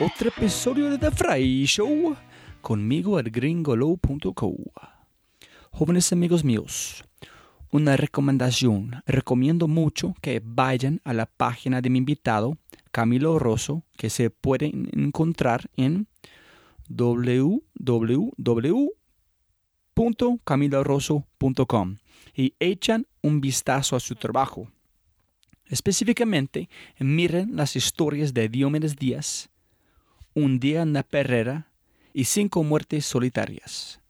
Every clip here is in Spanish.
otro episodio de The Fry Show conmigo al gringolo.co. Jóvenes amigos míos, una recomendación. Recomiendo mucho que vayan a la página de mi invitado, Camilo Rosso, que se pueden encontrar en www.camiloroso.com y echan un vistazo a su trabajo. Específicamente, miren las historias de Diomedes Díaz, Un día en la perrera y Cinco muertes solitarias.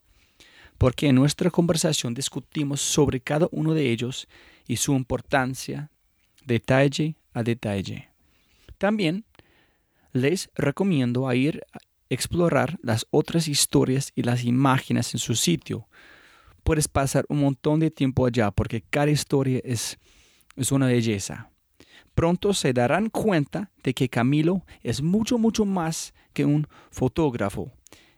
Porque en nuestra conversación discutimos sobre cada uno de ellos y su importancia, detalle a detalle. También les recomiendo a ir a explorar las otras historias y las imágenes en su sitio. Puedes pasar un montón de tiempo allá porque cada historia es es una belleza. Pronto se darán cuenta de que Camilo es mucho, mucho más que un fotógrafo.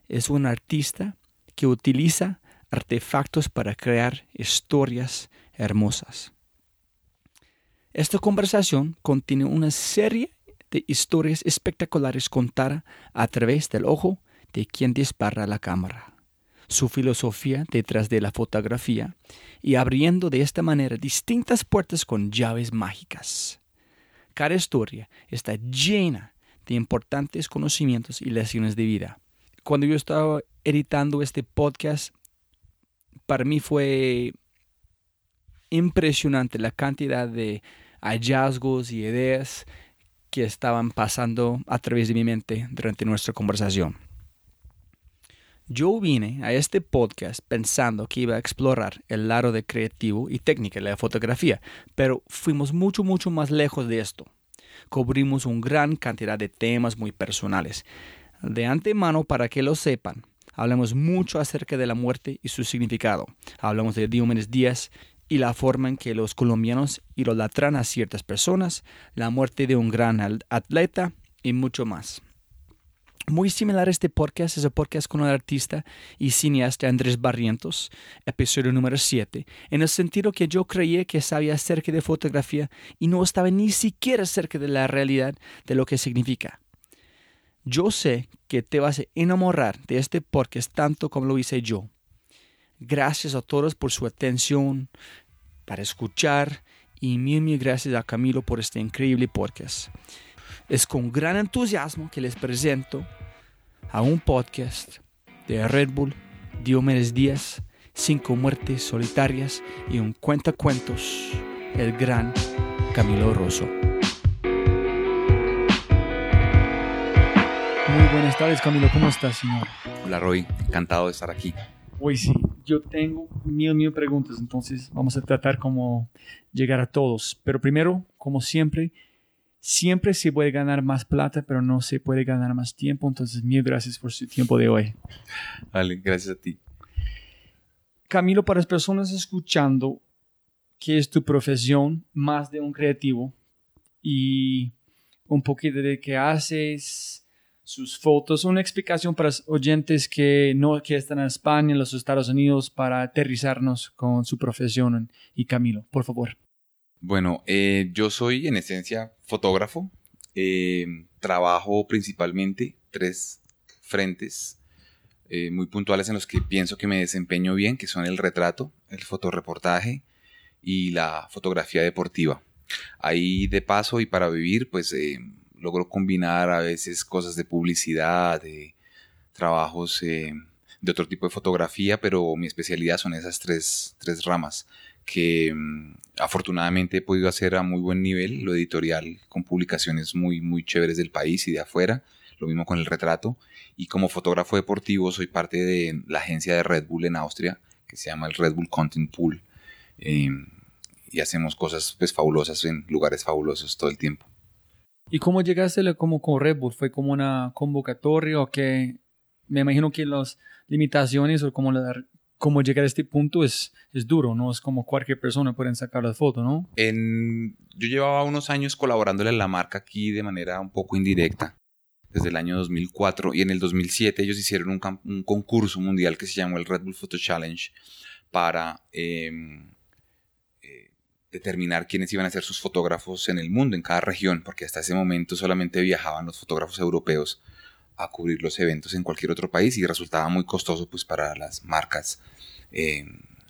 Es un artista que utiliza artefactos para crear historias hermosas. Esta conversación contiene una serie de historias espectaculares contadas a través del ojo de quien dispara la cámara su filosofía detrás de la fotografía y abriendo de esta manera distintas puertas con llaves mágicas. Cada historia está llena de importantes conocimientos y lecciones de vida. Cuando yo estaba editando este podcast, para mí fue impresionante la cantidad de hallazgos y ideas que estaban pasando a través de mi mente durante nuestra conversación. Yo vine a este podcast pensando que iba a explorar el lado de creativo y técnica de la fotografía, pero fuimos mucho, mucho más lejos de esto. Cubrimos una gran cantidad de temas muy personales. De antemano, para que lo sepan, hablamos mucho acerca de la muerte y su significado. Hablamos de Diomedes Díaz y la forma en que los colombianos idolatran a ciertas personas, la muerte de un gran atleta y mucho más. Muy similar a este podcast es el podcast con el artista y cineasta Andrés Barrientos, episodio número 7, en el sentido que yo creía que sabía acerca de fotografía y no estaba ni siquiera cerca de la realidad de lo que significa. Yo sé que te vas a enamorar de este podcast tanto como lo hice yo. Gracias a todos por su atención, para escuchar y mil, mil gracias a Camilo por este increíble podcast. Es con gran entusiasmo que les presento a un podcast de Red Bull, Diomedes Díaz, Cinco Muertes Solitarias y un cuentacuentos, el gran Camilo Rosso. Muy buenas tardes, Camilo. ¿Cómo estás, señor? Hola, Roy. Encantado de estar aquí. Hoy sí, yo tengo mil, mil preguntas, entonces vamos a tratar como llegar a todos. Pero primero, como siempre, siempre se puede ganar más plata, pero no se puede ganar más tiempo. Entonces, mil gracias por su tiempo de hoy. Vale, gracias a ti. Camilo, para las personas escuchando, ¿qué es tu profesión más de un creativo? Y un poquito de qué haces, sus fotos, una explicación para los oyentes que no que están en España, en los Estados Unidos, para aterrizarnos con su profesión. Y Camilo, por favor. Bueno, eh, yo soy en esencia fotógrafo. Eh, trabajo principalmente tres frentes eh, muy puntuales en los que pienso que me desempeño bien, que son el retrato, el fotoreportaje y la fotografía deportiva. Ahí de paso y para vivir, pues logro combinar a veces cosas de publicidad, de trabajos de otro tipo de fotografía, pero mi especialidad son esas tres, tres ramas que mm, afortunadamente he podido hacer a muy buen nivel, lo editorial con publicaciones muy, muy chéveres del país y de afuera, lo mismo con el retrato, y como fotógrafo deportivo soy parte de la agencia de Red Bull en Austria, que se llama el Red Bull Content Pool, em, y hacemos cosas pues fabulosas en lugares fabulosos todo el tiempo. ¿Y cómo llegaste como con Red Bull? ¿Fue como una convocatoria o que me imagino que las limitaciones o como, la, como llegar a este punto es, es duro, ¿no? Es como cualquier persona puede sacar las fotos, ¿no? Yo llevaba unos años colaborándole a la marca aquí de manera un poco indirecta, desde el año 2004, y en el 2007 ellos hicieron un, concurso mundial que se llamó el Red Bull Photo Challenge para... Em, determinar quiénes iban a ser sus fotógrafos en el mundo, en cada región, porque hasta ese momento solamente viajaban los fotógrafos europeos a cubrir los eventos en cualquier otro país y resultaba muy costoso pues para las marcas eh,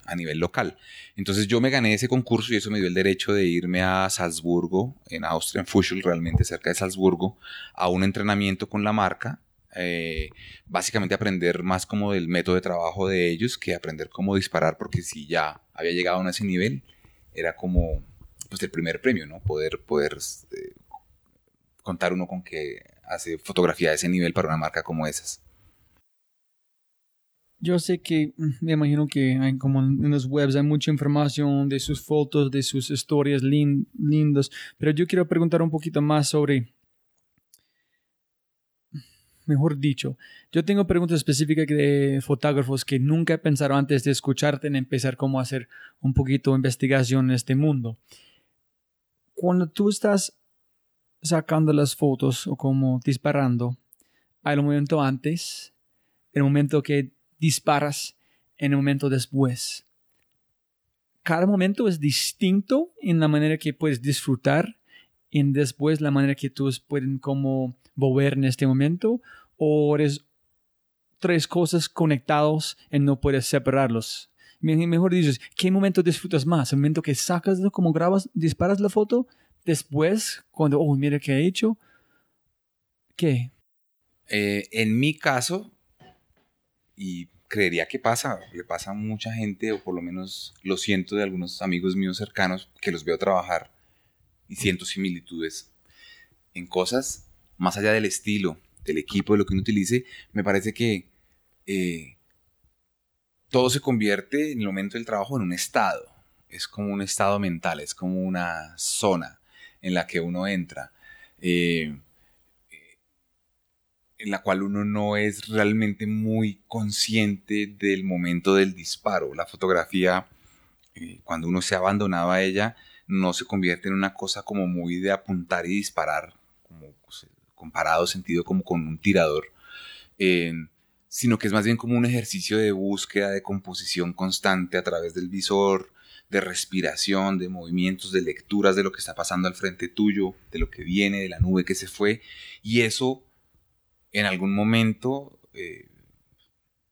a nivel local. Entonces yo me gané ese concurso y eso me dio el derecho de irme a Salzburgo, en Austria, en Fuschel, realmente cerca de Salzburgo, a un entrenamiento con la marca. Eh, básicamente aprender más como del método de trabajo de ellos que aprender cómo disparar porque si ya había llegado a ese nivel era como pues el primer premio, ¿no? Poder, poder eh, contar uno con que hace fotografía de ese nivel para una marca como esas. Yo sé que, mm, me imagino que hay como en los webs hay mucha información de sus fotos, de sus historias lindas, pero yo quiero preguntar un poquito más sobre mejor dicho, yo tengo preguntas específicas de fotógrafos que nunca pensaron antes de escucharte en empezar cómo hacer un poquito de investigación en este mundo. Cuando tú estás sacando las fotos o como disparando, hay un momento antes, el momento que disparas, en el momento después. Cada momento es distinto en la manera que puedes disfrutar y después la manera que tú pueden como volver en este momento o eres tres cosas conectados y no puedes separarlos. Mejor dices, ¿qué momento disfrutas más? ¿El momento que sacas, como grabas, disparas la foto? Después, cuando, oh, mira qué he hecho. ¿Qué? Eh, en mi caso, y creería que pasa, le pasa a mucha gente, o por lo menos lo siento de algunos amigos míos cercanos que los veo trabajar y siento similitudes en cosas más allá del estilo, del equipo, de lo que uno utilice, me parece que eh, todo se convierte en el momento del trabajo en un estado. Es como un estado mental, es como una zona en la que uno entra, eh, en la cual uno no es realmente muy consciente del momento del disparo. La fotografía, eh, cuando uno se ha abandonado a ella, no se convierte en una cosa como muy de apuntar y disparar, comparado sentido como con un tirador, eh, sino que es más bien como un ejercicio de búsqueda, de composición constante a través del visor, de respiración, de movimientos, de lecturas de lo que está pasando al frente tuyo, de lo que viene, de la nube que se fue, y eso en algún momento, eh,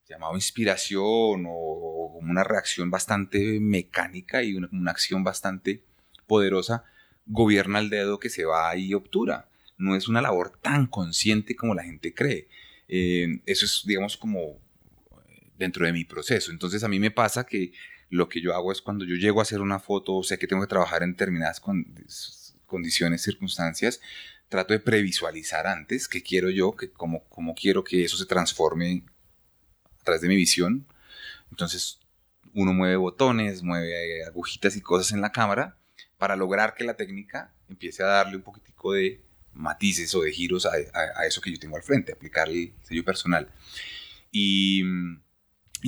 llamado inspiración o, una reacción bastante mecánica y una, acción bastante poderosa, gobierna el dedo que se va y obtura no es una labor tan consciente como la gente cree. Eh, eso es, digamos, como eh, dentro de mi proceso. Entonces a mí me pasa que lo que yo hago es cuando yo llego a hacer una foto, o sé que tengo que trabajar en determinadas condiciones, circunstancias, trato de previsualizar antes qué quiero yo, que cómo, cómo quiero que eso se transforme a través de mi visión. Entonces uno mueve botones, mueve agujitas y cosas en la cámara para lograr que la técnica empiece a darle un poquitico de matices o de giros a, eso que yo tengo al frente, aplicar el sello personal. Y,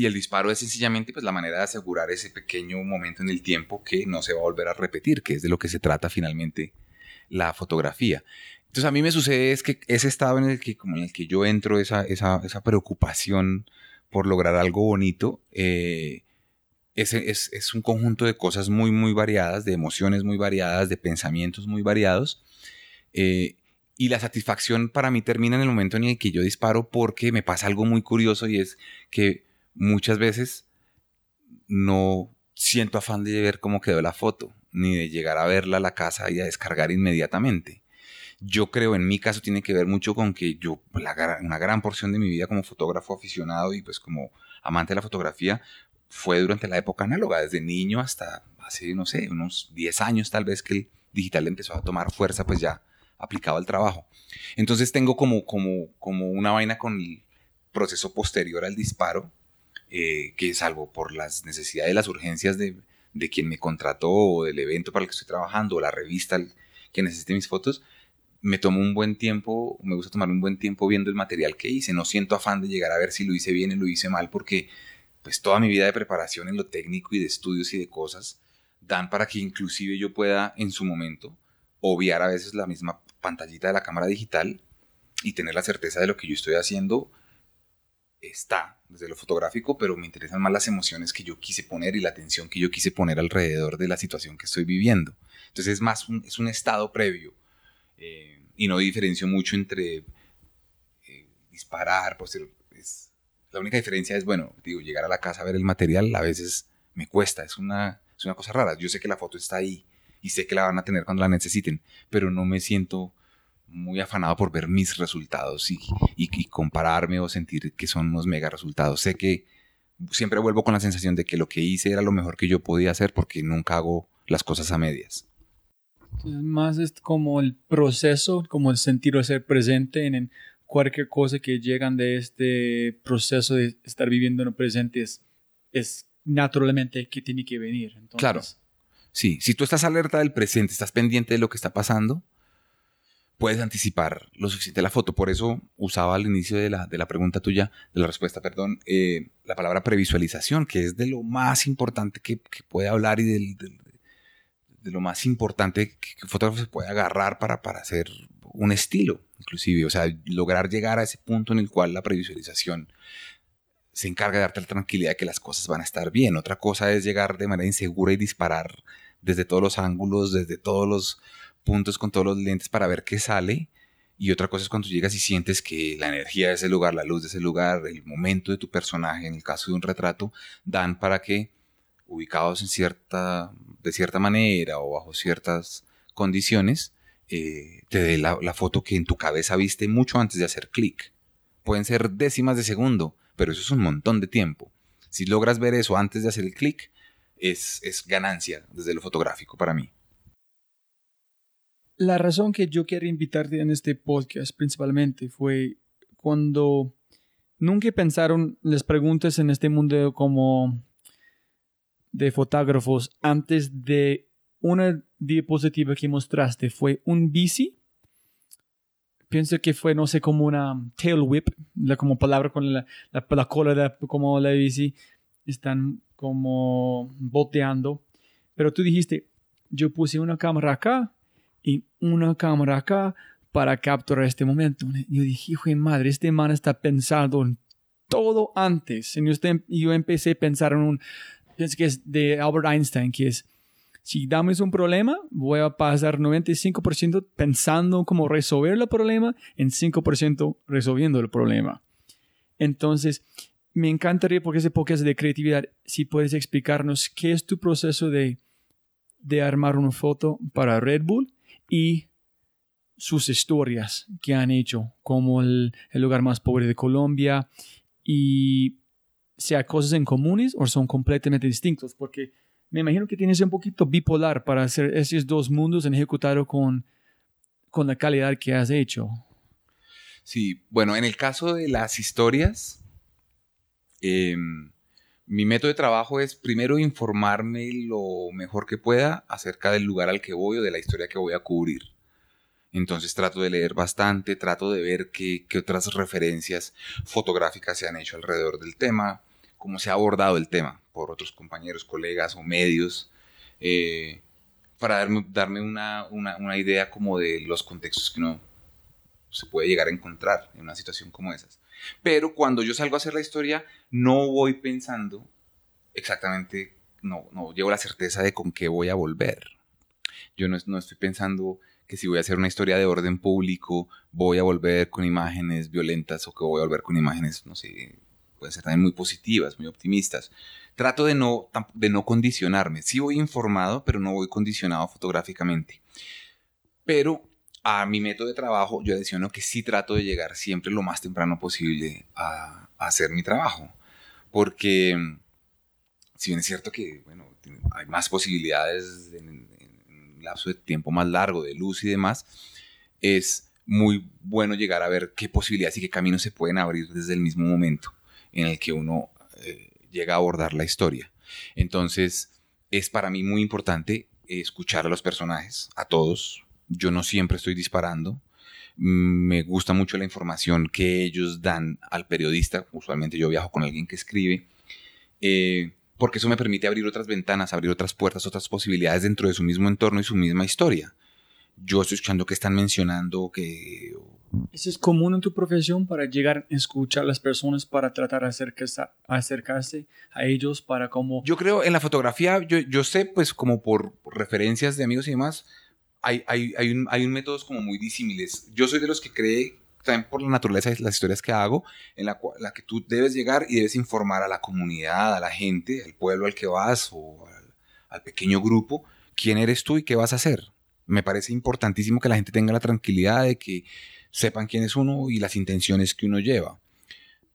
y, el disparo es sencillamente pues, la manera de asegurar ese pequeño momento en el tiempo que no se va a volver a repetir, que es de lo que se trata finalmente la fotografía. Entonces a mí me sucede es que ese estado en el que, como en el que yo entro, esa, esa, esa preocupación por lograr algo bonito, eh, es, es, un conjunto de cosas muy, muy variadas, de emociones muy variadas, de pensamientos muy variados, eh, y la satisfacción para mí termina en el momento en el que yo disparo porque me pasa algo muy curioso y es que muchas veces no siento afán de ver cómo quedó la foto, ni de llegar a verla a la casa y a descargar inmediatamente. Yo creo, en mi caso, tiene que ver mucho con que yo, una gran porción de mi vida como fotógrafo aficionado y pues como amante de la fotografía, fue durante la época análoga, desde niño hasta hace, no sé, unos 10 años tal vez que el digital empezó a tomar fuerza, pues ya aplicado al trabajo. Entonces tengo como, como, como una vaina con el proceso posterior al disparo, eh, que salvo por las necesidades, las urgencias de, de, quien me contrató o del evento para el que estoy trabajando o la revista que necesite mis fotos, me tomo un buen tiempo, me gusta tomar un buen tiempo viendo el material que hice. No siento afán de llegar a ver si lo hice bien o lo hice mal, porque pues toda mi vida de preparación en lo técnico y de estudios y de cosas dan para que inclusive yo pueda en su momento obviar a veces la misma pantallita de la cámara digital y tener la certeza de lo que yo estoy haciendo está desde lo fotográfico, pero me interesan más las emociones que yo quise poner y la atención que yo quise poner alrededor de la situación que estoy viviendo. Entonces es más un, es un estado previo eh, y no diferencio mucho entre eh, disparar, pues es, la única diferencia es, bueno, digo, llegar a la casa a ver el material a veces me cuesta, es una, es una cosa rara. Yo sé que la foto está ahí y sé que la van a tener cuando la necesiten, pero no me siento muy afanado por ver mis resultados y, y, compararme o sentir que son unos mega resultados. Sé que siempre vuelvo con la sensación de que lo que hice era lo mejor que yo podía hacer porque nunca hago las cosas a medias. más es como el proceso, como el sentir de ser presente en, cualquier cosa que llegan de este proceso de estar viviendo en el presente es, es naturalmente que tiene que venir. claro. Sí, si tú estás alerta del presente, estás pendiente de lo que está pasando, puedes anticipar lo suficiente la foto. Por eso usaba al inicio de la, de la pregunta tuya, de la respuesta, perdón, eh, la palabra previsualización, que es de lo más importante que, puede hablar y de lo más importante que, un fotógrafo se puede agarrar para, para hacer un estilo, inclusive. O sea, lograr llegar a ese punto en el cual la previsualización se encarga de darte la tranquilidad de que las cosas van a estar bien. Otra cosa es llegar de manera insegura y disparar desde todos los ángulos, desde todos los puntos con todos los lentes para ver qué sale. Y otra cosa es cuando llegas y sientes que la energía de ese lugar, la luz de ese lugar, el momento de tu personaje, en el caso de un retrato, dan para que, ubicados en cierta, de cierta manera o bajo ciertas condiciones, eh, te dé la, foto que en tu cabeza viste mucho antes de hacer clic. Pueden ser décimas de segundo, pero eso es un montón de tiempo. Si logras ver eso antes de hacer el clic, es, es ganancia desde lo fotográfico para mí. La razón que yo quiero invitarte en este podcast principalmente fue cuando nunca pensaron las preguntas en este mundo como de fotógrafos antes de una diapositiva que mostraste fue un bici. Pienso que fue, no sé, como una tail whip, la, como palabra con la, la, cola de como la bici. Están como boteando. Pero tú dijiste, yo puse una cámara acá y una cámara acá para capturar este momento. Yo dije, hijo de madre, este man está pensando en todo antes. Y yo empecé a pensar en un, pienso que es de Albert Einstein, que es, si damos un problema, voy a pasar 95% pensando cómo resolver el problema, en 5% resolviendo el problema. Entonces, me encantaría, porque ese podcast de creatividad, si puedes explicarnos qué es tu proceso de, de armar una foto para Red Bull y sus historias que han hecho, como el, lugar más pobre de Colombia, y sea cosas en comunes o son completamente distintos, porque me imagino que tienes un poquito bipolar para hacer esos dos mundos en ejecutado con, con la calidad que has hecho. Sí, bueno, en el caso de las historias, em, mi método de trabajo es primero informarme lo mejor que pueda acerca del lugar al que voy o de la historia que voy a cubrir. Entonces trato de leer bastante, trato de ver qué, otras referencias fotográficas se han hecho alrededor del tema, cómo se ha abordado el tema por otros compañeros, colegas o medios, eh, para darme, una, una, idea como de los contextos que uno se puede llegar a encontrar en una situación como esas. Pero cuando yo salgo a hacer la historia, no voy pensando exactamente, no, no llevo la certeza de con qué voy a volver. Yo no, estoy pensando que si voy a hacer una historia de orden público, voy a volver con imágenes violentas o que voy a volver con imágenes, no sé, pueden ser también muy positivas, muy optimistas. Trato de no, de no condicionarme. Sí voy informado, pero no voy condicionado fotográficamente. Pero a mi método de trabajo, yo adiciono que sí trato de llegar siempre lo más temprano posible a, hacer mi trabajo. Porque, si bien es cierto que, bueno, hay más posibilidades en, un lapso de tiempo más largo, de luz y demás, es muy bueno llegar a ver qué posibilidades y qué caminos se pueden abrir desde el mismo momento en el que uno eh, llega a abordar la historia. Entonces, es para mí muy importante escuchar a los personajes, a todos, yo no siempre estoy disparando. Mm, me gusta mucho la información que ellos dan al periodista. Usualmente yo viajo con alguien que escribe. Eh, porque eso me permite abrir otras ventanas, abrir otras puertas, otras posibilidades dentro de su mismo entorno y su misma historia. Yo estoy escuchando que están mencionando que... ¿Eso es común en tu profesión para llegar a escuchar a las personas, para tratar de acercarse, acercarse a ellos, para cómo... Yo creo en la fotografía, yo, yo sé pues como por referencias de amigos y demás, hay, hay, hay, un, hay un métodos como muy disímiles. Yo soy de los que cree también por la naturaleza de las historias que hago, en la, la que tú debes llegar y debes informar a la comunidad, a la gente, al pueblo al que vas o al, pequeño grupo, quién eres tú y qué vas a hacer. Me parece importantísimo que la gente tenga la tranquilidad de que sepan quién es uno y las intenciones que uno lleva.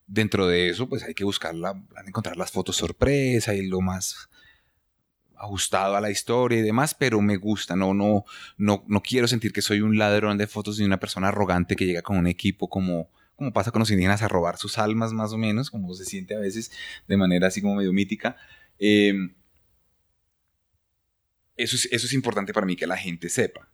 Dentro de eso, pues hay que buscar encontrar las fotos sorpresa y lo más ajustado a la historia y demás, pero me gusta, no, no, no, no quiero sentir que soy un ladrón de fotos ni una persona arrogante que llega con un equipo como, como pasa con los indígenas a robar sus almas más o menos, como se siente a veces de manera así como medio mítica. Em, eso, es, eso es importante para mí que la gente sepa.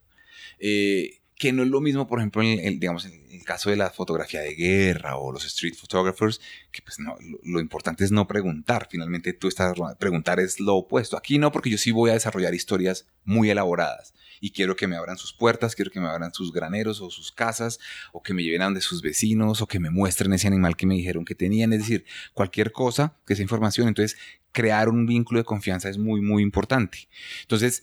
Eh, que no es lo mismo, por ejemplo, en el, digamos, en el caso de la fotografía de guerra o los street photographers, que pues no, lo, importante es no preguntar, finalmente tú estás, preguntar es lo opuesto. Aquí no, porque yo sí voy a desarrollar historias muy elaboradas y quiero que me abran sus puertas, quiero que me abran sus graneros o sus casas, o que me lleven a donde sus vecinos, o que me muestren ese animal que me dijeron que tenían, es decir, cualquier cosa que sea información. Entonces, crear un vínculo de confianza es muy, muy importante. Entonces,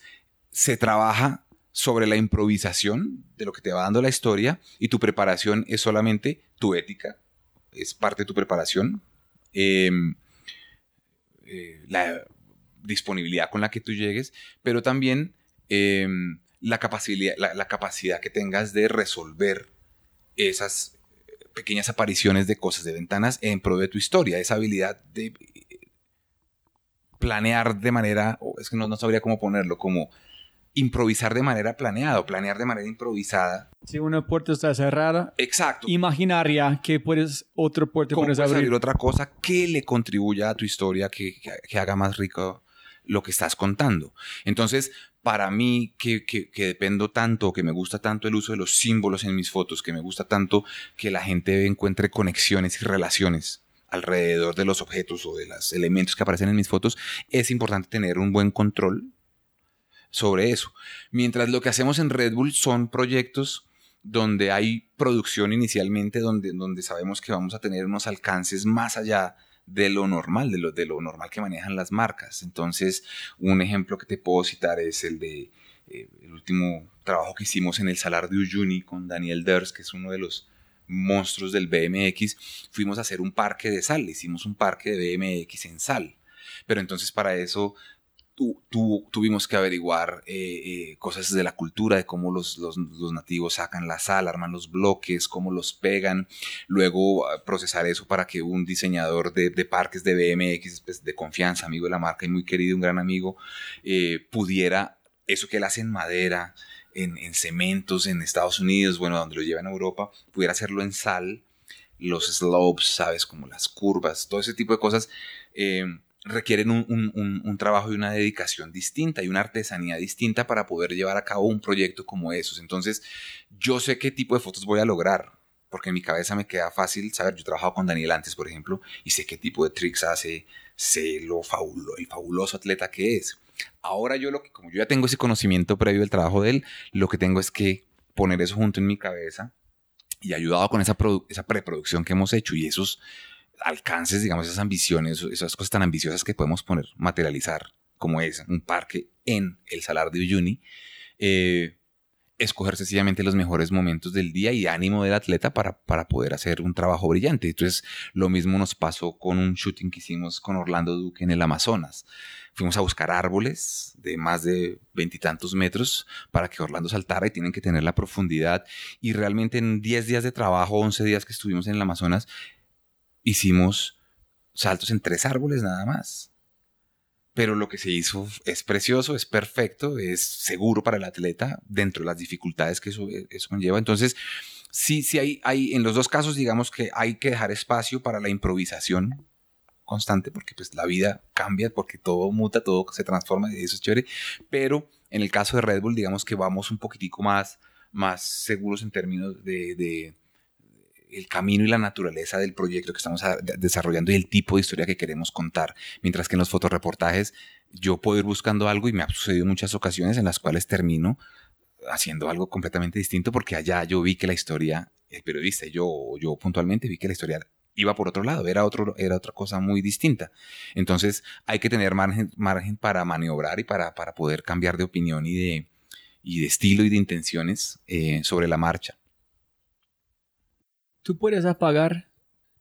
se trabaja sobre la improvisación de lo que te va dando la historia y tu preparación es solamente tu ética, es parte de tu preparación, em, eh, la disponibilidad con la que tú llegues, pero también em, la, capacidad, la, capacidad que tengas de resolver esas pequeñas apariciones de cosas, de ventanas en pro de tu historia, esa habilidad de planear de manera, es que no sabría cómo ponerlo, como improvisar de manera planeada, planear de manera improvisada. Si una puerta está cerrada, exacto. Imaginaria que puedes otra puerta ¿Cómo puedes abrir? otra cosa que le contribuya a tu historia, que, que, haga más rico lo que estás contando. Entonces, para mí, que, que, que, dependo tanto, que me gusta tanto el uso de los símbolos en mis fotos, que me gusta tanto que la gente encuentre conexiones y relaciones alrededor de los objetos o de los elementos que aparecen en mis fotos, es importante tener un buen control sobre eso. Mientras lo que hacemos en Red Bull son proyectos donde hay producción inicialmente, donde, donde sabemos que vamos a tener unos alcances más allá de lo normal, de lo, de lo normal que manejan las marcas. Entonces, un ejemplo que te puedo citar es el de eh, el último trabajo que hicimos en el Salar de Uyuni con Daniel Ders, que es uno de los monstruos del BMX. Fuimos a hacer un parque de sal, hicimos un parque de BMX en sal. Pero entonces para eso tuvimos que averiguar eh, eh, cosas de la cultura, de cómo los, los, nativos sacan la sal, arman los bloques, cómo los pegan, luego ah, procesar eso para que un diseñador de, parques de BMX, pues, de confianza, amigo de la marca y muy querido, un gran amigo, eh, pudiera, eso que él hace en madera, en, en, cementos en Estados Unidos, bueno, donde lo lleva en Europa, pudiera hacerlo en sal, los slopes, sabes, como las curvas, todo ese tipo de cosas requieren un, trabajo y una dedicación distinta y una artesanía distinta para poder llevar a cabo un proyecto como esos. Entonces, yo sé qué tipo de fotos voy a lograr, porque en mi cabeza me queda fácil saber, yo he trabajado con Daniel antes, por ejemplo, y sé qué tipo de tricks hace, sé lo fabulo, el fabuloso atleta que es. Ahora yo lo que, como yo ya tengo ese conocimiento previo del trabajo de él, lo que tengo es que poner eso junto en mi cabeza y ayudado con esa preproducción que hemos hecho y esos alcances, digamos, esas ambiciones, esas cosas tan ambiciosas que podemos poner, materializar, como es un parque en el Salar de Uyuni, eh, escoger sencillamente los mejores momentos del día y ánimo del atleta para, para poder hacer un trabajo brillante. Entonces, lo mismo nos pasó con un shooting que hicimos con Orlando Duque en el Amazonas. Fuimos a buscar árboles de más de veintitantos metros para que Orlando saltara y tienen que tener la profundidad. Y realmente en 10 días de trabajo, 11 días que estuvimos en el Amazonas, hicimos saltos en tres árboles nada más. Pero lo que se hizo es precioso, es perfecto, es seguro para el atleta dentro de las dificultades que eso, eso conlleva. Entonces, sí, sí hay, hay, en los dos casos, digamos que hay que dejar espacio para la improvisación constante, porque pues la vida cambia, porque todo muta, todo se transforma, y eso es chévere. Pero en el caso de Red Bull, digamos que vamos un poquitico más más seguros en términos de, de el camino y la naturaleza del proyecto que estamos desarrollando y el tipo de historia que queremos contar. Mientras que en los fotoreportajes yo puedo ir buscando algo y me ha sucedido muchas ocasiones en las cuales termino haciendo algo completamente distinto porque allá yo vi que la historia, el periodista yo, yo puntualmente vi que la historia iba por otro lado, era, otro, era otra cosa muy distinta. Entonces hay que tener margen, margen para maniobrar y para, para poder cambiar de opinión y de, y de estilo y de intenciones eh, sobre la marcha. ¿Tú puedes apagar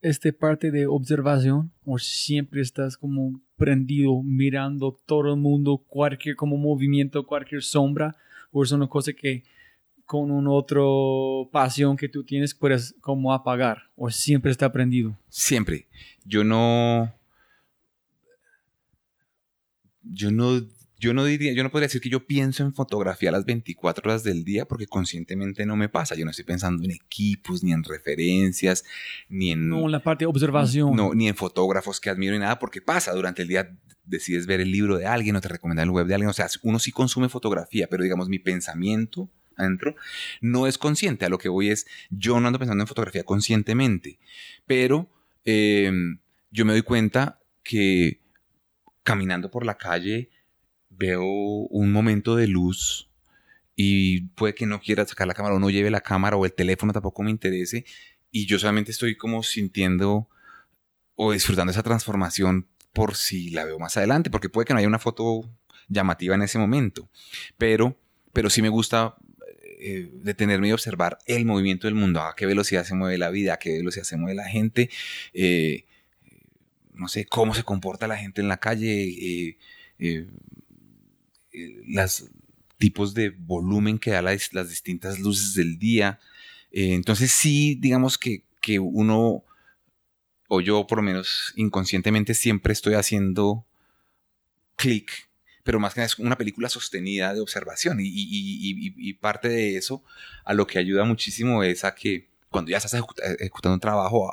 esta parte de observación o siempre estás como prendido mirando todo el mundo, cualquier como movimiento, cualquier sombra? ¿O es una cosa que con un otro pasión que tú tienes puedes como apagar? ¿O siempre está prendido? Siempre. Yo no... Yo no yo no diría, yo no podría decir que yo pienso en fotografía las 24 horas del día porque conscientemente no me pasa. Yo no estoy pensando en equipos, ni en referencias, ni en... No, en la parte de observación. No, ni en fotógrafos que admiro ni nada porque pasa. Durante el día decides ver el libro de alguien o te recomiendan el web de alguien. O sea, uno sí consume fotografía, pero digamos mi pensamiento adentro no es consciente. A lo que voy es, yo no ando pensando en fotografía conscientemente, pero em, yo me doy cuenta que caminando por la calle veo un momento de luz y puede que no quiera sacar la cámara o no lleve la cámara o el teléfono tampoco me interese y yo solamente estoy como sintiendo o disfrutando esa transformación por si la veo más adelante, porque puede que no haya una foto llamativa en ese momento, pero, pero sí me gusta eh, detenerme y observar el movimiento del mundo, a qué velocidad se mueve la vida, a qué velocidad se mueve la gente, eh, no sé, cómo se comporta la gente en la calle, eh, los tipos de volumen que da las, distintas luces del día. Eh, entonces sí, digamos que, que uno, o yo por lo menos inconscientemente siempre estoy haciendo clic, pero más que nada es una película sostenida de observación y, parte de eso a lo que ayuda muchísimo es a que cuando ya estás ejecutando un trabajo,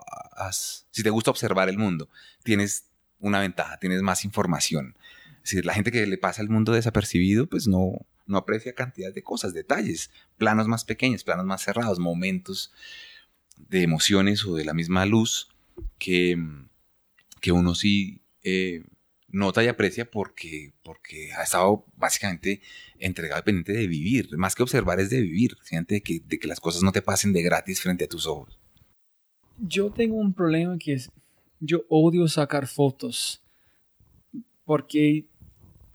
si te gusta observar el mundo, tienes una ventaja, tienes más información. Es la gente que le pasa el mundo desapercibido, pues no, no aprecia cantidad de cosas, detalles, planos más pequeños, planos más cerrados, momentos de emociones o de la misma luz que, que uno sí eh, nota y aprecia porque, porque ha estado básicamente entregado dependiente de vivir. Más que observar es de vivir, de que, de que las cosas no te pasen de gratis frente a tus ojos. Yo tengo un problema que es, yo odio sacar fotos porque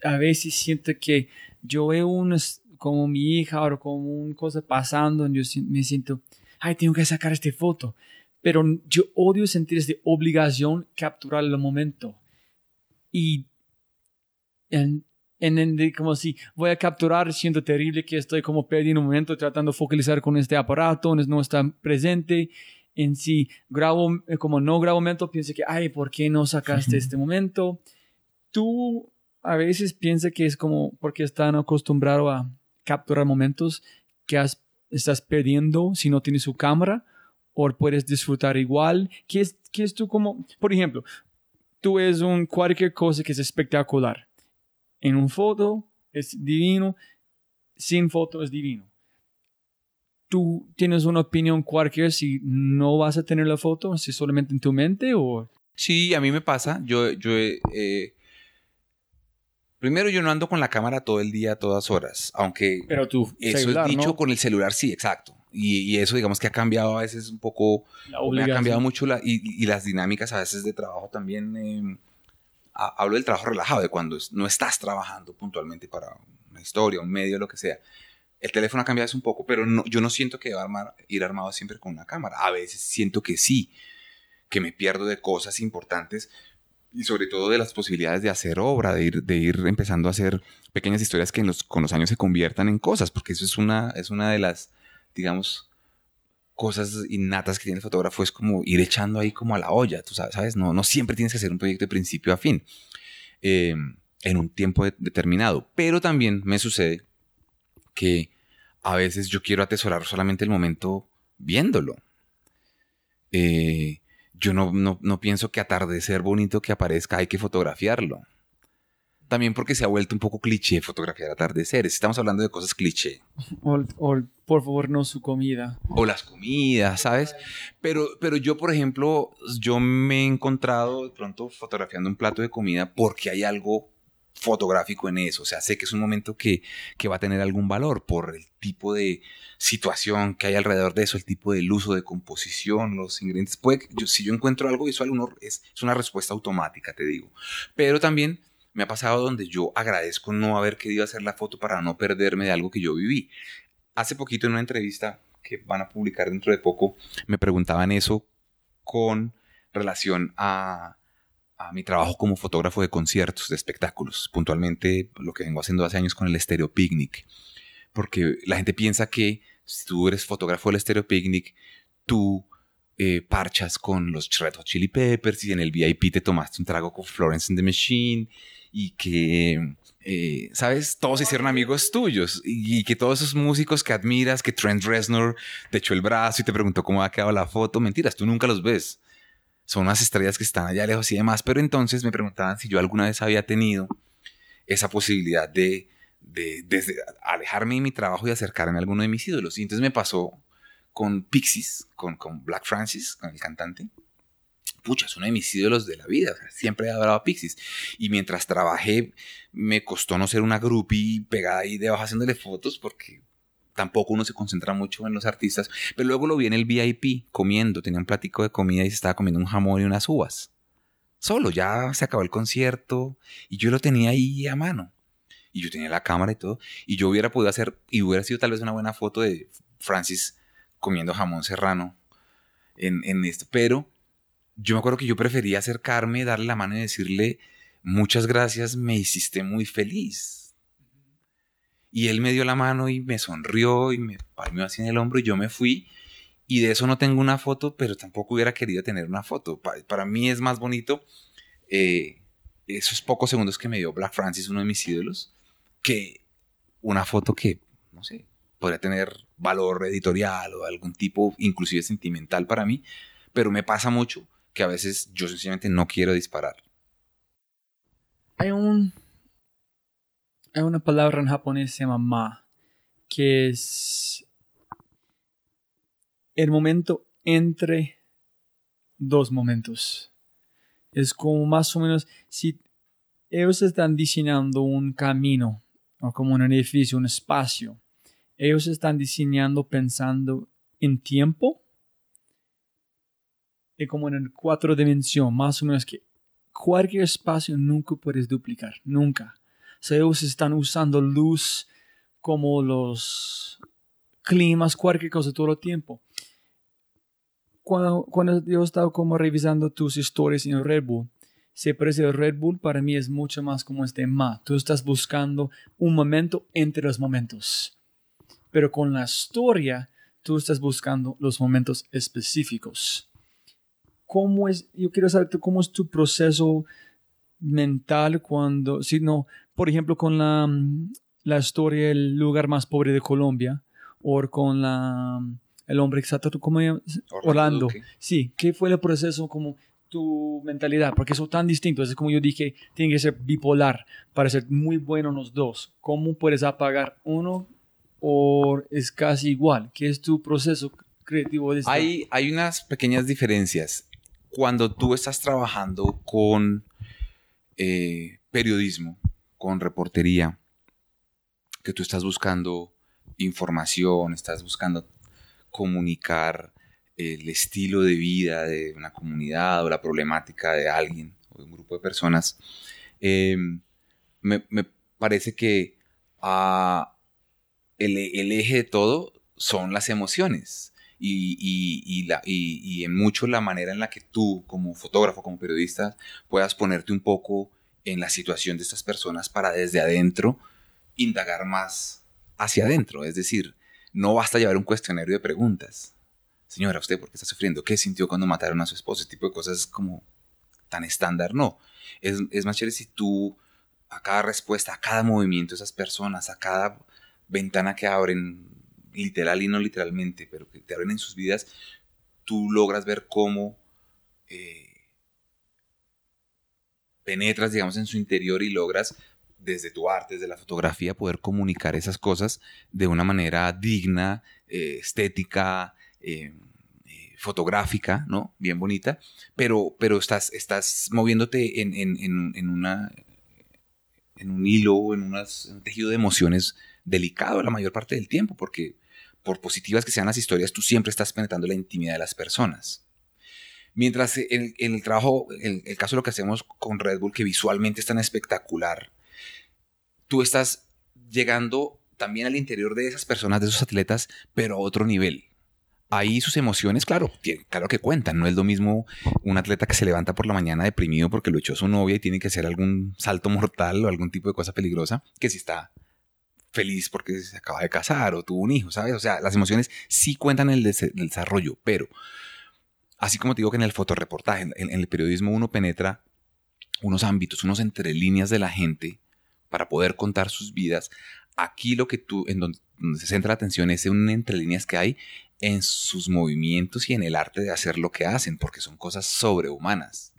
a veces siento que yo veo unos, como mi hija o como una cosa pasando, y yo me siento, ay, tengo que sacar esta foto. Pero yo odio sentir esta obligación capturar el momento. Y en, en, como si voy a capturar, siento terrible que estoy como perdiendo un momento tratando de focalizar con este aparato, no está presente. En si grabo, como no grabo momento, pienso que, ay, ¿por qué no sacaste este momento? Tú a veces piensa que es como porque están acostumbrados a capturar momentos que estás perdiendo si no tienes su cámara o puedes disfrutar igual. ¿Qué es, qué es tú como, por ejemplo, tú ves un, cualquier cosa que es espectacular. En un foto es divino, sin foto es divino. ¿Tú tienes una opinión cualquier si no vas a tener la foto, si solamente en tu mente o...? Sí, a mí me pasa. Yo, yo eh, Primero, yo no ando con la cámara todo el día, todas horas, aunque Pero tú, eso es dicho con el celular, sí, exacto. Y, eso, digamos que ha cambiado a veces un poco, me ha cambiado mucho la, y, las dinámicas a veces de trabajo también. Em, hablo del trabajo relajado, de cuando no estás trabajando puntualmente para una historia, un medio, lo que sea. El teléfono ha cambiado un poco, pero no, yo no siento que va a armar, ir armado siempre con una cámara. A veces siento que sí, que me pierdo de cosas importantes, y sobre todo de las posibilidades de hacer obra, de ir, de ir empezando a hacer pequeñas historias que con los años se conviertan en cosas, porque eso es una, es una de las, digamos, cosas innatas que tiene el fotógrafo, es como ir echando ahí como a la olla, tú sabes, no, no siempre tienes que hacer un proyecto de principio a fin, eh, en un tiempo determinado, pero también me sucede que a veces yo quiero atesorar solamente el momento viéndolo. Eh, yo no, no, pienso que atardecer bonito que aparezca hay que fotografiarlo. También porque se ha vuelto un poco cliché fotografiar atardeceres. Estamos hablando de cosas cliché. O, por favor, no su comida. O las comidas, ¿sabes? Pero, pero yo, por ejemplo, yo me he encontrado de pronto fotografiando un plato de comida porque hay algo fotográfico en eso. O sea, sé que es un momento que, que va a tener algún valor por el tipo de situación que hay alrededor de eso, el tipo del uso de composición, los ingredientes. Puede, si yo encuentro algo visual, uno, es, es una respuesta automática, te digo. Pero también me ha pasado donde yo agradezco no haber querido hacer la foto para no perderme de algo que yo viví. Hace poquito en una entrevista que van a publicar dentro de poco, me preguntaban eso con relación a, a mi trabajo como fotógrafo de conciertos, de espectáculos, puntualmente lo que vengo haciendo hace años con el Estéreo Picnic, porque la gente piensa que si tú eres fotógrafo del Stereo Picnic, tú eh, parchas con los Red Hot Chili Peppers y en el VIP te tomaste un trago con Florence and the Machine y que, eh, ¿sabes? Todos hicieron amigos tuyos y, que todos esos músicos que admiras, que Trent Reznor te echó el brazo y te preguntó cómo ha quedado la foto, mentiras, tú nunca los ves. Son unas estrellas que están allá lejos y demás, pero entonces me preguntaban si yo alguna vez había tenido esa posibilidad de, de, alejarme de mi trabajo y acercarme a alguno de mis ídolos. Y entonces me pasó con Pixies, con, con Black Francis, con el cantante pucha, es uno de mis ídolos de la vida. siempre he adorado a Pixies. Y mientras trabajé, me costó no ser una groupie pegada ahí debajo haciéndole fotos porque tampoco uno se concentra mucho en los artistas. Pero luego lo vi en el VIP comiendo. Tenía un platico de comida y se estaba comiendo un jamón y unas uvas. Solo, ya se acabó el concierto y yo lo tenía ahí a mano. Y yo tenía la cámara y todo. Y yo hubiera podido hacer, y hubiera sido tal vez una buena foto de Francis comiendo jamón serrano en, en esto. Pero yo me acuerdo que yo prefería acercarme, darle la mano y decirle, muchas gracias, me hiciste muy feliz. Y él me dio la mano y me sonrió y me palmeó así en el hombro y yo me fui. Y de eso no tengo una foto, pero tampoco hubiera querido tener una foto. Para, mí es más bonito eh, esos pocos segundos que me dio Black Francis, uno de mis ídolos, que una foto que, no sé, podría tener valor editorial o algún tipo, inclusive sentimental para mí. Pero me pasa mucho que a veces yo sencillamente no quiero disparar. Hay un. Hay una palabra en japonés que ma, que es el momento entre dos momentos. Es como más o menos si ellos están diseñando un camino o como un edificio, un espacio. Ellos están diseñando pensando en tiempo y como en cuatro dimensiones, más o menos que cualquier espacio nunca puedes duplicar, nunca. Ellos están usando luz como los climas, cualquier cosa todo el tiempo. Cuando, cuando yo estaba como revisando tus historias en Red Bull, se parece el Red Bull para mí es mucho más como este ma. Tú estás buscando un momento entre los momentos. Pero con la historia, tú estás buscando los momentos específicos cómo es, yo quiero saber cómo es tu proceso mental cuando, si no, por ejemplo, con la, la historia El lugar más pobre de Colombia, o con la, el hombre exacto, ¿cómo se llama? Orlando. Sí, ¿qué fue el proceso como tu mentalidad? Porque son tan distintos, es como yo dije, tiene que ser bipolar para ser muy bueno los dos. ¿Cómo puedes apagar uno o es casi igual? ¿Qué es tu proceso creativo? De hay, hay unas pequeñas diferencias cuando tú estás trabajando con eh, periodismo, con reportería, que tú estás buscando información, estás buscando comunicar el estilo de vida de una comunidad o la problemática de alguien o de un grupo de personas, em, me, parece que ah, el, eje de todo son las emociones y, la, y, en mucho la manera en la que tú como fotógrafo, como periodista, puedas ponerte un poco en la situación de estas personas para desde adentro indagar más hacia adentro. Es decir, no basta llevar un cuestionario de preguntas. Señora, ¿usted por qué está sufriendo? ¿Qué sintió cuando mataron a su esposo? Ese tipo de cosas como tan estándar. No. Es, es más chévere si tú a cada respuesta, a cada movimiento de esas personas, a cada ventana que abren, literal y no literalmente, pero que te abren en sus vidas, tú logras ver cómo eh, penetras, digamos, en su interior y logras desde tu arte, desde la fotografía, poder comunicar esas cosas de una manera digna, eh, estética, eh, eh, fotográfica, ¿no? Bien bonita, pero, pero estás, estás moviéndote en, en, en, una, en un hilo, en, unas, un tejido de emociones delicado la mayor parte del tiempo, porque por positivas que sean las historias, tú siempre estás penetrando la intimidad de las personas. Mientras en, el trabajo, en el caso de lo que hacemos con Red Bull, que visualmente es tan espectacular, tú estás llegando también al interior de esas personas, de esos atletas, pero a otro nivel. Ahí sus emociones, claro, claro que cuentan. No es lo mismo un atleta que se levanta por la mañana deprimido porque lo echó su novia y tiene que hacer algún salto mortal o algún tipo de cosa peligrosa, que si está feliz porque se acaba de casar o tuvo un hijo, ¿sabes? O sea, las emociones sí cuentan en el, desarrollo, pero así como te digo que en el fotoreportaje, en, el periodismo uno penetra unos ámbitos, unos entre líneas de la gente para poder contar sus vidas. Aquí lo que tú, en donde, se centra la atención es en entre líneas que hay en sus movimientos y en el arte de hacer lo que hacen, porque son cosas sobrehumanas.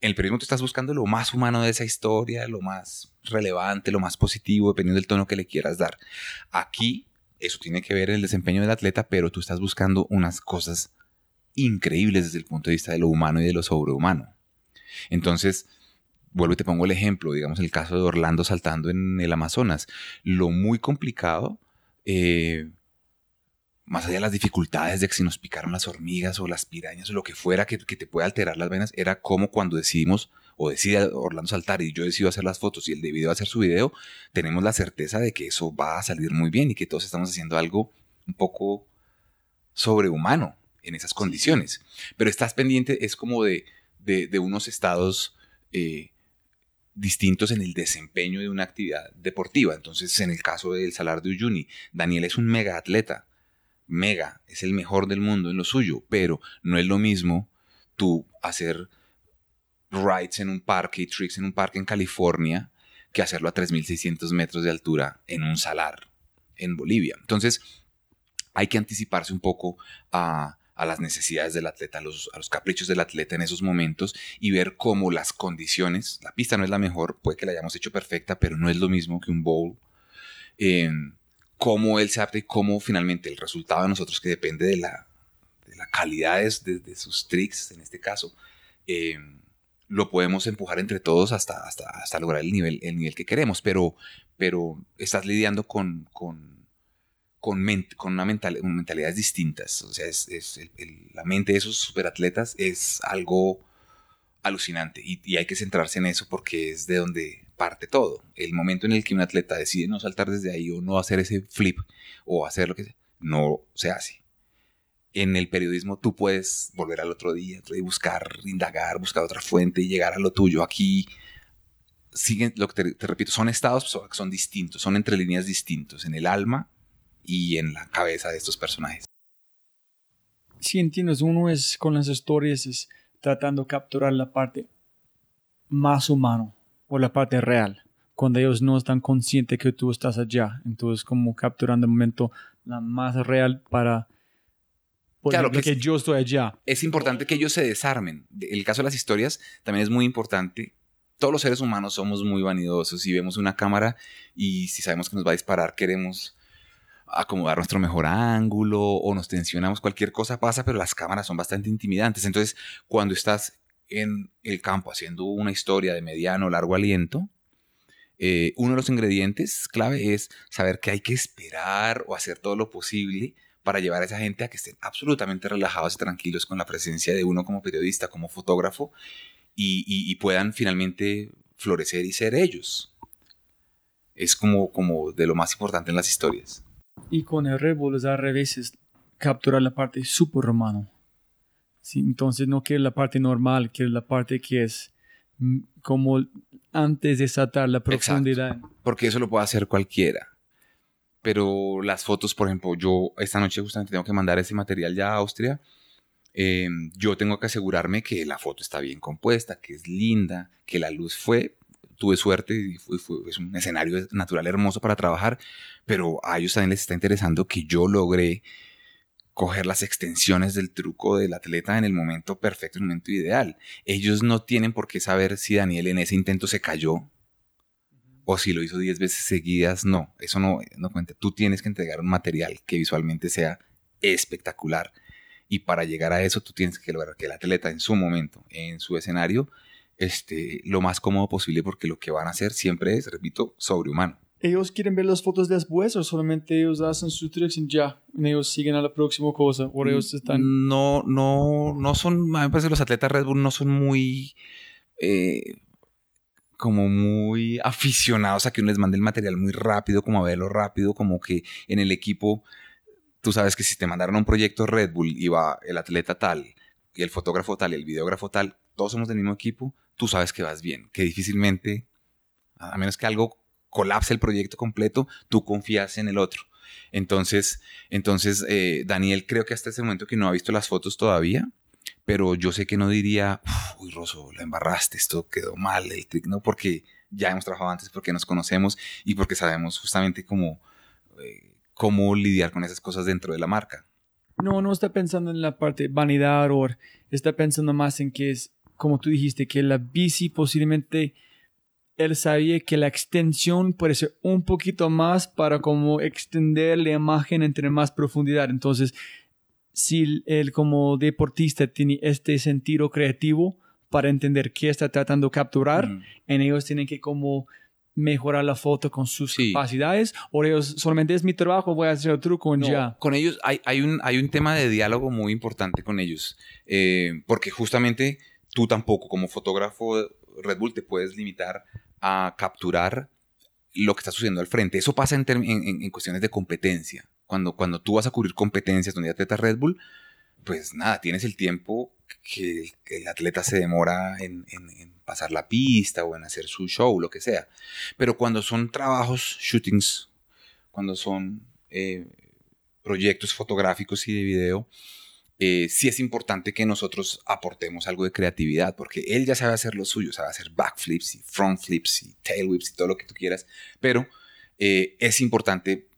En el periodismo tú estás buscando lo más humano de esa historia, lo más relevante, lo más positivo, dependiendo del tono que le quieras dar. Aquí eso tiene que ver en el desempeño del atleta, pero tú estás buscando unas cosas increíbles desde el punto de vista de lo humano y de lo sobrehumano. Entonces, vuelvo y te pongo el ejemplo, digamos el caso de Orlando saltando en el Amazonas. Lo muy complicado, eh, más allá de las dificultades de que si nos picaron las hormigas o las pirañas o lo que fuera que, te pueda alterar las venas, era como cuando decidimos o decide Orlando saltar y yo decido hacer las fotos y el de hacer su video, tenemos la certeza de que eso va a salir muy bien y que todos estamos haciendo algo un poco sobrehumano en esas condiciones. Pero estás pendiente, es como de, de, unos estados eh, distintos en el desempeño de una actividad deportiva. Entonces, en el caso del Salar de Uyuni, Daniel es un mega atleta, mega, es el mejor del mundo en lo suyo, pero no es lo mismo tú hacer rides en un parque y tricks en un parque en California que hacerlo a 3.600 metros de altura en un salar en Bolivia. Entonces, hay que anticiparse un poco a, a las necesidades del atleta, a los, caprichos del atleta en esos momentos y ver cómo las condiciones, la pista no es la mejor, puede que la hayamos hecho perfecta, pero no es lo mismo que un bowl, cómo él se adapta y cómo finalmente el resultado de nosotros, que depende de la, de la calidad de, sus tricks, en este caso, em, lo podemos empujar entre todos hasta, hasta, hasta lograr el nivel, el nivel que queremos, pero, pero estás lidiando con con, con una mental, mentalidades distintas. O sea, es, la mente de esos superatletas es algo alucinante y, hay que centrarse en eso porque es de donde parte todo. El momento en el que un atleta decide no saltar desde ahí o no hacer ese flip o hacer lo que sea, no se hace. En el periodismo tú puedes volver al otro día, otro buscar, indagar, buscar otra fuente y llegar a lo tuyo. Aquí siguen, lo que te, te repito, son estados que son distintos, son entre líneas distintos. En el alma y en la cabeza de estos personajes. Sí, entiendes, uno es con las historias es tratando de capturar la parte más humano o la parte real, cuando ellos no están conscientes que tú estás allá. Entonces, como capturando el momento la más real para claro que, yo estoy allá. Es importante que ellos se desarmen. En el caso de las historias, también es muy importante. Todos los seres humanos somos muy vanidosos y vemos una cámara y si sabemos que nos va a disparar, queremos acomodar nuestro mejor ángulo o nos tensionamos, cualquier cosa pasa, pero las cámaras son bastante intimidantes. Entonces, cuando estás en el campo haciendo una historia de mediano o largo aliento, eh, uno de los ingredientes clave es saber que hay que esperar o hacer todo lo posible para llevar a esa gente a que estén absolutamente relajados y tranquilos con la presencia de uno como periodista, como fotógrafo, y, puedan finalmente florecer y ser ellos. Es como, como de lo más importante en las historias. Y con el es al revés, es capturar la parte super romano. ¿Sí? Entonces no quiere la parte normal, quiere la parte que es mm, como antes de saltar la profundidad. porque eso lo puede hacer cualquiera. Pero las fotos, por ejemplo, yo esta noche justamente tengo que mandar ese material ya a Austria. Em, yo tengo que asegurarme que la foto está bien compuesta, que es linda, que la luz fue tuve suerte y fue, es un escenario natural hermoso para trabajar, pero a ellos también les está interesando que yo logré coger las extensiones del truco del atleta en el momento perfecto, en el momento ideal. Ellos no tienen por qué saber si Daniel en ese intento se cayó o si lo hizo 10 veces seguidas, no, eso no, no cuenta. Tú tienes que entregar un material que visualmente sea espectacular. Y para llegar a eso, tú tienes que lograr que el atleta en su momento, en su escenario, esté lo más cómodo posible, porque lo que van a hacer siempre es, repito, sobrehumano. ¿Ellos quieren ver las fotos después o solamente ellos hacen su tricks y ya? Y ellos siguen a la próxima cosa? ¿O ellos están.? No, no, no son. A mí me parece que los atletas Red Bull no son muy. Eh, como muy aficionados a que uno les mande el material muy rápido, como a verlo rápido, como que en el equipo, tú sabes que si te mandaron un proyecto Red Bull y va el atleta tal, y el fotógrafo tal, y el videógrafo tal, todos somos del mismo equipo, tú sabes que vas bien, que difícilmente, a menos que algo colapse el proyecto completo, tú confías en el otro. Entonces, entonces eh, Daniel creo que hasta ese momento que no ha visto las fotos todavía, pero yo sé que no diría, uy, Rosso, la embarraste, esto quedó mal, no, porque ya hemos trabajado antes, porque nos conocemos y porque sabemos justamente cómo, eh, cómo lidiar con esas cosas dentro de la marca. No, no está pensando en la parte vanidad o está pensando más en que es, como tú dijiste, que la bici posiblemente él sabía que la extensión puede ser un poquito más para como extender la imagen entre más profundidad. Entonces, si él como deportista tiene este sentido creativo para entender qué está tratando de capturar, en ellos tienen que como mejorar la foto con sus capacidades o ellos solamente es mi trabajo, voy a hacer el truco en ya. Con ellos hay, hay, un, hay un tema de diálogo muy importante con ellos, eh, porque justamente tú tampoco como fotógrafo Red Bull te puedes limitar a capturar lo que está sucediendo al frente. Eso pasa en, cuestiones de competencia. Cuando, cuando tú vas a cubrir competencias donde atleta Red Bull, pues nada, tienes el tiempo que el, atleta se demora en, pasar la pista o en hacer su show, lo que sea. Pero cuando son trabajos, shootings, cuando son eh, proyectos fotográficos y de video, eh, sí es importante que nosotros aportemos algo de creatividad, porque él ya sabe hacer lo suyo, sabe hacer backflips y front flips y tail whips y todo lo que tú quieras, pero eh, es importante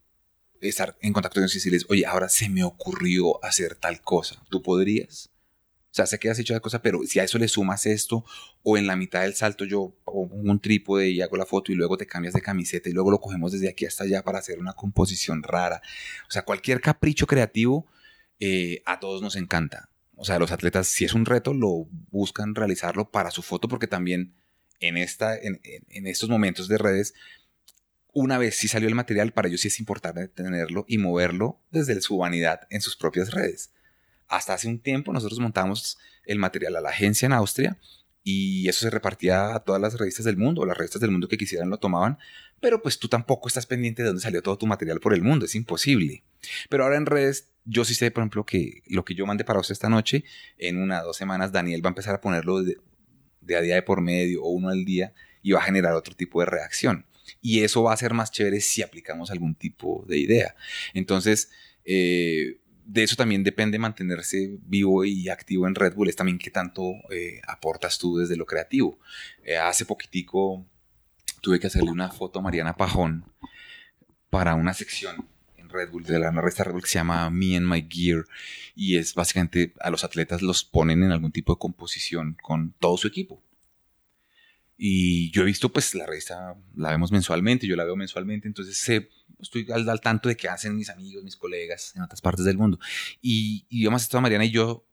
estar en contacto con ellos y decirles, oye, ahora se me ocurrió hacer tal cosa, ¿tú podrías? O sea, sé que has hecho esa cosa, pero si a eso le sumas esto, o en la mitad del salto yo pongo un trípode y hago la foto y luego te cambias de camiseta y luego lo cogemos desde aquí hasta allá para hacer una composición rara. O sea, cualquier capricho creativo eh, a todos nos encanta. O sea, los atletas, si es un reto, lo buscan realizarlo para su foto porque también en, esta, en, estos momentos de redes una vez si salió el material, para ellos sí es importante tenerlo y moverlo desde su vanidad en sus propias redes. Hasta hace un tiempo nosotros montamos el material a la agencia en Austria y eso se repartía a todas las revistas del mundo, las revistas del mundo que quisieran lo tomaban, pero pues tú tampoco estás pendiente de dónde salió todo tu material por el mundo, es imposible. Pero ahora en redes, yo sí sé, por ejemplo, que lo que yo mandé para usted esta noche, en una dos semanas, Daniel va a empezar a ponerlo de, a día de por medio o uno al día y va a generar otro tipo de reacción. Y eso va a ser más chévere si aplicamos algún tipo de idea. Entonces, eh, de eso también depende mantenerse vivo y activo en Red Bull, es también qué tanto eh, aportas tú desde lo creativo. Eh, hace poquitico tuve que hacerle una foto a Mariana Pajón para una sección Red Bull, de la revista Red Bull que se llama Me and My Gear, y es básicamente a los atletas los ponen en algún tipo de composición con todo su equipo. Y yo he visto, pues, la revista la vemos mensualmente, yo la veo mensualmente, entonces sé, estoy al, tanto de qué hacen mis amigos, mis colegas en otras partes del mundo. Y, y yo más estado Mariana y yo,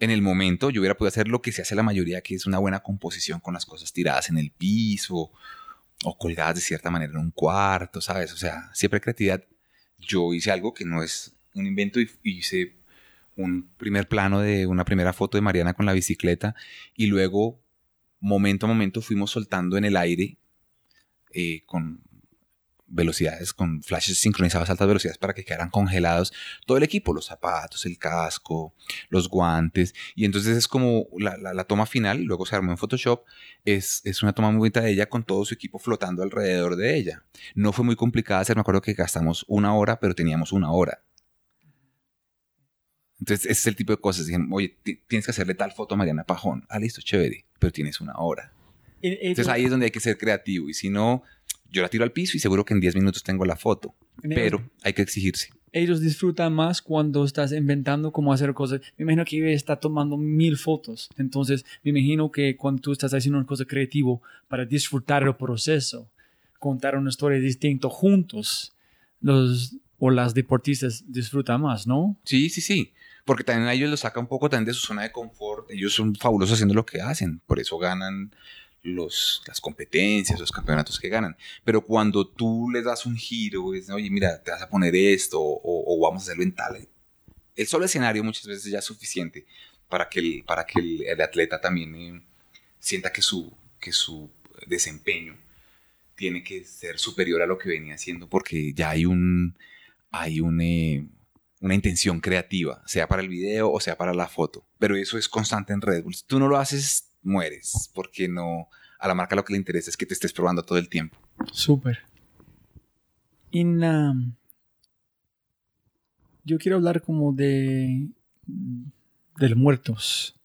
en el momento, yo hubiera podido hacer lo que se hace la mayoría, que es una buena composición con las cosas tiradas en el piso o colgadas de cierta manera en un cuarto, ¿sabes? O sea, siempre creatividad. Yo hice algo que no es un invento y hice un primer plano de una primera foto de Mariana con la bicicleta y luego momento a momento fuimos soltando en el aire eh, con velocidades, con flashes sincronizados a altas velocidades para que quedaran congelados todo el equipo, los zapatos, el casco, los guantes. Y entonces es como la, toma final, luego se armó en Photoshop, es, es, una toma muy bonita de ella con todo su equipo flotando alrededor de ella. No fue muy complicada hacer, me acuerdo que gastamos una hora, pero teníamos una hora. Entonces, ese es el tipo de cosas. Dijeron, oye, tienes que hacerle tal foto a Mariana Pajón. Ah, listo, chévere, pero tienes una hora. Entonces ahí es donde hay que ser creativo. Y si no, yo la tiro al piso y seguro que en 10 minutos tengo la foto. Pero hay que exigirse. Ellos disfrutan más cuando estás inventando cómo hacer cosas. Me imagino que está tomando mil fotos. Entonces, me imagino que cuando tú estás haciendo una cosa creativa para disfrutar el proceso, contar una historia distinta juntos, los o las deportistas disfrutan más, ¿no? Sí, sí, sí. Porque también a ellos los saca un poco también de su zona de confort. Ellos son fabulosos haciendo lo que hacen. Por eso ganan los, las competencias, los campeonatos que ganan. Pero cuando tú les das un giro, es, oye, mira, te vas a poner esto o, vamos a hacerlo en tal. El solo escenario muchas veces ya es suficiente para que el, para que el, atleta también eh, sienta que su, que su desempeño tiene que ser superior a lo que venía haciendo porque ya hay un hay eh, una intención creativa, sea para el video o sea para la foto. Pero eso es constante en Red Bull. Si tú no lo haces, mueres, porque no a la marca lo que le interesa es que te estés probando todo el tiempo. Súper. Um, yo quiero hablar como de de los muertos.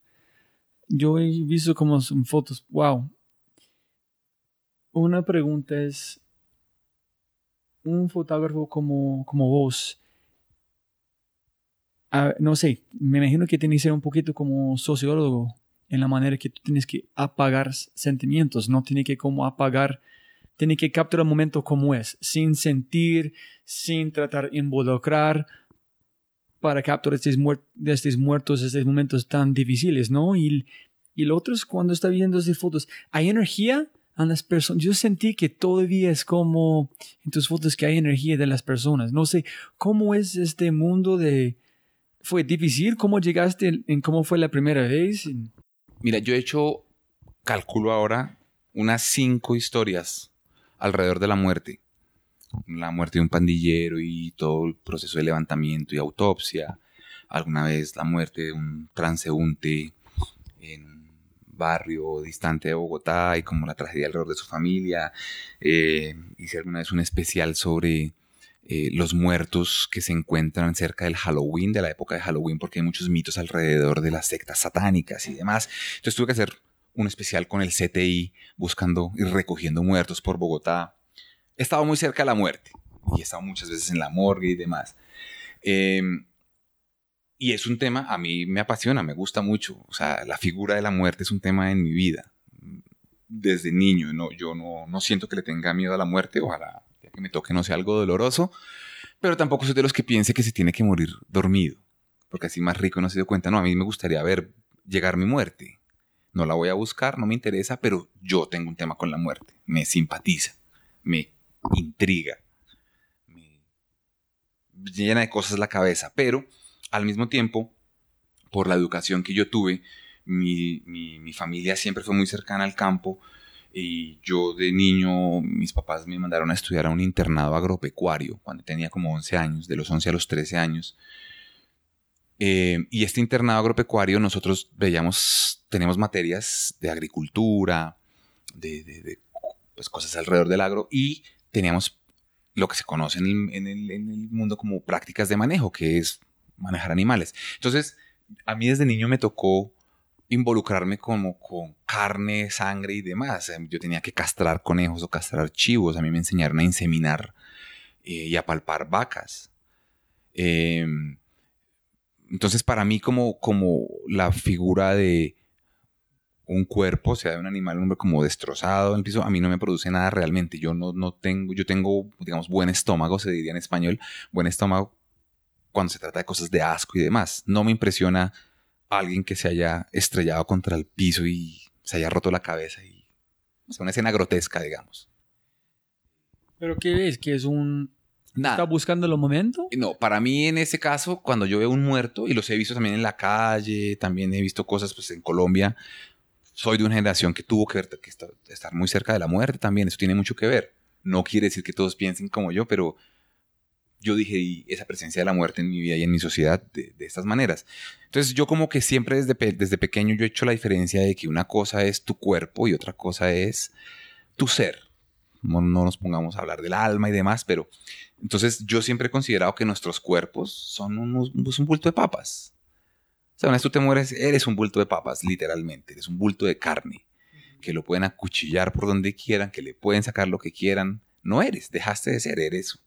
Yo he visto como fotos, wow. Una pregunta es, un fotógrafo como, como vos, no sé, me imagino que tienes que ser un poquito como sociólogo en la manera que tú tienes que apagar sentimientos, no tiene que como apagar, tiene que capturar el momento como es, sin sentir, sin tratar de involucrar para capturar estos, estos muertos, estos momentos tan difíciles, ¿no? Y, y lo otro es cuando está viendo esas fotos, ¿hay energía? a las personas. Yo sentí que todavía es como en tus fotos que hay energía de las personas. No sé cómo es este mundo de... ¿Fue difícil? ¿Cómo llegaste en cómo fue la primera vez? Mira, yo he hecho, calculo ahora, unas cinco historias alrededor de la muerte. La muerte de un pandillero y todo el proceso de levantamiento y autopsia. Alguna vez la muerte de un transeúnte en barrio distante de Bogotá y como la tragedia alrededor de su familia. Eh, hice alguna vez un especial sobre eh, los muertos que se encuentran cerca del Halloween, de la época de Halloween, porque hay muchos mitos alrededor de las sectas satánicas y demás. Entonces tuve que hacer un especial con el CTI buscando y recogiendo muertos por Bogotá. He estado muy cerca de la muerte y he estado muchas veces en la morgue y demás. Eh, y es un tema, a mí me apasiona, me gusta mucho. O sea, la figura de la muerte es un tema en mi vida. Desde niño, yo no, no siento que le tenga miedo a la muerte, ojalá que me toque no sea algo doloroso, pero tampoco soy de los que piense que se tiene que morir dormido, porque así más rico no se dio cuenta. No, a mí me gustaría ver llegar mi muerte. No la voy a buscar, no me interesa, pero yo tengo un tema con la muerte. Me simpatiza, me intriga, me llena de cosas la cabeza, pero al mismo tiempo, por la educación que yo tuve, mi, familia siempre fue muy cercana al campo y yo de niño, mis papás me mandaron a estudiar a un internado agropecuario cuando tenía como 11 años, de los 11 a los 13 años. Eh, y este internado agropecuario nosotros veíamos, tenemos materias de agricultura, de, pues, cosas alrededor del agro y teníamos lo que se conoce en en el mundo como prácticas de manejo, que es manejar animales. Entonces, a mí desde niño me tocó involucrarme como con carne, sangre y demás. Em, yo tenía que castrar conejos o castrar chivos. A mí me enseñaron a inseminar eh, y a palpar vacas. Em, entonces, para mí, como, como la figura de un cuerpo, sea, de un animal, un hombre como destrozado en el piso, a mí no me produce nada realmente. Yo no, no tengo, yo tengo, digamos, buen estómago, se diría en español, buen estómago cuando se trata de cosas de asco y demás. No me impresiona alguien que se haya estrellado contra el piso y se haya roto la cabeza y o una escena grotesca, digamos. ¿Pero qué es? ¿Que es un... ¿Está buscando el momento? No, para mí en ese caso, cuando yo veo un muerto, y los he visto también en la calle, también he visto cosas pues en Colombia, soy de una generación que tuvo que, ver, que estar muy cerca de la muerte también, eso tiene mucho que ver. No quiere decir que todos piensen como yo, pero yo dije, y esa presencia de la muerte en mi vida y en mi sociedad de, estas maneras. Entonces yo como que siempre desde, desde pequeño yo he hecho la diferencia de que una cosa es tu cuerpo y otra cosa es tu ser. No, nos pongamos a hablar del alma y demás, pero entonces yo siempre he considerado que nuestros cuerpos son unos, pues, un bulto de papas. O sea, una vez tú te mueres, eres un bulto de papas, literalmente. Eres un bulto de carne, que lo pueden acuchillar por donde quieran, que le pueden sacar lo que quieran. No eres, dejaste de ser, eres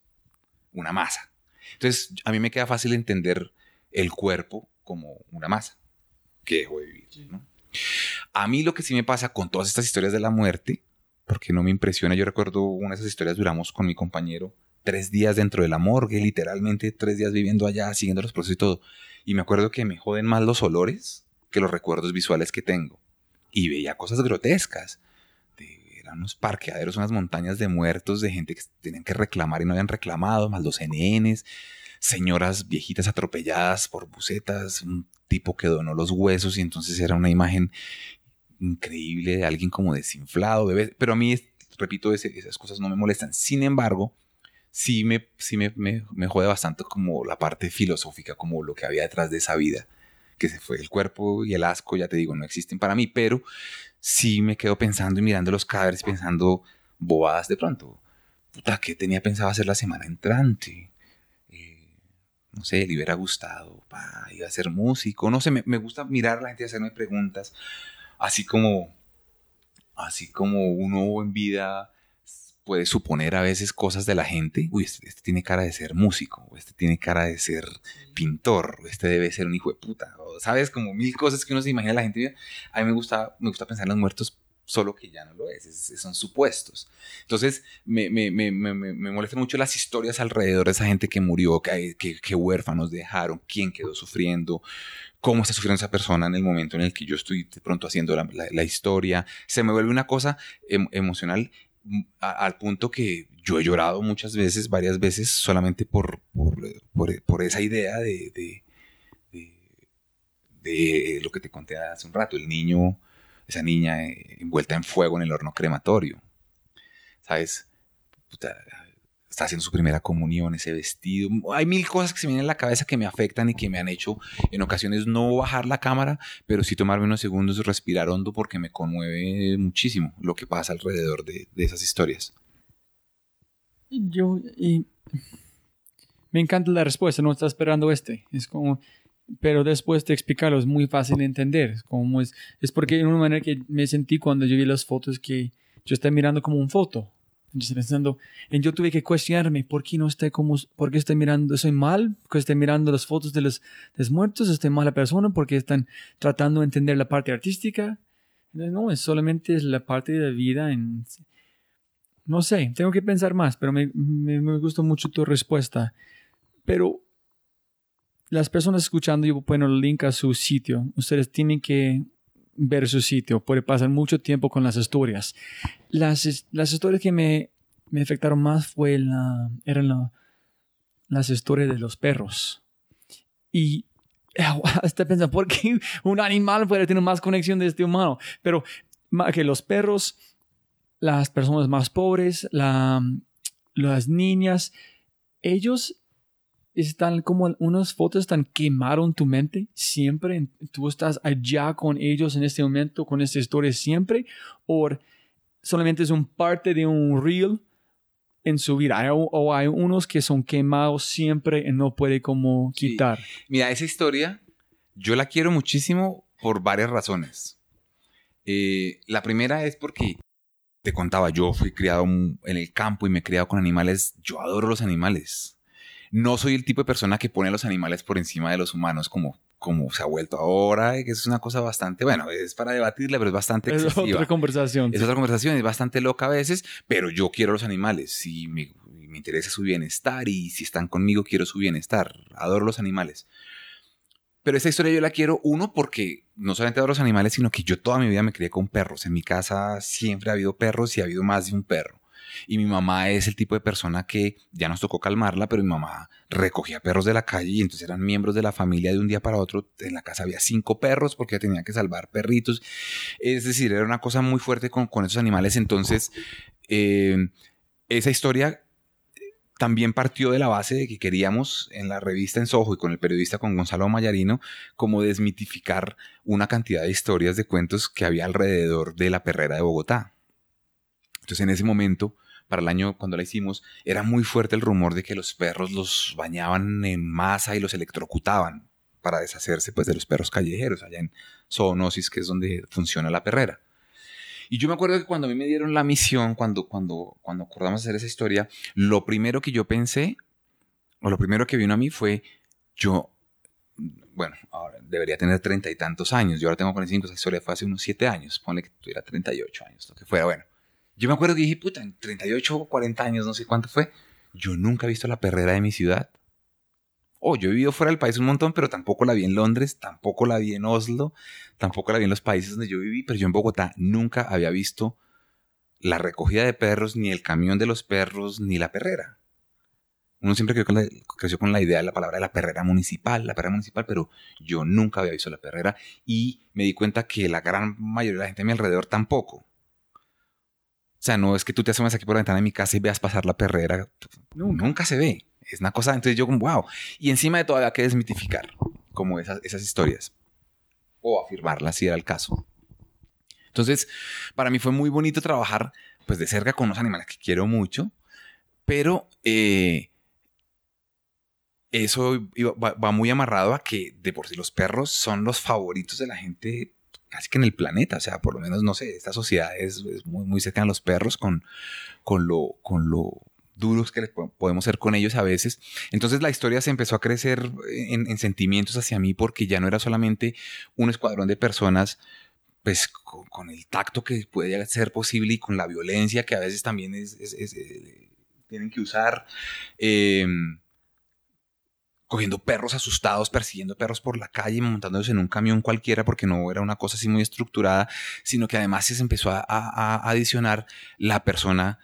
una masa. Entonces, a mí me queda fácil entender el cuerpo como una masa que dejó de vivir. A mí lo que sí me pasa con todas estas historias de la muerte, porque no me impresiona. Yo recuerdo una de esas historias, duramos con mi compañero tres días dentro de la morgue, literalmente tres días viviendo allá, siguiendo los procesos y todo. Y me acuerdo que me joden más los olores que los recuerdos visuales que tengo. Y veía cosas grotescas. Eran unos parqueaderos, unas montañas de muertos, de gente que tenían que reclamar y no habían reclamado, más los NNs, señoras viejitas atropelladas por bucetas, un tipo que donó los huesos y entonces era una imagen increíble de alguien como desinflado, bebé. Pero a mí, repito, esas cosas no me molestan. Sin embargo, sí me, sí me, me, me, jode bastante como la parte filosófica, como lo que había detrás de esa vida, que se fue el cuerpo y el asco, ya te digo, no existen para mí, pero sí me quedo pensando y mirando los cadáveres, pensando bobadas de pronto. Puta, ¿qué tenía pensado hacer la semana entrante? Eh, no sé, le hubiera gustado, pa, iba a ser músico, no sé, me, me gusta mirar a la gente y hacerme preguntas, así como, así como uno en vida puede suponer a veces cosas de la gente. Uy, este, este, tiene cara de ser músico, o este tiene cara de ser pintor, o este debe ser un hijo de puta. ¿Sabes? Como mil cosas que uno se imagina la gente. A mí me gusta, me gusta pensar en los muertos solo que ya no lo es, son supuestos. Entonces, me, me, me, me, molestan mucho las historias alrededor de esa gente que murió, que, que, huérfanos dejaron, quién quedó sufriendo, cómo está sufriendo esa persona en el momento en el que yo estoy de pronto haciendo la, la, historia. Se me vuelve una cosa em, emocional al punto que yo he llorado muchas veces, varias veces, solamente por, por, esa idea de, de, de, lo que te conté hace un rato, el niño, esa niña eh, envuelta en fuego en el horno crematorio. ¿Sabes? está haciendo su primera comunión, ese vestido. Hay mil cosas que se me vienen en la cabeza que me afectan y que me han hecho en ocasiones no bajar la cámara, pero sí tomarme unos segundos respirar hondo porque me conmueve muchísimo lo que pasa alrededor de, esas historias. Yo, y me encanta la respuesta, no está esperando este. Es como, pero después de explicarlo es muy fácil de entender. Como es, es porque en una manera que me sentí cuando yo vi las fotos que yo estoy mirando como un foto entonces pensando, en yo tuve que cuestionarme, ¿por qué no estoy como, por qué estoy mirando, soy mal? ¿Porque estoy mirando las fotos de los, de los muertos? ¿Estoy mala persona? porque están tratando de entender la parte artística? No, es solamente la parte de la vida en... No sé, tengo que pensar más, pero me, me, me gustó mucho tu respuesta. Pero las personas escuchando, yo pongo el link a su sitio. Ustedes tienen que ver su sitio, puede pasar mucho tiempo con las historias. Las, las historias que me, me afectaron más fue la, eran las historias de los perros. Y hasta pensando, ¿por qué un animal puede tener más conexión de este humano? Pero que los perros, las personas más pobres, la, las niñas, ellos están como unas fotos están quemaron tu mente siempre. Tú estás allá con ellos en este momento, con esta historia siempre, o solamente es un parte de un reel en su vida. o hay unos que son quemados siempre y no puede como quitar. Mira, esa historia yo la quiero muchísimo por varias razones. Eh, la primera es porque te contaba, yo fui criado en el campo y me he criado con animales. Yo adoro los animales no soy el tipo de persona que pone a los animales por encima de los humanos como, como se ha vuelto ahora, que es una cosa bastante, bueno, es para debatirle, pero es bastante excesiva. Es otra conversación. Es otra conversación, es bastante loca a veces, pero yo quiero a los animales y me, me interesa su bienestar y si están conmigo quiero su bienestar, adoro los animales. Pero esta historia yo la quiero, uno, porque no solamente adoro los animales, sino que yo toda mi vida me crié con perros. En mi casa siempre ha habido perros y ha habido más de un perro. Y mi mamá es el tipo de persona que ya nos tocó calmarla, pero mi mamá recogía perros de la calle y entonces eran miembros de la familia de un día para otro. En la casa había cinco perros porque tenía que salvar perritos. Es decir, era una cosa muy fuerte con, esos animales. Entonces, eh, esa historia también partió de la base de que queríamos en la revista En Soho y con el periodista con Gonzalo Mayarino como desmitificar una cantidad de historias de cuentos que había alrededor de la perrera de Bogotá. Entonces en ese momento para el año cuando la hicimos, era muy fuerte el rumor de que los perros los bañaban en masa y los electrocutaban para deshacerse pues de los perros callejeros allá en Zoonosis, que es donde funciona la perrera. Y yo me acuerdo que cuando a mí me dieron la misión, cuando, cuando, cuando acordamos hacer esa historia, lo primero que yo pensé, o lo primero que vino a mí fue, yo, bueno, ahora debería tener treinta y tantos años, yo ahora tengo 45, esa historia fue hace unos siete años, ponle que tuviera 38 años, lo que fuera, bueno Yo me acuerdo que dije, puta, en 38 o 40 años, no sé cuánto fue, yo nunca he visto la perrera de mi ciudad. Oh, yo he vivido fuera del país un montón, pero tampoco la vi en Londres, tampoco la vi en Oslo, tampoco la vi en los países donde yo viví, pero yo en Bogotá nunca había visto la recogida de perros, ni el camión de los perros, ni la perrera. Uno siempre creció con, la, idea de la palabra de la perrera municipal, la perrera municipal, pero yo nunca había visto la perrera y me di cuenta que la gran mayoría de la gente a mi alrededor tampoco. O sea, no es que tú te asomes aquí por la ventana de mi casa y veas pasar la perrera. Nunca, se ve. Es una cosa, entonces yo como, wow. Y encima de todo había que desmitificar como esas, esas historias. O afirmarlas si era el caso. Entonces, para mí fue muy bonito trabajar pues de cerca con unos animales que quiero mucho, pero eh, eso va, muy amarrado a que de por sí los perros son los favoritos de la gente casi que en el planeta, o sea, por lo menos, no sé, esta sociedad es, muy, muy cercana a los perros con, con, lo, con lo duros que podemos ser con ellos a veces. Entonces la historia se empezó a crecer en, sentimientos hacia mí porque ya no era solamente un escuadrón de personas pues con, el tacto que puede ser posible y con la violencia que a veces también es, eh, tienen que usar. Eh, cogiendo perros asustados, persiguiendo perros por la calle, montándose en un camión cualquiera porque no era una cosa así muy estructurada, sino que además se empezó a, adicionar la persona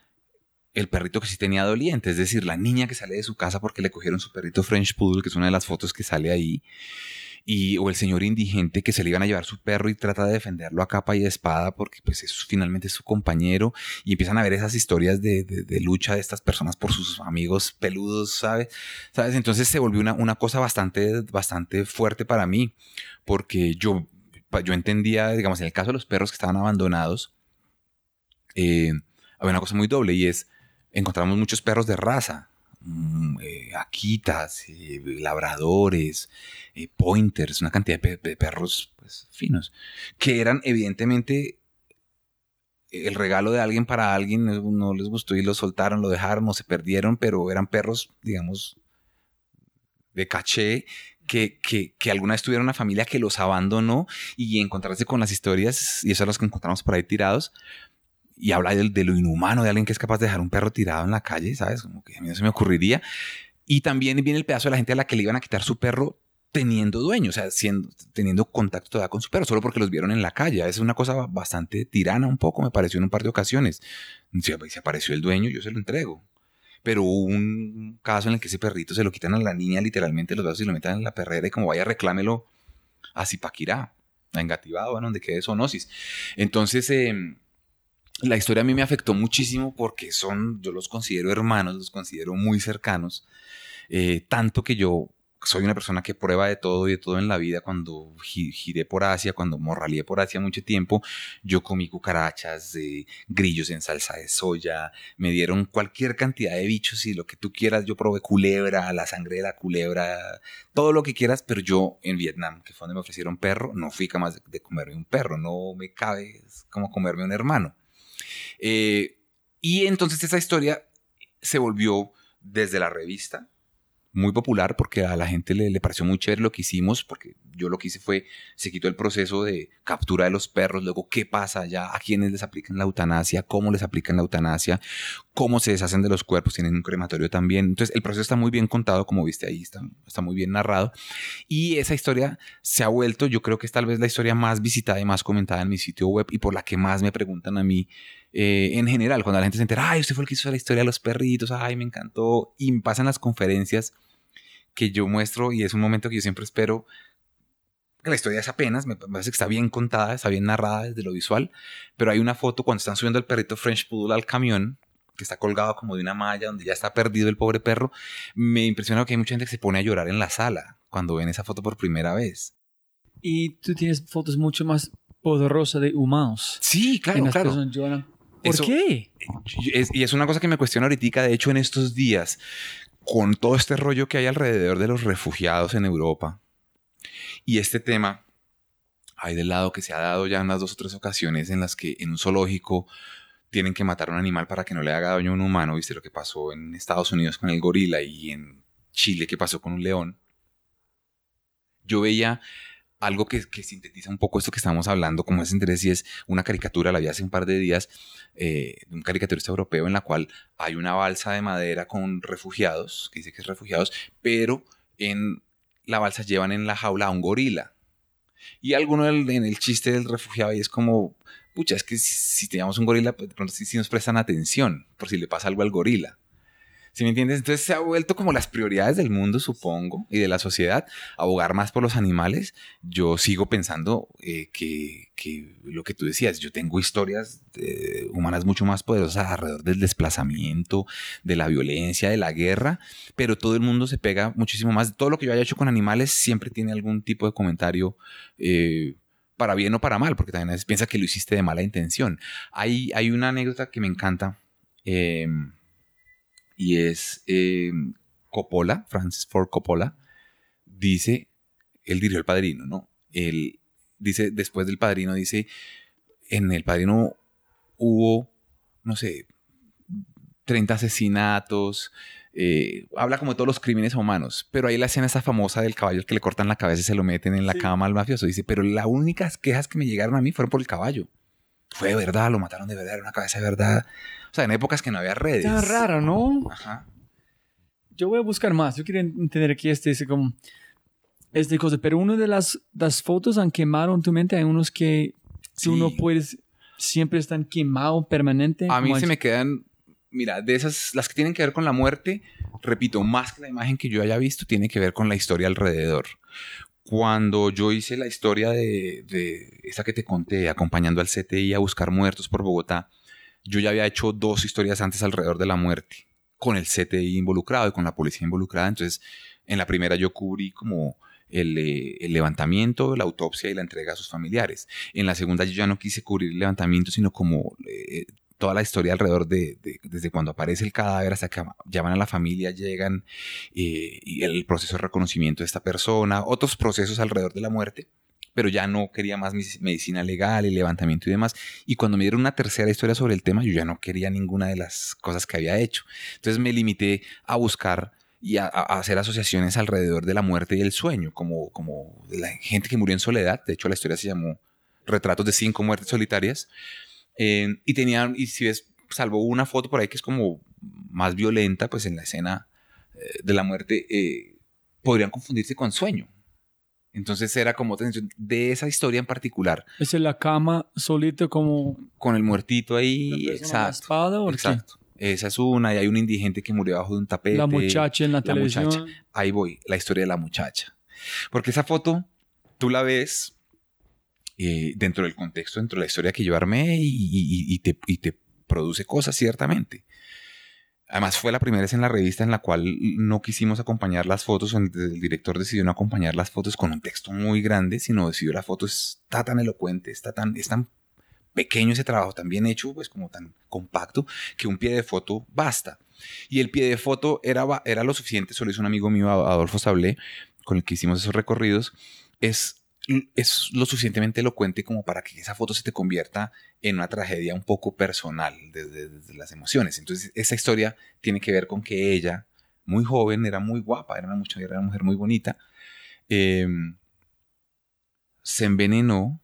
el perrito que sí tenía doliente, es decir, la niña que sale de su casa porque le cogieron su perrito French Poodle, que es una de las fotos que sale ahí, y, o el señor indigente que se le iban a llevar su perro y trata de defenderlo a capa y espada porque pues es finalmente su compañero y empiezan a ver esas historias de, de, lucha de estas personas por sus amigos peludos, ¿sabes? ¿sabes? Entonces se volvió una, una cosa bastante, bastante fuerte para mí porque yo, yo entendía, digamos, en el caso de los perros que estaban abandonados, eh, había una cosa muy doble y es, encontramos muchos perros de raza, eh, aquitas, eh, labradores, eh, pointers, una cantidad de, perros pues, finos, que eran evidentemente el regalo de alguien para alguien, no les gustó y lo soltaron, lo dejaron o se perdieron, pero eran perros, digamos, de caché que, que, que, alguna vez tuvieron una familia que los abandonó y encontrarse con las historias, y eso es las que encontramos por ahí tirados, y habla de, lo inhumano de alguien que es capaz de dejar un perro tirado en la calle, ¿sabes? Como que a mí no se me ocurriría. Y también viene el pedazo de la gente a la que le iban a quitar su perro teniendo dueño, o sea, siendo, teniendo contacto todavía con su perro, solo porque los vieron en la calle. Es una cosa bastante tirana un poco, me pareció en un par de ocasiones. Si, si apareció el dueño, yo se lo entrego. Pero hubo un caso en el que ese perrito se lo quitan a la niña literalmente los brazos y lo metan en la perrera y como vaya reclámelo a Zipaquirá, a Engativado, bueno, donde quede zoonosis. Entonces, eh, la historia a mí me afectó muchísimo porque son, yo los considero hermanos, los considero muy cercanos, eh, tanto que yo soy una persona que prueba de todo y de todo en la vida. Cuando giré por Asia, cuando morralié por Asia mucho tiempo, yo comí cucarachas, de grillos en salsa de soya, me dieron cualquier cantidad de bichos y lo que tú quieras. Yo probé culebra, la sangre de la culebra, todo lo que quieras, pero yo en Vietnam, que fue donde me ofrecieron perro, no fui capaz de comerme un perro, no me cabe como comerme un hermano. Eh, y entonces esa historia se volvió desde la revista muy popular porque a la gente le, pareció muy chévere lo que hicimos, porque yo lo que hice fue, se quitó el proceso de captura de los perros, luego qué pasa ya, a quiénes les aplican la eutanasia, cómo les aplican la eutanasia, cómo se deshacen de los cuerpos, tienen un crematorio también. Entonces el proceso está muy bien contado, como viste ahí, está, está muy bien narrado. Y esa historia se ha vuelto, yo creo que es tal vez la historia más visitada y más comentada en mi sitio web y por la que más me preguntan a mí eh, en general, cuando la gente se entera, ay, usted fue el que hizo la historia de los perritos, ay, me encantó, y pasan las conferencias que yo muestro y es un momento que yo siempre espero que la historia es apenas, me parece que está bien contada, está bien narrada desde lo visual, pero hay una foto cuando están subiendo el perrito French Poodle al camión, que está colgado como de una malla donde ya está perdido el pobre perro, me impresiona que hay mucha gente que se pone a llorar en la sala cuando ven esa foto por primera vez. Y tú tienes fotos mucho más poderosas de humanos. Sí, claro, claro. ¿Por qué? y es una cosa que me cuestiona ahorita, de hecho, en estos días, con todo este rollo que hay alrededor de los refugiados en Europa y este tema, hay del lado que se ha dado ya unas dos o tres ocasiones en las que en un zoológico tienen que matar a un animal para que no le haga daño a un humano, viste lo que pasó en Estados Unidos con el gorila y en Chile que pasó con un león. Yo veía algo que, sintetiza un poco esto que estamos hablando, como ese interés, y es una caricatura, la vi hace un par de días, eh, un caricaturista europeo en la cual hay una balsa de madera con refugiados, que dice que es refugiados, pero en la balsa llevan en la jaula a un gorila. Y alguno en el chiste del refugiado y es como, pucha, es que si, si teníamos un gorila, pues, pronto sí, sí nos prestan atención por si le pasa algo al gorila. ¿Sí me entiendes? Entonces se ha vuelto como las prioridades del mundo, supongo, y de la sociedad, abogar más por los animales. Yo sigo pensando eh, que, que, lo que tú decías, yo tengo historias eh, humanas mucho más poderosas alrededor del desplazamiento, de la violencia, de la guerra, pero todo el mundo se pega muchísimo más. Todo lo que yo haya hecho con animales siempre tiene algún tipo de comentario. Eh, para bien o para mal, porque también a veces piensa que lo hiciste de mala intención. Hay, hay una anécdota que me encanta. Eh, y es eh, Coppola, Francis Ford Coppola, dice, él dirigió El Padrino, ¿no? Él dice, después del Padrino, dice, en El Padrino hubo, no sé, 30 asesinatos, eh, habla como de todos los crímenes humanos, pero ahí la escena esa famosa del caballo que le cortan la cabeza y se lo meten en la cama al mafioso. Dice, pero las únicas quejas que me llegaron a mí fueron por el caballo. Fue de verdad, lo mataron de verdad, era una cabeza de verdad. O sea, en épocas que no había redes. Está raro, ¿no? Ajá. Yo voy a buscar más. Yo quiero entender aquí este, este como este cosa. Pero una de las, las fotos han quemado en tu mente. Hay unos que tú no puedes, siempre están quemados permanente. A mí se me quedan, mira, de esas, las que tienen que ver con la muerte, repito, más que la imagen que yo haya visto, tiene que ver con la historia alrededor cuando yo hice la historia de, de, esa que te conté, acompañando al CTI a buscar muertos por Bogotá, yo ya había hecho dos historias antes alrededor de la muerte, con el CTI involucrado y con la policía involucrada. Entonces, en la primera yo cubrí como el, eh, el, levantamiento, la autopsia y la entrega a sus familiares. En la segunda yo ya no quise cubrir el levantamiento, sino como eh, toda la historia alrededor de, de, desde cuando aparece el cadáver hasta que llaman a la familia, llegan eh, y el proceso de reconocimiento de esta persona, otros procesos alrededor de la muerte pero ya no quería más medicina legal y levantamiento y demás. Y cuando me dieron una tercera historia sobre el tema, yo ya no quería ninguna de las cosas que había hecho. Entonces me limité a buscar y a, hacer asociaciones alrededor de la muerte y el sueño, como, como la gente que murió en soledad. De hecho, la historia se llamó Retratos de cinco muertes solitarias. Eh, y tenían, y si ves, salvo una foto por ahí que es como más violenta, pues en la escena eh, de la muerte, eh, podrían confundirse con sueño. Entonces era como de esa historia en particular. ¿Es en la cama solito como... Con el muertito ahí, exacto. espada o exacto. Esa es una, y hay un indigente que murió bajo de un tapete. La muchacha en la, televisión. Ahí voy, la historia de la muchacha. Porque esa foto, tú la ves eh, dentro del contexto, dentro de la historia que yo armé y, te, y te produce cosas, ciertamente. Además fue la primera vez en la revista en la cual no quisimos acompañar las fotos, el director decidió no acompañar las fotos con un texto muy grande, sino decidió la foto está tan elocuente, está tan, es tan pequeño ese trabajo, tan bien hecho, pues como tan compacto, que un pie de foto basta. Y el pie de foto era, era lo suficiente, solo hizo un amigo mío, Adolfo Sablé, con el que hicimos esos recorridos, es es lo suficientemente elocuente como para que esa foto se te convierta en una tragedia un poco personal desde, las emociones. Entonces, esa historia tiene que ver con que ella, muy joven, era muy guapa, era una mujer, era una mujer muy bonita, em, se envenenó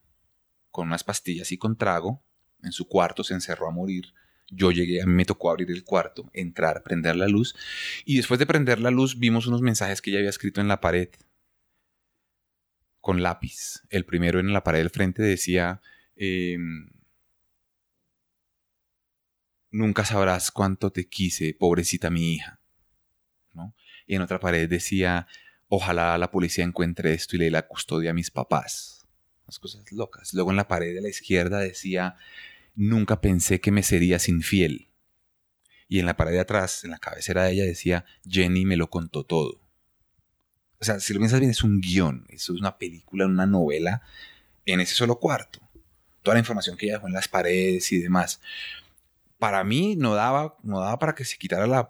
con unas pastillas y con trago, en su cuarto se encerró a morir. Yo llegué, a mí me tocó abrir el cuarto, entrar, prender la luz, y después de prender la luz vimos unos mensajes que ella había escrito en la pared con lápiz. El primero en la pared del frente decía, em, nunca sabrás cuánto te quise, pobrecita mi hija. ¿No? Y en otra pared decía, ojalá la policía encuentre esto y le dé la custodia a mis papás. Las cosas locas. Luego en la pared de la izquierda decía, nunca pensé que me serías infiel. Y en la pared de atrás, en la cabecera de ella decía, Jenny me lo contó todo. O sea, si lo piensas bien, es un guion, es una película, una novela en ese solo cuarto. Toda la información que ella dejó en las paredes y demás. Para mí no daba, no daba para que se quitara la,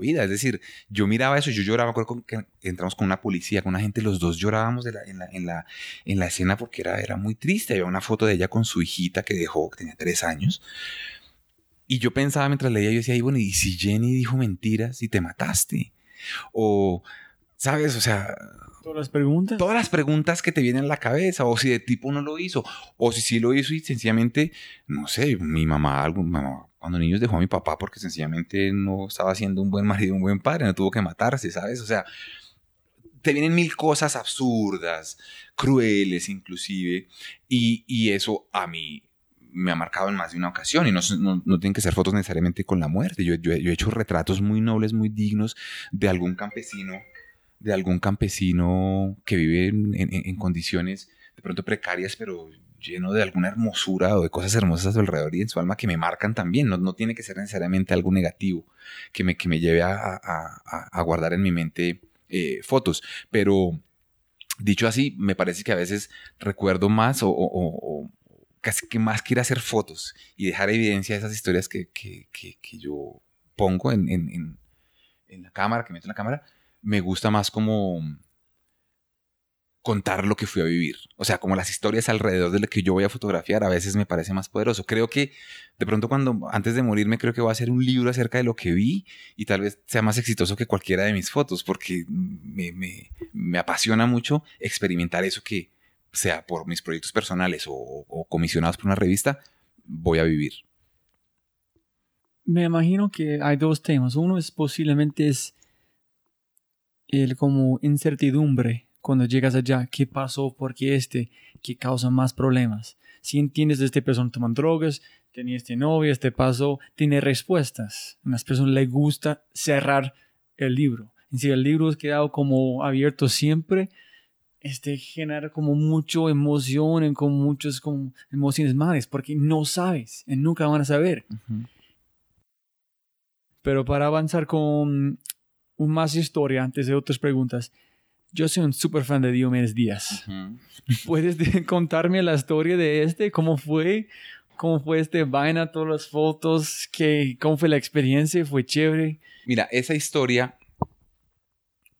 vida. Es decir, yo miraba eso, yo lloraba, acuerdo que entramos con una policía, con una gente, los dos llorábamos en, la, en, la, en la escena porque era, era muy triste. Había una foto de ella con su hijita que dejó, que tenía tres años. Y yo pensaba mientras leía, yo decía, bueno, ¿y si Jenny dijo mentiras y te mataste? O ¿sabes? O sea, Todas las preguntas. todas las preguntas que te vienen a la cabeza, o si de tipo no lo hizo, o si sí lo hizo y sencillamente, no sé, mi mamá, algún, mamá cuando niños dejó a mi papá porque sencillamente no estaba siendo un buen marido, un buen padre, no tuvo que matarse, ¿sabes? O sea, te vienen mil cosas absurdas, crueles inclusive, y, y eso a mí me ha marcado en más de una ocasión y no, no, no tienen que ser fotos necesariamente con la muerte. Yo, yo, yo, he hecho retratos muy nobles, muy dignos de algún campesino, de algún campesino que vive en, en, condiciones de pronto precarias, pero lleno de alguna hermosura o de cosas hermosas a alrededor y en su alma que me marcan también. No, no tiene que ser necesariamente algo negativo que me, que me lleve a, a, a, a guardar en mi mente eh, fotos. Pero dicho así, me parece que a veces recuerdo más o, casi que más quiero hacer fotos y dejar evidencia de esas historias que, que, que, que yo pongo en, en, en, la cámara, que meto en la cámara, me gusta más como contar lo que fui a vivir. O sea, como las historias alrededor de lo que yo voy a fotografiar a veces me parece más poderoso. Creo que de pronto cuando antes de morirme creo que voy a hacer un libro acerca de lo que vi y tal vez sea más exitoso que cualquiera de mis fotos porque me, me, apasiona mucho experimentar eso que sea por mis proyectos personales o, o comisionados por una revista, voy a vivir. Me imagino que hay dos temas. Uno es posiblemente es el como incertidumbre cuando llegas allá, qué pasó, por qué este, qué causa más problemas. Si entiendes de esta persona toman drogas, tenía este novio, este pasó, tiene respuestas. A las personas les gusta cerrar el libro. Y si el libro es quedado como abierto siempre, este genera como mucho emoción, con muchas como emociones malas, porque no sabes, y nunca van a saber. Uh -huh. Pero para avanzar con más historia, antes de otras preguntas, yo soy un súper fan de Diomedes Díaz. Uh -huh. ¿Puedes contarme la historia de este? ¿Cómo fue? ¿Cómo fue este vaina? Todas las fotos. ¿Qué, ¿Cómo fue la experiencia? ¿Fue chévere? Mira, esa historia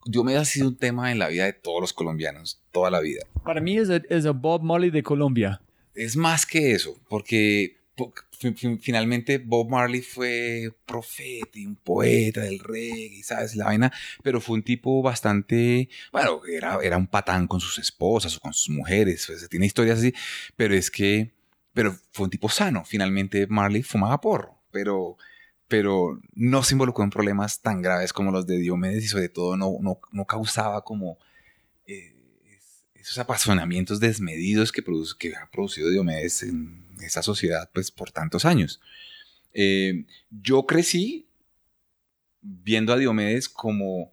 Diomedes ha sido un tema en la vida de todos los colombianos, toda la vida. Para mí es el Bob Marley de Colombia. Es más que eso, porque finalmente Bob Marley fue profeta y un poeta del reggae, ¿sabes? La vaina, pero fue un tipo bastante, bueno, era, era un patán con sus esposas o con sus mujeres, pues, tiene historias así, pero es que, pero fue un tipo sano. Finalmente Marley fumaba porro, pero, pero no se involucró en problemas tan graves como los de Diomedes y sobre todo no, no, no causaba como eh, esos apasionamientos desmedidos que, produce, que ha producido Diomedes en esa sociedad pues por tantos años. Eh, yo crecí viendo a Diomedes como,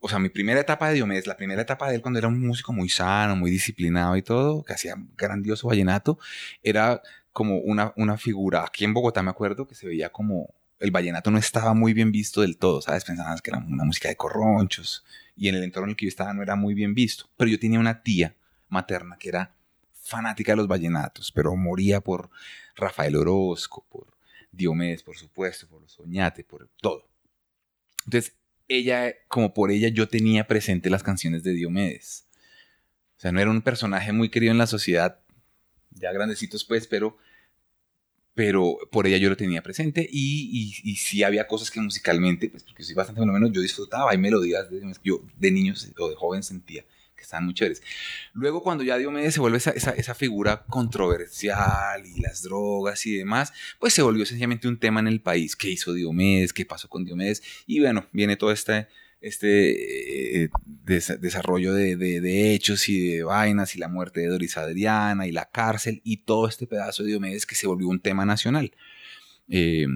o sea, mi primera etapa de Diomedes, la primera etapa de él cuando era un músico muy sano, muy disciplinado y todo, que hacía grandioso vallenato, era como una, una figura, aquí en Bogotá me acuerdo que se veía como, el vallenato no estaba muy bien visto del todo, ¿sabes? Pensaban que era una música de corronchos y en el entorno en el que yo estaba no era muy bien visto, pero yo tenía una tía materna que era fanática de los vallenatos, pero moría por Rafael Orozco, por Diomedes, por supuesto, por los Oñate, por todo. Entonces, ella, como por ella, yo tenía presente las canciones de Diomedes. O sea, no era un personaje muy querido en la sociedad, ya grandecitos pues, pero, pero por ella yo lo tenía presente y, y, y sí había cosas que musicalmente, pues porque soy bastante menos, yo disfrutaba, hay melodías de, yo de niños o de joven sentía que estaban muy. Luego, cuando ya Diomedes se vuelve esa, esa, figura controversial y las drogas y demás, pues se volvió sencillamente un tema en el país. ¿Qué hizo Diomedes? ¿Qué pasó con Diomedes? Y bueno, viene todo este, este eh, des desarrollo de, de, de, hechos y de vainas y la muerte de Doris Adriana y la cárcel y todo este pedazo de Diomedes que se volvió un tema nacional. Eh,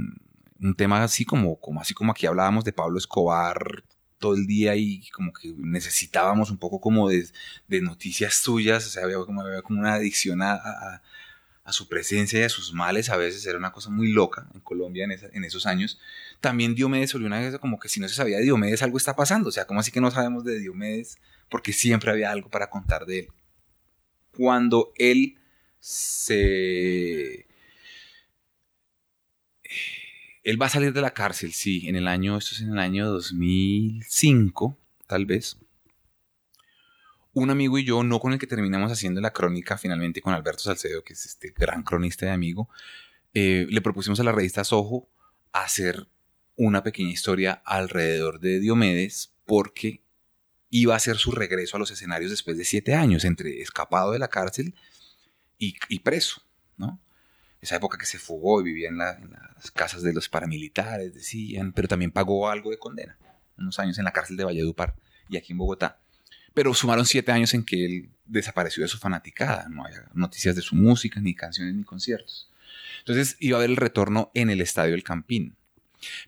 un tema así como, como, así como aquí hablábamos de Pablo Escobar todo el día y como que necesitábamos un poco como de, noticias suyas, o sea, había como, como una adicción a, su presencia y a sus males, a veces era una cosa muy loca en Colombia en esos años. También Diomedes volvió una vez como que si no se sabía de Diomedes algo está pasando, o sea, como así que no sabemos de Diomedes porque siempre había algo para contar de él. Cuando él se él va a salir de la cárcel, sí, en el año, esto es en el año 2005, tal vez. Un amigo y yo, no con el que terminamos haciendo la crónica finalmente con Alberto Salcedo, que es este gran cronista de amigo, eh, le propusimos a la revista Soho hacer una pequeña historia alrededor de Diomedes porque iba a hacer su regreso a los escenarios después de siete años, entre escapado de la cárcel y, y preso, ¿no? Esa época que se fugó y vivía en, las casas de los paramilitares, decían, pero también pagó algo de condena, unos años en la cárcel de Valledupar y aquí en Bogotá. Pero sumaron siete años en que él desapareció de su fanaticada, no había noticias de su música, ni canciones, ni conciertos. Entonces iba a haber el retorno en el Estadio del Campín.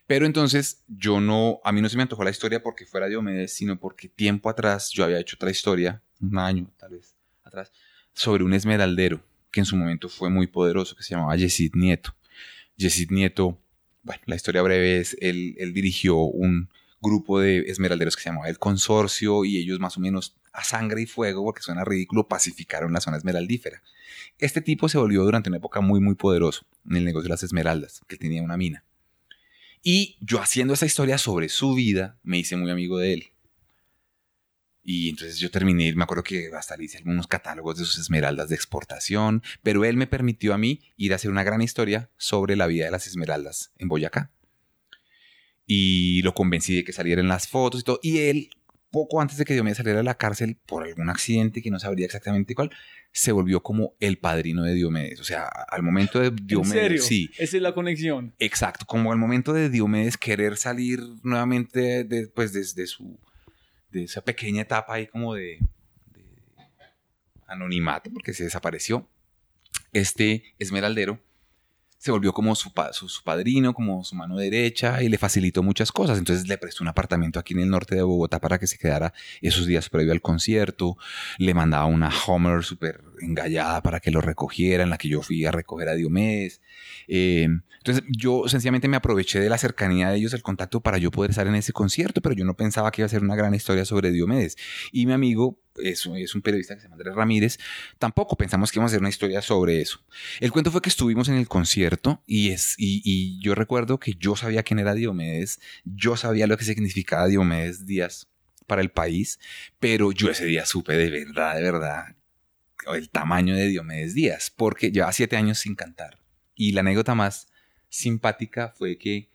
Pero entonces yo no, a mí no se me antojó la historia porque fuera Diomedes, sino porque tiempo atrás yo había hecho otra historia, un año tal vez atrás, sobre un esmeraldero que en su momento fue muy poderoso, que se llamaba Yesid Nieto. Yesid Nieto, bueno, la historia breve es, él, él dirigió un grupo de esmeralderos que se llamaba el Consorcio y ellos más o menos a sangre y fuego, porque suena ridículo, pacificaron la zona esmeraldífera. Este tipo se volvió durante una época muy, muy poderoso en el negocio de las esmeraldas, que tenía una mina. Y yo haciendo esa historia sobre su vida, me hice muy amigo de él. Y entonces yo terminé, me acuerdo que hasta le hice algunos catálogos de sus esmeraldas de exportación, pero él me permitió a mí ir a hacer una gran historia sobre la vida de las esmeraldas en Boyacá. Y lo convencí de que salieran las fotos y todo. Y él, poco antes de que yo me saliera de la cárcel por algún accidente que no sabría exactamente cuál, se volvió como el padrino de Diomedes. O sea, al momento de Diomedes. ¿En serio? Sí. Esa es la conexión. Exacto, como al momento de Diomedes querer salir nuevamente de, pues, desde su. De esa pequeña etapa ahí como de, de anonimato, porque se desapareció. Este esmeraldero se volvió como su, su, padrino, como su mano derecha y le facilitó muchas cosas. Entonces le prestó un apartamento aquí en el norte de Bogotá para que se quedara esos días previo al concierto. Le mandaba una Homer súper engallada para que lo recogiera, en la que yo fui a recoger a Diomedes. Eh, entonces yo sencillamente me aproveché de la cercanía de ellos, el contacto para yo poder estar en ese concierto, pero yo no pensaba que iba a ser una gran historia sobre Diomedes. Y mi amigo es, es, un periodista que se llama Andrés Ramírez, tampoco pensamos que íbamos a hacer una historia sobre eso. El cuento fue que estuvimos en el concierto y, es, y, y yo recuerdo que yo sabía quién era Diomedes, yo sabía lo que significaba Diomedes Díaz para el país, pero yo ese día supe de verdad, de verdad, el tamaño de Diomedes Díaz, porque llevaba siete años sin cantar. Y la anécdota más simpática fue que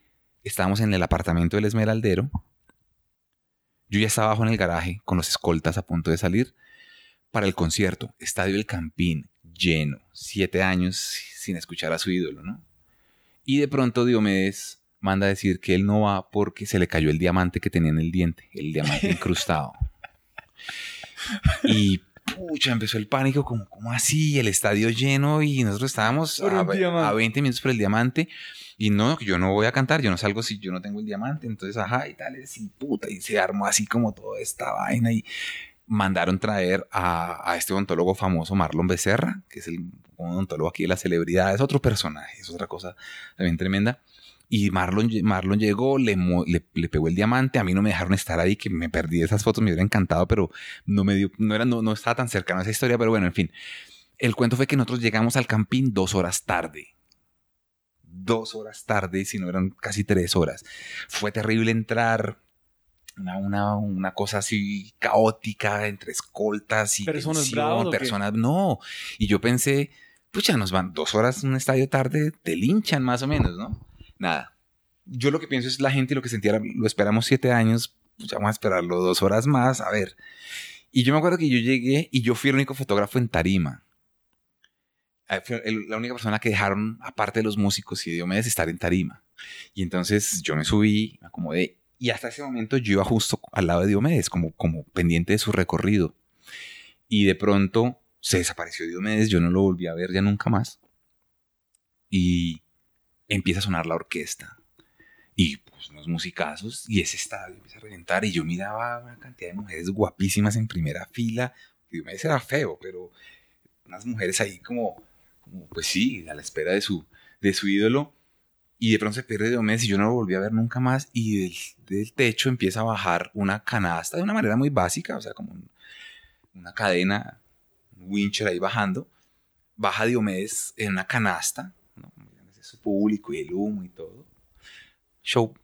estábamos en el apartamento del esmeraldero, yo ya estaba abajo en el garaje con los escoltas a punto de salir para el concierto. Estadio El Campín, lleno. Siete años sin escuchar a su ídolo, ¿no? Y de pronto Diomedes manda a decir que él no va porque se le cayó el diamante que tenía en el diente, el diamante incrustado. y pucha, empezó el pánico, como, ¿cómo así? El estadio lleno y nosotros estábamos a, a 20 minutos por el diamante. Y no, yo no voy a cantar, yo no salgo si yo no tengo el diamante. Entonces, ajá, y tal, y puta, y se armó así como toda esta vaina. Y mandaron traer a, a este odontólogo famoso, Marlon Becerra, que es el odontólogo aquí de la celebridad, es otro personaje, es otra cosa también tremenda. Y Marlon, Marlon llegó, le, le, le, pegó el diamante. A mí no me dejaron estar ahí, que me perdí esas fotos, me hubiera encantado, pero no me dio, no, era, no, no estaba tan cercano a esa historia. Pero bueno, en fin. El cuento fue que nosotros llegamos al campín dos horas tarde dos horas tarde, si no eran casi tres horas. Fue terrible entrar. Una, una, una cosa así caótica entre escoltas y personas tensión, bravas, personas no y yo pensé pucha nos van dos horas un estadio tarde te linchan más o menos no nada yo lo que pienso es la gente lo que sentía lo esperamos siete años pues vamos a esperarlo dos horas más a ver y yo me acuerdo que yo llegué y yo fui el único fotógrafo en tarima la única persona que dejaron, aparte de los músicos y Diomedes, estar en tarima. Y entonces yo me subí, me acomodé, y hasta ese momento yo iba justo al lado de Diomedes, como, como pendiente de su recorrido. Y de pronto se desapareció Diomedes, yo no lo volví a ver ya nunca más. Y empieza a sonar la orquesta. Y pues unos musicazos, y ese estadio empieza a reventar, y yo miraba una cantidad de mujeres guapísimas en primera fila. Diomedes era feo, pero unas mujeres ahí como pues sí, a la espera de su, de su ídolo. Y de pronto se pierde Diomedes y yo no lo volví a ver nunca más. Y del, techo empieza a bajar una canasta de una manera muy básica, o sea, como un, una cadena, un wincher ahí bajando. Baja Diomedes en una canasta. Su público y el humo y todo. Show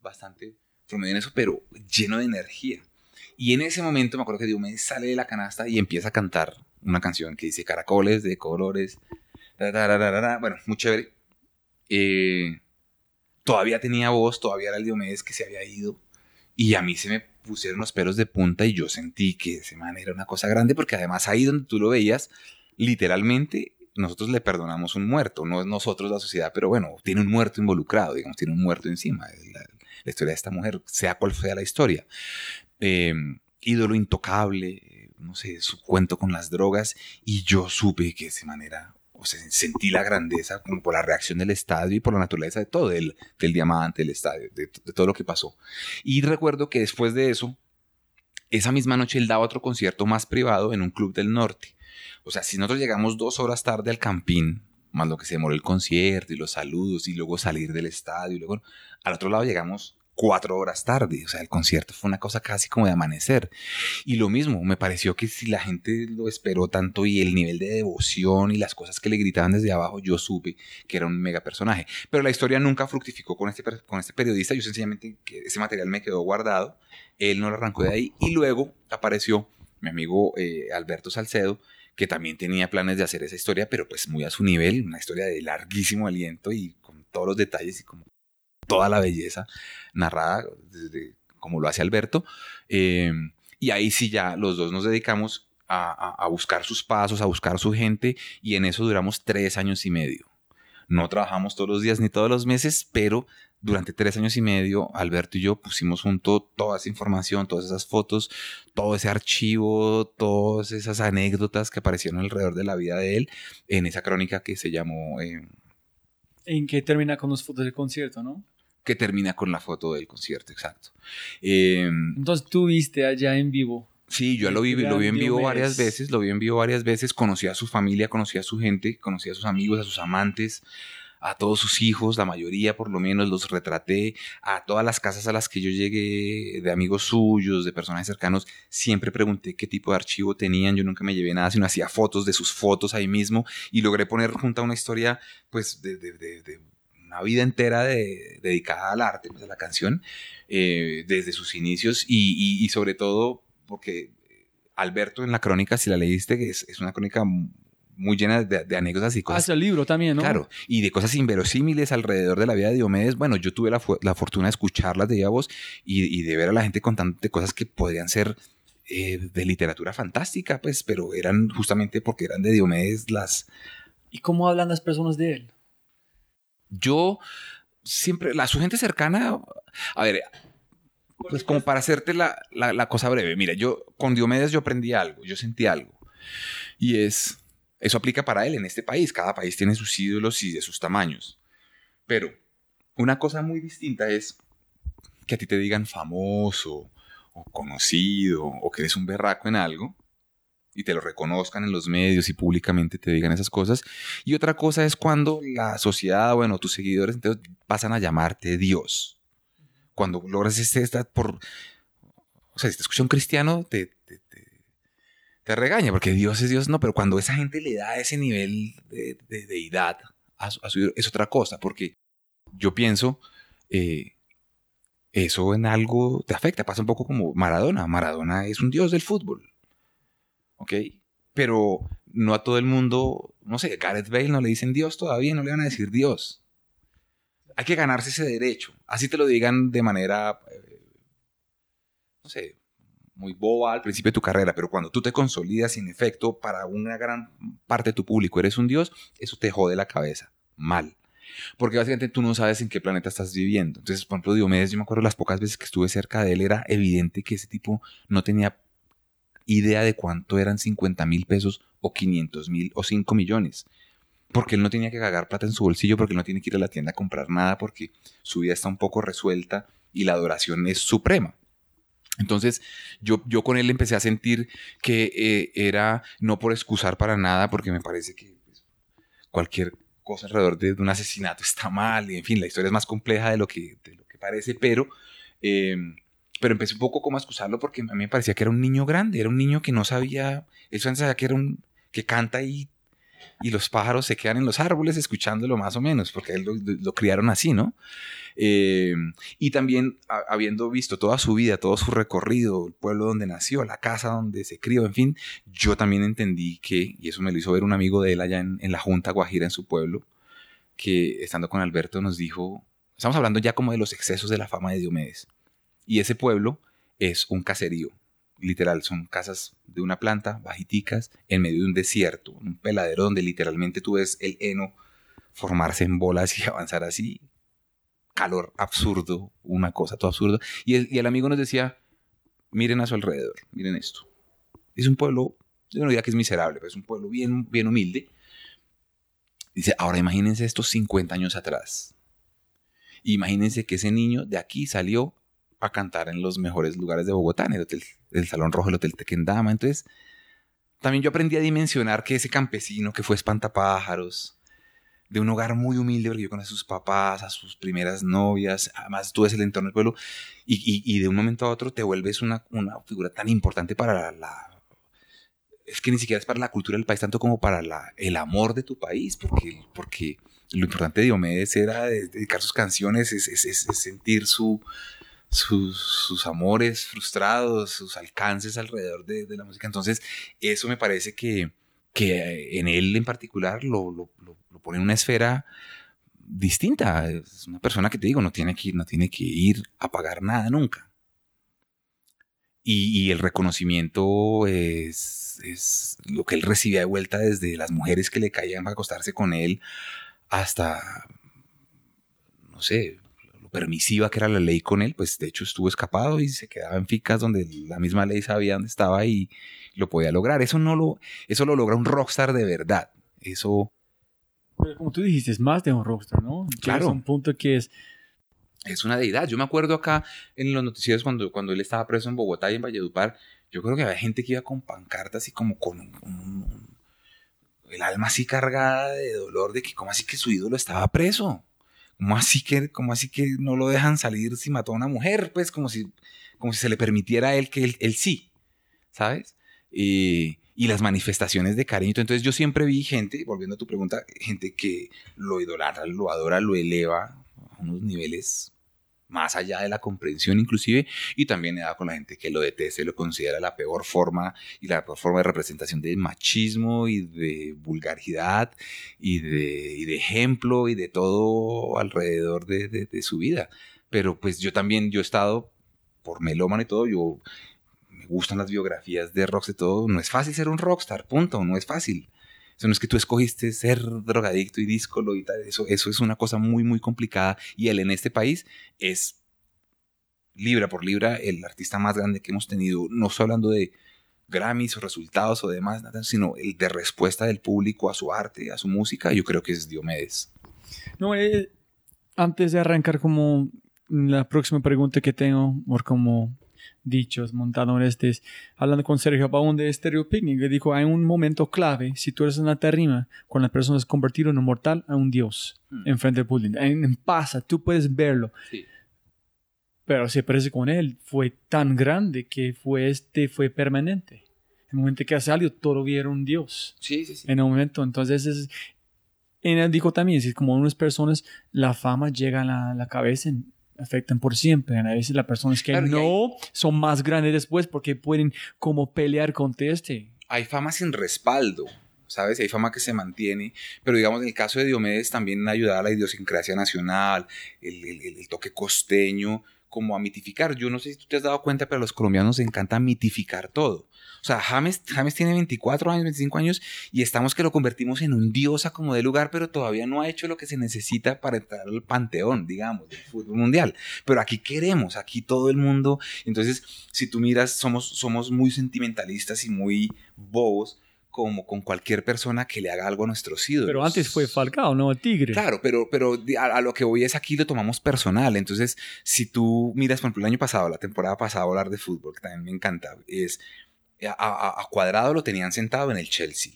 bastante promedio en eso, pero lleno de energía. Y en ese momento me acuerdo que Diomedes sale de la canasta y empieza a cantar una canción que dice caracoles de colores. Bueno, muy chévere. Eh, todavía tenía voz, todavía era el Diomedes que se había ido. Y a mí se me pusieron los pelos de punta y yo sentí que ese man era una cosa grande porque además ahí donde tú lo veías, literalmente nosotros le perdonamos un muerto, no es nosotros la sociedad, pero bueno, tiene un muerto involucrado, digamos, tiene un muerto encima. La, historia de esta mujer, sea cual sea la historia. Eh, ídolo intocable, no sé, su cuento con las drogas, y yo supe que de esa manera, o sea, sentí la grandeza como por la reacción del estadio y por la naturaleza de todo, del, del diamante, del estadio, de todo lo que pasó. Y recuerdo que después de eso, esa misma noche él daba otro concierto más privado en un club del norte. O sea, si nosotros llegamos dos horas tarde al campín, más lo que se demoró el concierto y los saludos y luego salir del estadio y luego al otro lado llegamos cuatro horas tarde, o sea, el concierto fue una cosa casi como de amanecer. Y lo mismo, me pareció que si la gente lo esperó tanto y el nivel de devoción y las cosas que le gritaban desde abajo, yo supe que era un mega personaje. Pero la historia nunca fructificó con este, con este periodista, yo sencillamente, que ese material me quedó guardado, él no lo arrancó de ahí y luego apareció mi amigo eh, Alberto Salcedo, que también tenía planes de hacer esa historia, pero pues muy a su nivel, una historia de larguísimo aliento y con todos los detalles y como toda la belleza narrada, como lo hace Alberto. Eh, y ahí sí ya los dos nos dedicamos a, buscar sus pasos, a buscar su gente, y en eso duramos tres años y medio. No trabajamos todos los días ni todos los meses, pero durante tres años y medio, Alberto y yo pusimos junto toda esa información, todas esas fotos, todo ese archivo, todas esas anécdotas que aparecieron alrededor de la vida de él en esa crónica que se llamó... Eh, en que termina con las fotos del concierto, ¿no? Que termina con la foto del concierto, exacto. Eh, Entonces tú viste allá en vivo. Sí, yo lo vi, lo vi en vivo varias veces, lo vi en vivo varias veces, conocí a su familia, conocí a su gente, conocí a sus amigos, a sus amantes, a todos sus hijos, la mayoría por lo menos los retraté, a todas las casas a las que yo llegué, de amigos suyos, de personajes cercanos, siempre pregunté qué tipo de archivo tenían, yo nunca me llevé nada, sino hacía fotos de sus fotos ahí mismo y logré poner junto a una historia pues de, una vida entera de, dedicada al arte, pues, a la canción, eh, desde sus inicios y, sobre todo porque Alberto en la crónica, si la leíste, es, es una crónica muy llena de, de, anécdotas y cosas. Hace el libro también, ¿no? Claro, y de cosas inverosímiles alrededor de la vida de Diomedes. Bueno, yo tuve la, la fortuna de escucharlas de viva voz y, y, de ver a la gente contando de cosas que podrían ser eh, de literatura fantástica, pues, pero eran justamente porque eran de Diomedes las... ¿Y cómo hablan las personas de él? Yo siempre, la, su gente cercana, a ver, pues como para hacerte la, la, la, cosa breve, mira, yo con Diomedes yo aprendí algo, yo sentí algo. Y es, eso aplica para él en este país, cada país tiene sus ídolos y de sus tamaños. Pero una cosa muy distinta es que a ti te digan famoso o conocido o que eres un berraco en algo y te lo reconozcan en los medios y públicamente te digan esas cosas. Y otra cosa es cuando la sociedad, bueno, tus seguidores entonces pasan a llamarte Dios cuando logras este, esta por... O sea, si cristiano, te, te, regaña, porque Dios es Dios, no, pero cuando esa gente le da ese nivel de, de deidad a su, a es otra cosa, porque yo pienso, eh, eso en algo te afecta, pasa un poco como Maradona, Maradona es un dios del fútbol, ¿ok? Pero no a todo el mundo, no sé, Gareth Bale no le dicen Dios todavía, no le van a decir Dios hay que ganarse ese derecho. Así te lo digan de manera, eh, no sé, muy boba al principio de tu carrera, pero cuando tú te consolidas en efecto para una gran parte de tu público eres un dios, eso te jode la cabeza. Mal. Porque básicamente tú no sabes en qué planeta estás viviendo. Entonces, por ejemplo, Diomedes, yo me acuerdo las pocas veces que estuve cerca de él, era evidente que ese tipo no tenía idea de cuánto eran 50 mil pesos o 500 mil o 5 millones porque él no tenía que cagar plata en su bolsillo, porque él no tiene que ir a la tienda a comprar nada, porque su vida está un poco resuelta y la adoración es suprema. Entonces yo, yo con él empecé a sentir que eh, era no por excusar para nada, porque me parece que pues, cualquier cosa alrededor de, de, un asesinato está mal, y en fin, la historia es más compleja de lo que, de lo que parece, pero, eh, pero empecé un poco como a excusarlo porque a mí me parecía que era un niño grande, era un niño que no sabía, él sabía que era un, que canta y y los pájaros se quedan en los árboles escuchándolo más o menos, porque él lo, criaron así, ¿no? Eh, y también habiendo visto toda su vida, todo su recorrido, el pueblo donde nació, la casa donde se crió, en fin, yo también entendí que, y eso me lo hizo ver un amigo de él allá en, en la Junta Guajira, en su pueblo, que estando con Alberto nos dijo, estamos hablando ya como de los excesos de la fama de Diomedes, y ese pueblo es un caserío. Literal, son casas de una planta, bajiticas, en medio de un desierto, un peladero donde literalmente tú ves el heno formarse en bolas y avanzar así. Calor absurdo, una cosa todo absurdo. Y el, amigo nos decía, miren a su alrededor, miren esto. Es un pueblo, yo no diría que es miserable, pero es un pueblo bien, bien humilde. Dice, ahora imagínense estos 50 años atrás. Imagínense que ese niño de aquí salió a cantar en los mejores lugares de Bogotá, en el, hotel, el Salón Rojo, el Hotel Tequendama. Entonces, también yo aprendí a dimensionar que ese campesino que fue espantapájaros, de un hogar muy humilde, porque yo conocí a sus papás, a sus primeras novias, además tú ves el entorno del pueblo, y, de un momento a otro te vuelves una, una figura tan importante para la, la, Es que ni siquiera es para la cultura del país, tanto como para la, el amor de tu país, porque, porque lo importante de Diomedes era dedicar sus canciones, es, es, es sentir su, sus, sus, amores frustrados, sus alcances alrededor de, de, la música. Entonces, eso me parece que, que en él en particular lo, lo, lo, pone en una esfera distinta. Es una persona que te digo, no tiene que, no tiene que ir a pagar nada nunca. Y, y el reconocimiento es, es, lo que él recibía de vuelta desde las mujeres que le caían para acostarse con él hasta, no sé, permisiva que era la ley con él, pues de hecho estuvo escapado y se quedaba en ficas donde la misma ley sabía dónde estaba y lo podía lograr. Eso no lo, eso lo logra un rockstar de verdad. Eso. Pero como tú dijiste, es más de un rockstar, ¿no? Claro. Es un punto que es. Es una deidad. Yo me acuerdo acá en los noticieros cuando, cuando él estaba preso en Bogotá y en Valledupar, yo creo que había gente que iba con pancartas y como con un, un, el alma así cargada de dolor de que como así que su ídolo estaba preso. ¿Cómo así que, así que no lo dejan salir si mató a una mujer? Pues como si, como si se le permitiera a él que él, sí, ¿sabes? Y, las manifestaciones de cariño. Entonces yo siempre vi gente, volviendo a tu pregunta, gente que lo idolatra, lo adora, lo eleva a unos niveles más allá de la comprensión inclusive, y también he dado con la gente que lo detesta y lo considera la peor forma y la forma de representación de machismo y de vulgaridad y de, ejemplo y de todo alrededor de, de, de, su vida. Pero pues yo también, yo he estado por melómano y todo, yo me gustan las biografías de rocks y todo, no es fácil ser un rockstar, punto, no es fácil. Eso no es que tú escogiste ser drogadicto y díscolo y tal. Eso, eso es una cosa muy, muy complicada. Y él en este país es libra por libra el artista más grande que hemos tenido. No estoy hablando de Grammys o resultados o demás, nada, sino el de respuesta del público a su arte, a su música. Yo creo que es Diomedes. No, eh, antes de arrancar como la próxima pregunta que tengo, por como dichos montadores de, hablando con Sergio Baún de Stereo Picnic, que dijo, hay un momento clave, si tú eres una tarima, con la persona es convertido en un mortal a un dios, mm. en frente del público. En, en, pasa, tú puedes verlo. Sí. Pero se parece con él, fue tan grande que fue este, fue permanente. En el momento que algo, todo era un dios. Sí, sí, sí. En el momento, entonces es, en él dijo también, si como unas personas, la fama llega a la, la cabeza en, afectan por siempre. A veces las personas que claro, no hay... son más grandes después porque pueden como pelear contra este. Hay fama sin respaldo, ¿sabes? Hay fama que se mantiene, pero digamos en el caso de Diomedes también ayuda a la idiosincrasia nacional, el, el, el, toque costeño, como a mitificar. Yo no sé si tú te has dado cuenta, pero a los colombianos nos encanta mitificar todo. O sea, James, James tiene 24 años, 25 años y estamos que lo convertimos en un diosa como de lugar, pero todavía no ha hecho lo que se necesita para entrar al panteón, digamos, del fútbol mundial. Pero aquí queremos, aquí todo el mundo. Entonces, si tú miras, somos, somos muy sentimentalistas y muy bobos como con cualquier persona que le haga algo a nuestros ídolos. Pero antes fue Falcao, ¿no? El Tigre. Claro, pero, pero a, a, lo que voy es aquí lo tomamos personal. Entonces, si tú miras, por ejemplo, el año pasado, la temporada pasada, hablar de fútbol, que también me encanta, es a, a, a Cuadrado lo tenían sentado en el Chelsea,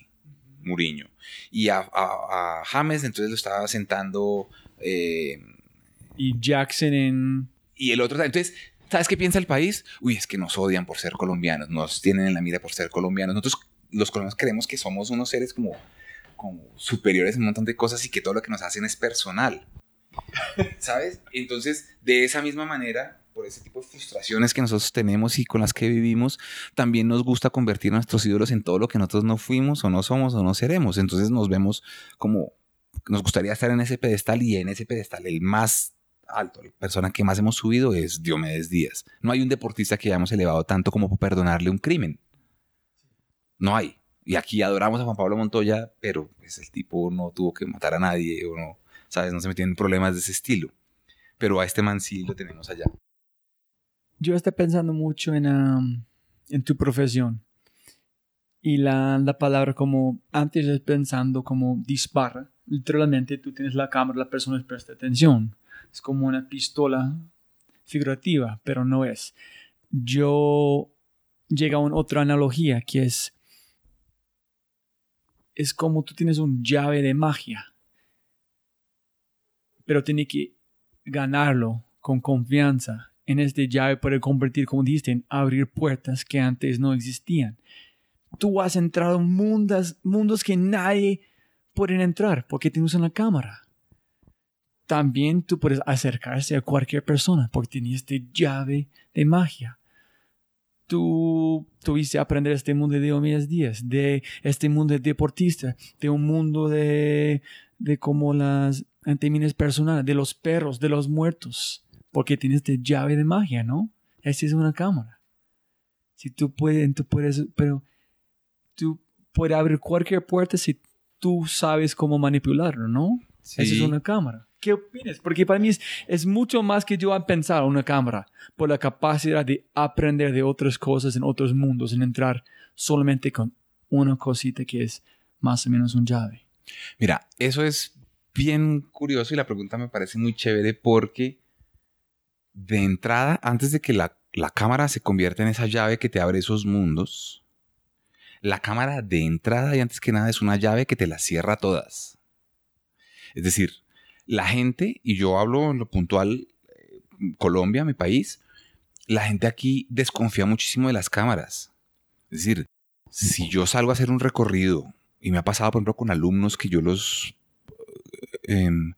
Muriño. Y a, a, James entonces lo estaba sentando... Eh, y Jackson en... Y el otro... Entonces, ¿sabes qué piensa el país? Uy, es que nos odian por ser colombianos, nos tienen en la mira por ser colombianos. Nosotros los colombianos creemos que somos unos seres como, como superiores en un montón de cosas y que todo lo que nos hacen es personal. ¿Sabes? Entonces, de esa misma manera, por ese tipo de frustraciones que nosotros tenemos y con las que vivimos, también nos gusta convertir a nuestros ídolos en todo lo que nosotros no fuimos o no somos o no seremos. Entonces nos vemos como, nos gustaría estar en ese pedestal y en ese pedestal el más alto. La persona que más hemos subido es Diomedes Díaz. No hay un deportista que hayamos elevado tanto como para perdonarle un crimen. No hay. Y aquí adoramos a Juan Pablo Montoya, pero pues, el tipo no tuvo que matar a nadie o no, ¿sabes? No se metió en problemas de ese estilo. Pero a este man sí lo tenemos allá. Yo estoy pensando mucho en, en tu profesión. Y la, la palabra como, antes es pensando como dispara. Literalmente tú tienes la cámara, la persona presta atención. Es como una pistola figurativa, pero no es. Yo llega a otra analogía que es es como tú tienes un llave de magia, pero tienes que ganarlo con confianza. En este llave puede convertir, como dijiste, en abrir puertas que antes no existían. Tú has entrado en mundos, mundos que nadie puede entrar porque tienes una cámara. También tú puedes acercarse a cualquier persona porque tienes este llave de magia tú tuviste a aprender este mundo de Diomedes Díaz, de este mundo de deportista, de un mundo de, de como las antemines personales, de los perros, de los muertos, porque tienes esta llave de magia, ¿no? Esa es una cámara. Si tú puedes, tú puedes, pero tú puedes abrir cualquier puerta si tú sabes cómo manipularlo, ¿no? Esa es una cámara. ¿Qué opinas? Porque para mí es, mucho más que yo pensar una cámara, por la capacidad de aprender de otras cosas en otros mundos, en entrar solamente con una cosita que es más o menos un llave. Mira, eso es bien curioso y la pregunta me parece muy chévere porque de entrada, antes de que la, la cámara se convierta en esa llave que te abre esos mundos, la cámara de entrada y antes que nada es una llave que te las cierra todas. Es decir, la gente, y yo hablo en lo puntual, eh, Colombia, mi país, la gente aquí desconfía muchísimo de las cámaras. Es decir, si yo salgo a hacer un recorrido, y me ha pasado, por ejemplo, con alumnos que yo los... Eh, em,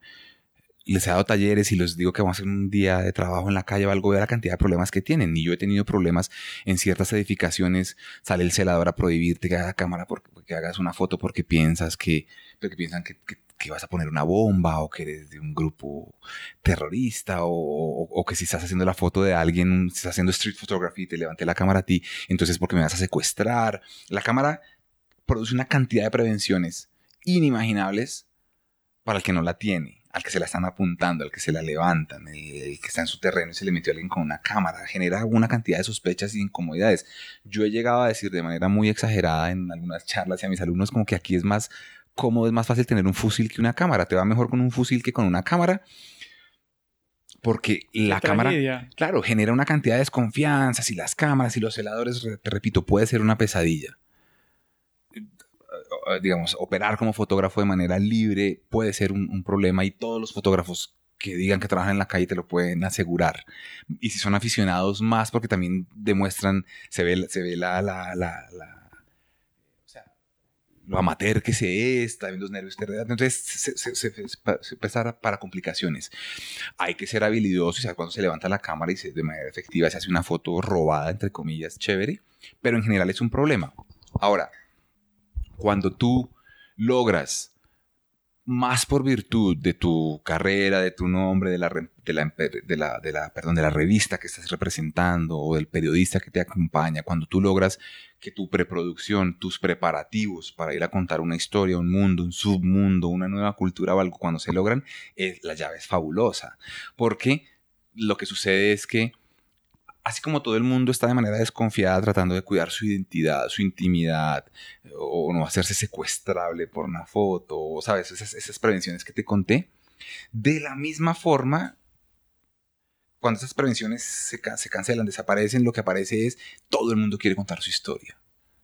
les he dado talleres y les digo que vamos a hacer un día de trabajo en la calle o algo, vea la cantidad de problemas que tienen. Y yo he tenido problemas en ciertas edificaciones, sale el celador a prohibirte que hagas cámara porque, que hagas una foto porque piensas que, porque piensan que, vas a poner una bomba o que eres de un grupo terrorista o, que si estás haciendo la foto de alguien, estás haciendo street photography y te levanté la cámara a ti, entonces porque me vas a secuestrar. La cámara produce una cantidad de prevenciones inimaginables para el que no la tiene al que se la están apuntando, al que se la levantan, el, que está en su terreno y se le metió a alguien con una cámara, genera una cantidad de sospechas y incomodidades. Yo he llegado a decir de manera muy exagerada en algunas charlas y a mis alumnos como que aquí es más cómodo, es más fácil tener un fusil que una cámara, te va mejor con un fusil que con una cámara. Porque la cámara, claro, genera una cantidad de desconfianza. y las cámaras y los celadores, te repito, puede ser una pesadilla. Eh, digamos, operar como fotógrafo de manera libre puede ser un, problema y todos los fotógrafos que digan que trabajan en la calle te lo pueden asegurar. Y si son aficionados más porque también demuestran, se ve, se ve la, la, la, sea, lo amateur que se es, también los nervios te Entonces se, se, se, para complicaciones. Hay que ser habilidoso y saber cuando se levanta la cámara y se, de manera efectiva se hace una foto robada, entre comillas, chévere, pero en general es un problema. Ahora, cuando tú logras más por virtud de tu carrera, de tu nombre, de la, de la, de la, perdón, de la revista que estás representando o del periodista que te acompaña, cuando tú logras que tu preproducción, tus preparativos para ir a contar una historia, un mundo, un submundo, una nueva cultura o algo, cuando se logran, la llave es fabulosa. Porque lo que sucede es que así como todo el mundo está de manera desconfiada tratando de cuidar su identidad, su intimidad, o no hacerse secuestrable por una foto, o sabes, esas, prevenciones que te conté, de la misma forma, cuando esas prevenciones se, cancelan, desaparecen, lo que aparece es todo el mundo quiere contar su historia.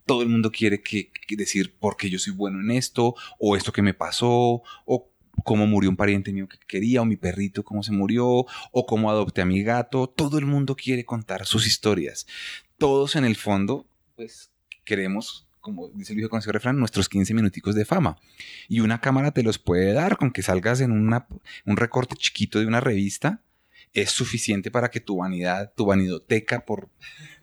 Todo el mundo quiere decir por qué yo soy bueno en esto, o esto que me pasó, o cómo murió un pariente mío que quería, o mi perrito cómo se murió, o cómo adopté a mi gato. Todo el mundo quiere contar sus historias. Todos en el fondo, pues queremos, como dice el viejo con ese refrán, nuestros 15 minuticos de fama. Y una cámara te los puede dar con que salgas en una, un recorte chiquito de una revista. Es suficiente para que tu vanidad, tu vanidoteca, por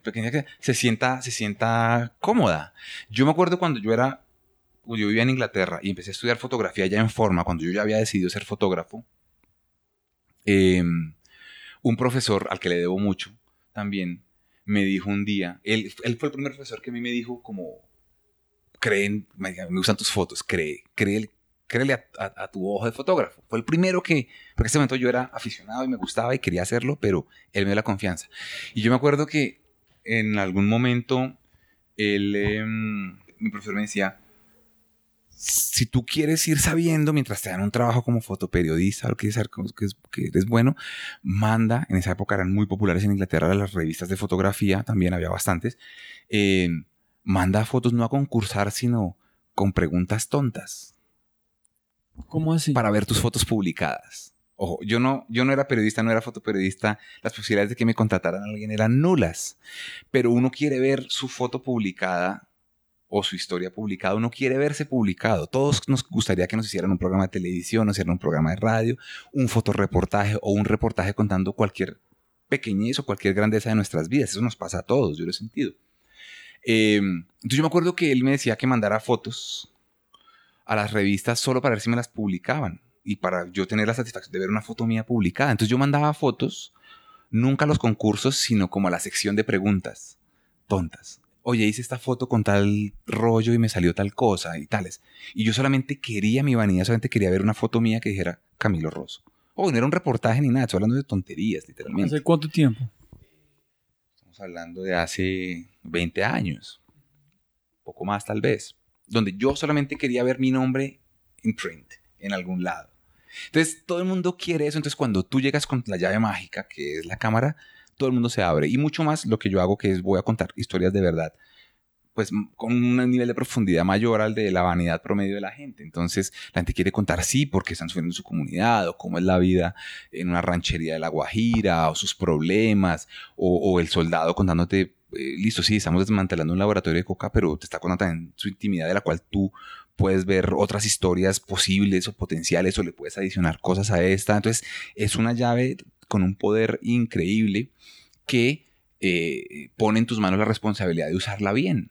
pequeña que se sienta, se sienta cómoda. Yo me acuerdo cuando yo era yo vivía en Inglaterra y empecé a estudiar fotografía ya en forma, cuando yo ya había decidido ser fotógrafo, Em, un profesor al que le debo mucho también me dijo un día, él, él fue el primer profesor que a mí me dijo como, creen, me, me gustan tus fotos, cree, cree, créele a, a, tu ojo de fotógrafo. Fue el primero que, porque en ese momento yo era aficionado y me gustaba y quería hacerlo, pero él me dio la confianza. Y yo me acuerdo que en algún momento él, eh, mi profesor me decía, si tú quieres ir sabiendo mientras te dan un trabajo como fotoperiodista o que, que, que eres bueno, manda, en esa época eran muy populares en Inglaterra las revistas de fotografía, también había bastantes, eh, manda fotos no a concursar, sino con preguntas tontas. ¿Cómo así? Para ver tus fotos publicadas. Ojo, yo no, yo no era periodista, no era fotoperiodista, las posibilidades de que me contrataran a alguien eran nulas, pero uno quiere ver su foto publicada o su historia publicada, uno quiere verse publicado. Todos nos gustaría que nos hicieran un programa de televisión, nos hicieran un programa de radio, un fotoreportaje o un reportaje contando cualquier pequeñez o cualquier grandeza de nuestras vidas. Eso nos pasa a todos, yo lo he sentido. Eh, entonces yo me acuerdo que él me decía que mandara fotos a las revistas solo para ver si me las publicaban y para yo tener la satisfacción de ver una foto mía publicada. Entonces yo mandaba fotos, nunca a los concursos, sino como a la sección de preguntas tontas. Oye, hice esta foto con tal rollo y me salió tal cosa y tales. Y yo solamente quería, mi vanidad, solamente quería ver una foto mía que dijera Camilo Rosso. O no era un reportaje ni nada, estoy hablando de tonterías, literalmente. ¿Hace cuánto tiempo? Estamos hablando de hace 20 años, poco más tal vez, donde yo solamente quería ver mi nombre en print, en algún lado. Entonces, todo el mundo quiere eso. Entonces, cuando tú llegas con la llave mágica, que es la cámara, todo el mundo se abre. Y mucho más lo que yo hago, que es voy a contar historias de verdad, pues con un nivel de profundidad mayor al de la vanidad promedio de la gente. Entonces, la gente quiere contar, sí, porque están sufriendo en su comunidad, o cómo es la vida en una ranchería de La Guajira, o sus problemas, o, el soldado contándote, eh, listo, sí, estamos desmantelando un laboratorio de coca, pero te está contando también su intimidad de la cual tú puedes ver otras historias posibles o potenciales o le puedes adicionar cosas a esta. Entonces es una llave con un poder increíble que eh, pone en tus manos la responsabilidad de usarla bien,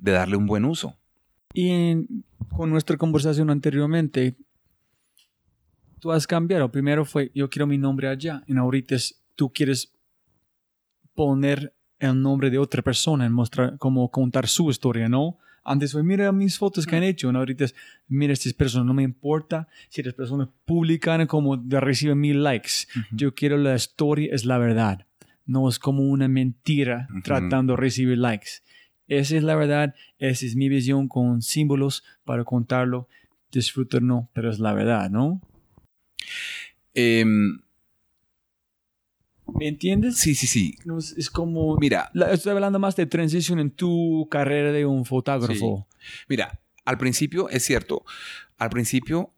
de darle un buen uso. Y en, con nuestra conversación anteriormente, tú has cambiado. Primero fue yo quiero mi nombre allá, y ahorita es, tú quieres poner el nombre de otra persona en mostrar, como contar su historia, ¿no? Antes fue, mira mis fotos que han hecho. ¿no? Ahorita es, mira estas personas, no me importa si las personas publican como reciben mil likes. Uh -huh. Yo quiero la historia, es la verdad. No es como una mentira uh -huh. tratando de recibir likes. Esa es la verdad, esa es mi visión con símbolos para contarlo. Disfrútenlo, pero es la verdad, ¿no? Eh, ¿Me entiendes? Sí, sí, sí. No, es, es, como... Mira. La, estoy hablando más de transición en tu carrera de un fotógrafo. Sí. Mira, al principio es cierto. Al principio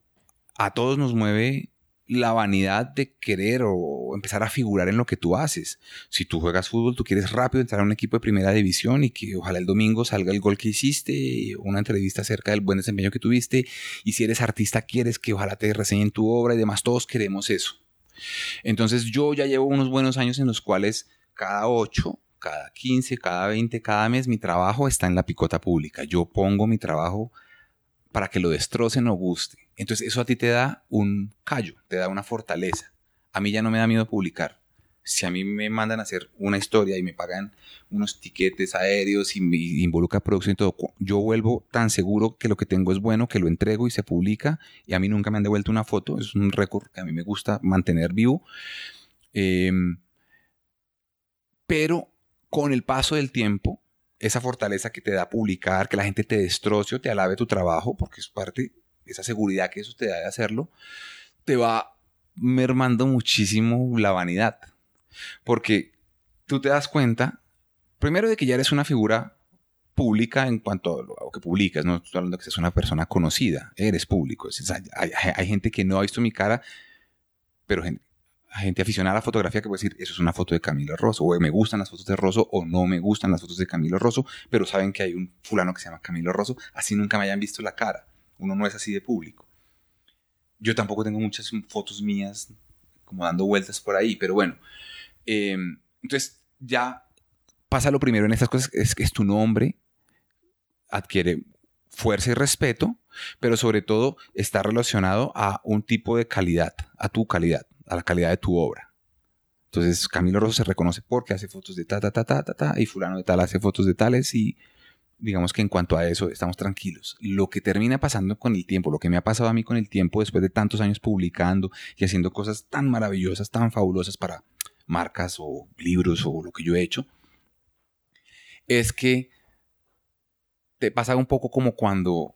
a todos nos mueve la vanidad de querer o empezar a figurar en lo que tú haces. Si tú juegas fútbol, tú quieres rápido entrar a un equipo de primera división y que ojalá el domingo salga el gol que hiciste, una entrevista acerca del buen desempeño que tuviste. Y si eres artista, quieres que ojalá te reseñen tu obra y demás. Todos queremos eso. Entonces yo ya llevo unos buenos años en los cuales cada 8, cada 15, cada 20, cada mes mi trabajo está en la picota pública. Yo pongo mi trabajo para que lo destrocen o guste. Entonces eso a ti te da un callo, te da una fortaleza. A mí ya no me da miedo publicar. Si a mí me mandan a hacer una historia y me pagan unos tiquetes aéreos y me involucra producción y todo, yo vuelvo tan seguro que lo que tengo es bueno, que lo entrego y se publica. Y a mí nunca me han devuelto una foto. Es un récord que a mí me gusta mantener vivo. Eh, pero con el paso del tiempo, esa fortaleza que te da publicar, que la gente te destroce o te alabe tu trabajo, porque es parte, esa seguridad que eso te da de hacerlo, te va mermando muchísimo la vanidad. Porque tú te das cuenta, primero de que ya eres una figura pública en cuanto a lo que publicas, no estoy hablando de que seas una persona conocida, eres público. Hay, hay, hay gente que no ha visto mi cara, pero gente, gente aficionada a la fotografía que puede decir, eso es una foto de Camilo Rosso, o me gustan las fotos de Rosso, o no me gustan las fotos de Camilo Rosso, pero saben que hay un fulano que se llama Camilo Rosso, así nunca me hayan visto la cara. Uno no es así de público. Yo tampoco tengo muchas fotos mías como dando vueltas por ahí, pero bueno. Eh, entonces, ya pasa lo primero en estas cosas, es que es tu nombre, adquiere fuerza y respeto, pero sobre todo está relacionado a un tipo de calidad, a tu calidad. A la calidad de tu obra. Entonces Camilo Rosso se reconoce porque hace fotos de ta, ta, ta, ta, ta, ta, y fulano de tal hace fotos de tales y digamos que en cuanto a eso estamos tranquilos. Lo que termina pasando con el tiempo, lo que me ha pasado a mí con el tiempo después de tantos años publicando y haciendo cosas tan maravillosas, tan fabulosas para marcas o libros o lo que yo he hecho, es que te pasa un poco como cuando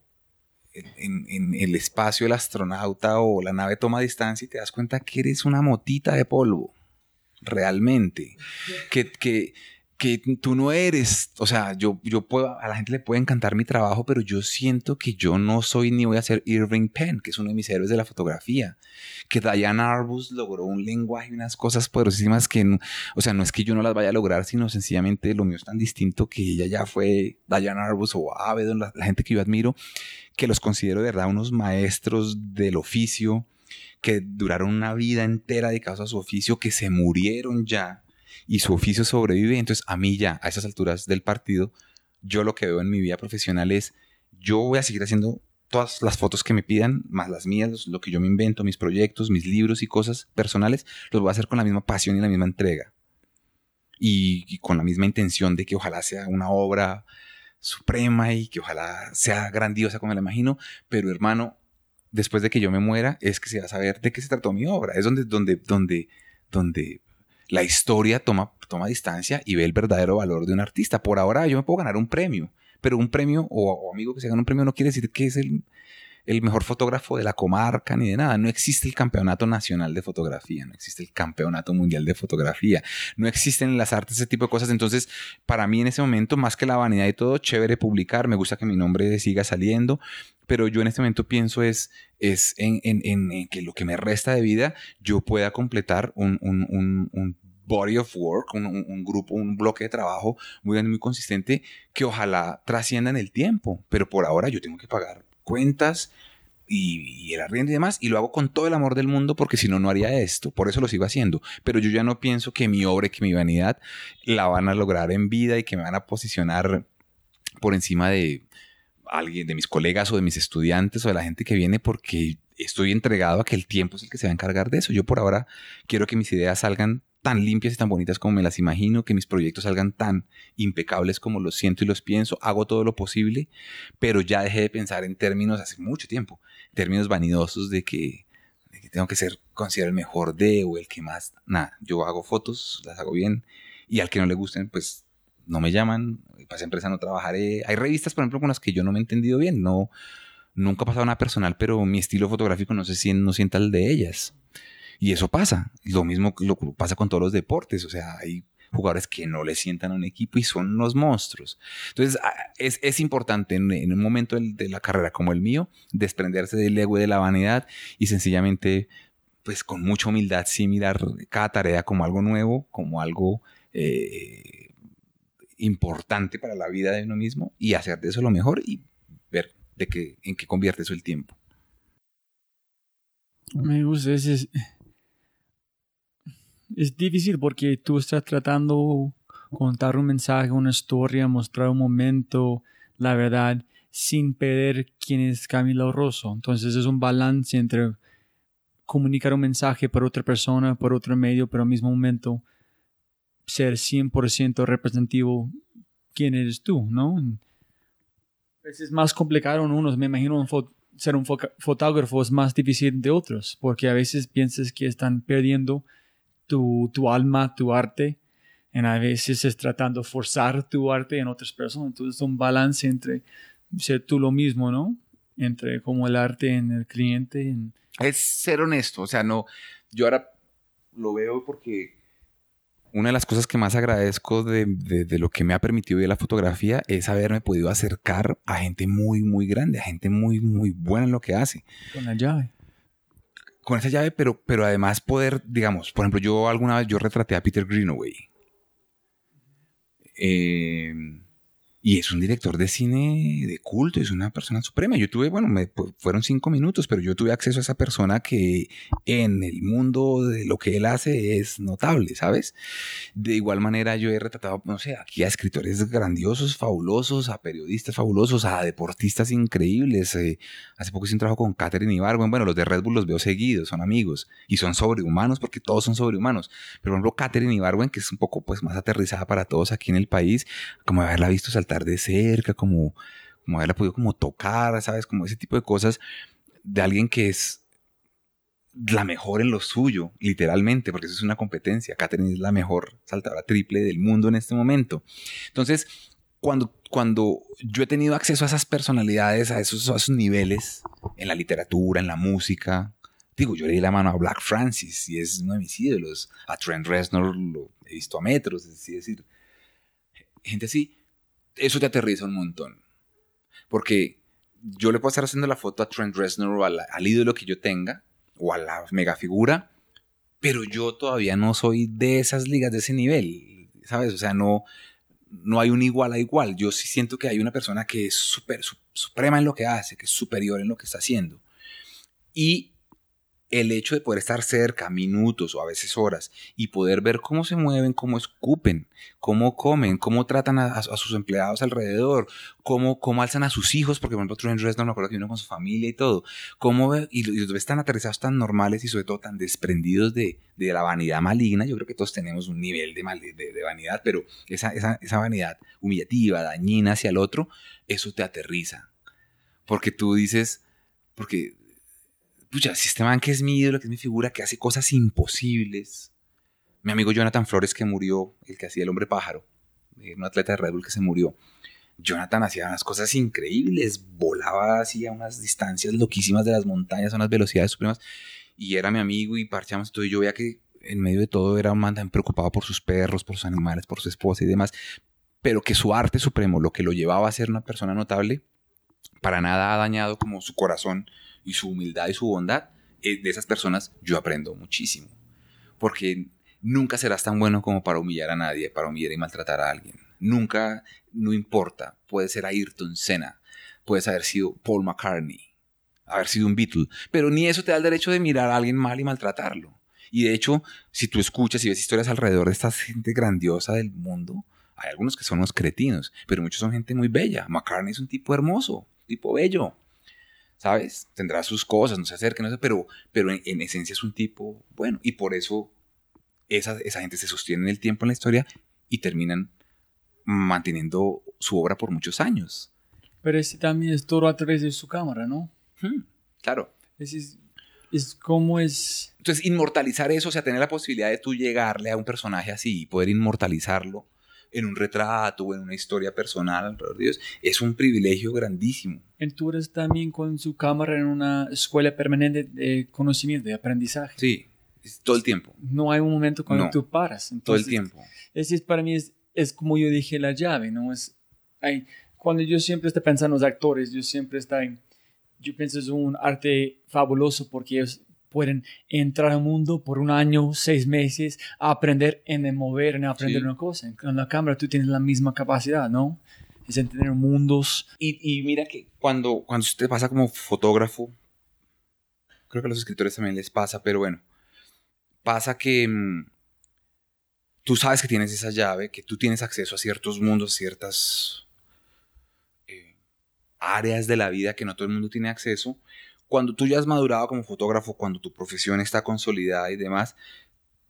en, el espacio el astronauta o la nave toma distancia y te das cuenta que eres una motita de polvo realmente. Que, que, que tú no eres, o sea, yo, yo puedo, a la gente le puede encantar mi trabajo, pero yo siento que yo no soy ni voy a ser Irving Penn, que es uno de mis héroes de la fotografía, que Diane Arbus logró un lenguaje y unas cosas poderosísimas que, o sea, no es que yo no las vaya a lograr, sino sencillamente lo mío es tan distinto que ella ya fue Diane Arbus o Avedon, la, la gente que yo admiro, que los considero de verdad unos maestros del oficio, que duraron una vida entera dedicados a su oficio, que se murieron ya y su oficio sobrevive. Entonces, a mí ya, a esas alturas del partido, yo lo que veo en mi vida profesional es, yo voy a seguir haciendo todas las fotos que me pidan, más las mías, lo que yo me invento, mis proyectos, mis libros y cosas personales, los voy a hacer con la misma pasión y la misma entrega. Y, y con la misma intención de que ojalá sea una obra suprema y que ojalá sea grandiosa como me la imagino, pero hermano, después de que yo me muera, es que se va a saber de qué se trató mi obra. Es donde, donde, donde, donde la historia toma, toma distancia y ve el verdadero valor de un artista. Por ahora yo me puedo ganar un premio, pero un premio o, amigo que se gana un premio no quiere decir que es el, el mejor fotógrafo de la comarca ni de nada. No existe el campeonato nacional de fotografía, no existe el campeonato mundial de fotografía, no existen en las artes ese tipo de cosas. Entonces, para mí en ese momento, más que la vanidad y todo, chévere publicar, me gusta que mi nombre siga saliendo, pero yo en este momento pienso es, es en, en, en, que lo que me resta de vida yo pueda completar un, un, un, un body of work, un, un, grupo, un bloque de trabajo muy muy consistente, que ojalá trascienda en el tiempo. Pero por ahora yo tengo que pagar cuentas y, el arriendo y demás, y lo hago con todo el amor del mundo porque si no, no haría esto, por eso lo sigo haciendo. Pero yo ya no pienso que mi obra y que mi vanidad la van a lograr en vida y que me van a posicionar por encima de alguien, de mis colegas o de mis estudiantes o de la gente que viene porque estoy entregado a que el tiempo es el que se va a encargar de eso. Yo por ahora quiero que mis ideas salgan tan limpias y tan bonitas como me las imagino, que mis proyectos salgan tan impecables como los siento y los pienso, hago todo lo posible, pero ya dejé de pensar en términos hace mucho tiempo, términos vanidosos de que, tengo que ser considerado el mejor de o el que más, nada, yo hago fotos, las hago bien y al que no le gusten, pues no me llaman, para esa empresa no trabajaré. Hay revistas, por ejemplo, con las que yo no me he entendido bien, no, nunca ha pasado nada personal, pero mi estilo fotográfico no sé si no sienta el de ellas. Y eso pasa. Lo mismo lo pasa con todos los deportes. O sea, hay jugadores que no le sientan a un equipo y son unos monstruos. Entonces, ah, es, es importante en, en, un momento de la carrera como el mío, desprenderse del ego y de la vanidad y sencillamente, pues con mucha humildad, sí mirar cada tarea como algo nuevo, como algo eh, importante para la vida de uno mismo y hacer de eso lo mejor y ver de qué, en qué convierte eso el tiempo. Me gusta ese, es difícil porque tú estás tratando contar un mensaje, una historia, mostrar un momento, la verdad, sin perder quién es Camilo Rosso. Entonces es un balance entre comunicar un mensaje para otra persona, por otro medio, pero al mismo momento ser 100% representativo quién eres tú, ¿no? Es más complicado en unos, me imagino ser un fotógrafo es más difícil de otros, porque a veces piensas que están perdiendo tu, tu alma, tu arte, y a veces es tratando de forzar tu arte en otras personas. Entonces, es un balance entre ser tú lo mismo, ¿no? Entre como el arte en el cliente. Es ser honesto, o sea, no, yo ahora lo veo porque una de las cosas que más agradezco de, de, lo que me ha permitido ver la fotografía es haberme podido acercar a gente muy, muy grande, a gente muy, muy buena en lo que hace. Con la llave con esa llave, pero, pero además poder, digamos, por ejemplo, yo alguna vez yo retraté a Peter Greenaway. Eh, Y es un director de cine de culto, es una persona suprema. Yo tuve, bueno, me fueron cinco minutos, pero yo tuve acceso a esa persona que en el mundo de lo que él hace es notable, ¿sabes? De igual manera yo he retratado, no sé, aquí a escritores grandiosos, fabulosos, a periodistas fabulosos, a deportistas increíbles. Eh, hace poco hice un trabajo con Catherine Ibargüen. Bueno, los de Red Bull los veo seguidos, son amigos y son sobrehumanos porque todos son sobrehumanos. Pero por ejemplo, Catherine Ibargüen, que es un poco pues más aterrizada para todos aquí en el país, como haberla visto saltar de cerca, como, como haberla podido como tocar, ¿sabes? Como ese tipo de cosas de alguien que es la mejor en lo suyo, literalmente, porque eso es una competencia. Catherine es la mejor saltadora triple del mundo en este momento. Entonces, cuando, cuando yo he tenido acceso a esas personalidades, a esos, a esos niveles, en la literatura, en la música, digo, yo le di la mano a Black Francis y es uno de mis ídolos. A Trent Reznor lo he visto a metros, es decir, gente así eso te aterriza un montón. Porque yo le puedo estar haciendo la foto a Trent Reznor o al, ídolo que yo tenga, o a la mega figura, pero yo todavía no soy de esas ligas de ese nivel, ¿sabes? O sea, no, no hay un igual a igual. Yo sí siento que hay una persona que es super, suprema en lo que hace, que es superior en lo que está haciendo. Y el hecho de poder estar cerca minutos o a veces horas y poder ver cómo se mueven, cómo escupen, cómo comen, cómo tratan a, sus empleados alrededor, cómo, cómo alzan a sus hijos, porque por ejemplo Trent Reznor me acuerdo que vino con su familia y todo, cómo y, los ves tan aterrizados, tan normales y sobre todo tan desprendidos de, de la vanidad maligna. Yo creo que todos tenemos un nivel de, de, de vanidad, pero esa, esa, esa vanidad humillativa, dañina hacia el otro, eso te aterriza. Porque tú dices, porque pucha, si este man que es mi ídolo, que es mi figura, que hace cosas imposibles. Mi amigo Jonathan Flores, que murió, el que hacía el hombre pájaro, eh, un atleta de Red Bull que se murió. Jonathan hacía unas cosas increíbles, volaba así a unas distancias loquísimas de las montañas, a unas velocidades supremas, y era mi amigo y parchamos todo. Y yo veía que en medio de todo era un man tan preocupado por sus perros, por sus animales, por su esposa y demás, pero que su arte supremo, lo que lo llevaba a ser una persona notable, para nada ha dañado como su corazón y su humildad y su bondad, eh, de esas personas yo aprendo muchísimo. Porque nunca serás tan bueno como para humillar a nadie, para humillar y maltratar a alguien. Nunca, no importa. Puede ser Ayrton Senna, puedes haber sido Paul McCartney, haber sido un Beatle, pero ni eso te da el derecho de mirar a alguien mal y maltratarlo. Y de hecho, si tú escuchas y ves historias alrededor de esta gente grandiosa del mundo, hay algunos que son unos cretinos, pero muchos son gente muy bella. McCartney es un tipo hermoso, tipo bello. ¿Sabes? Tendrá sus cosas, no se acerca, no sé, pero, pero en, esencia es un tipo bueno. Y por eso esa, esa gente se sostiene en el tiempo en la historia y terminan manteniendo su obra por muchos años. Pero ese también es todo a través de su cámara, ¿no? claro. Es, es, como es... Entonces, inmortalizar eso, o sea, tener la posibilidad de tú llegarle a un personaje así y poder inmortalizarlo en un retrato o en una historia personal alrededor de Dios, es un privilegio grandísimo. Tú eres también con su cámara en una escuela permanente de conocimiento, de aprendizaje. Sí, todo el tiempo. No hay un momento cuando tú paras. todo el tiempo. Es, es para mí es, es, como yo dije la llave, ¿no? Es, hay, cuando yo siempre estoy pensando en los actores, yo siempre estoy, yo pienso es un arte fabuloso porque ellos pueden entrar al mundo por un año, seis meses, a aprender en mover, en aprender una cosa. Con la cámara tú tienes la misma capacidad, ¿no? Es entender mundos. Y, mira que cuando, cuando usted pasa como fotógrafo, creo que a los escritores también les pasa, pero bueno, pasa que mm, tú sabes que tienes esa llave, que tú tienes acceso a ciertos mundos, ciertas eh, áreas de la vida que no todo el mundo tiene acceso, cuando tú ya has madurado como fotógrafo, cuando tu profesión está consolidada y demás,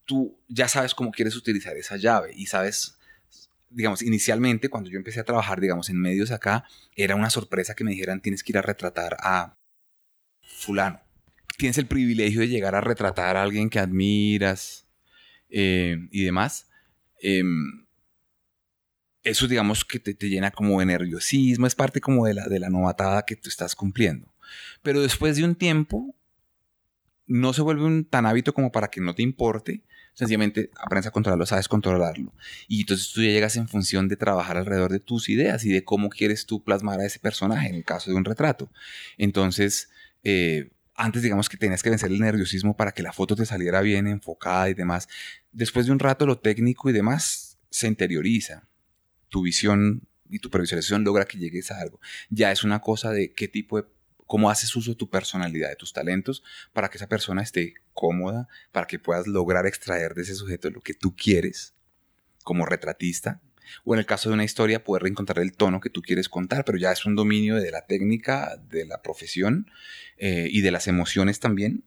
tú ya sabes cómo quieres utilizar esa llave y sabes, digamos, inicialmente cuando yo empecé a trabajar, digamos, en medios acá, era una sorpresa que me dijeran tienes que ir a retratar a fulano. Tienes el privilegio de llegar a retratar a alguien que admiras eh, y demás. Em, eso digamos que te, llena como de nerviosismo, es parte como la, de la novatada que tú estás cumpliendo. Pero después de un tiempo, no se vuelve un tan hábito como para que no te importe. Sencillamente aprendes a controlarlo, sabes controlarlo. Y entonces tú ya llegas en función de trabajar alrededor de tus ideas y de cómo quieres tú plasmar a ese personaje en el caso de un retrato. Entonces, eh, antes digamos que tenías que vencer el nerviosismo para que la foto te saliera bien enfocada y demás. Después de un rato lo técnico y demás se interioriza. Tu visión y tu previsualización logra que llegues a algo. Ya es una cosa de qué tipo de cómo haces uso de tu personalidad, de tus talentos, para que esa persona esté cómoda, para que puedas lograr extraer de ese sujeto lo que tú quieres como retratista. O en el caso de una historia, poder reencontrar el tono que tú quieres contar, pero ya es un dominio de la técnica, de la profesión eh, y de las emociones también,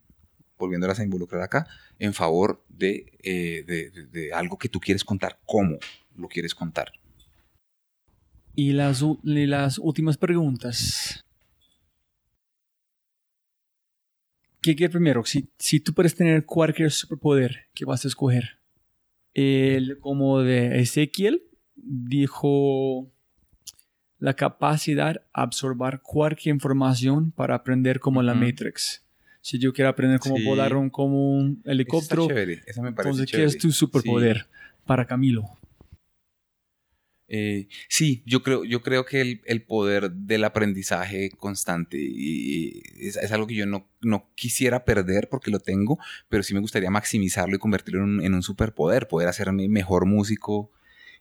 volviéndolas a involucrar acá, en favor de, eh, de, algo que tú quieres contar, cómo lo quieres contar. Y las últimas preguntas. ¿Qué, qué primero? Si, si tú puedes tener cualquier superpoder, ¿qué vas a escoger? El, como de Ezequiel dijo la capacidad de absorber cualquier información para aprender como la Matrix. Si yo quiero aprender cómo volar un, como un helicóptero, Eso me parece entonces, ¿qué es tu superpoder para Camilo? Eh, sí, yo creo, yo creo que el, poder del aprendizaje constante y es, algo que yo no, quisiera perder porque lo tengo, pero sí me gustaría maximizarlo y convertirlo en un, superpoder, poder hacerme mejor músico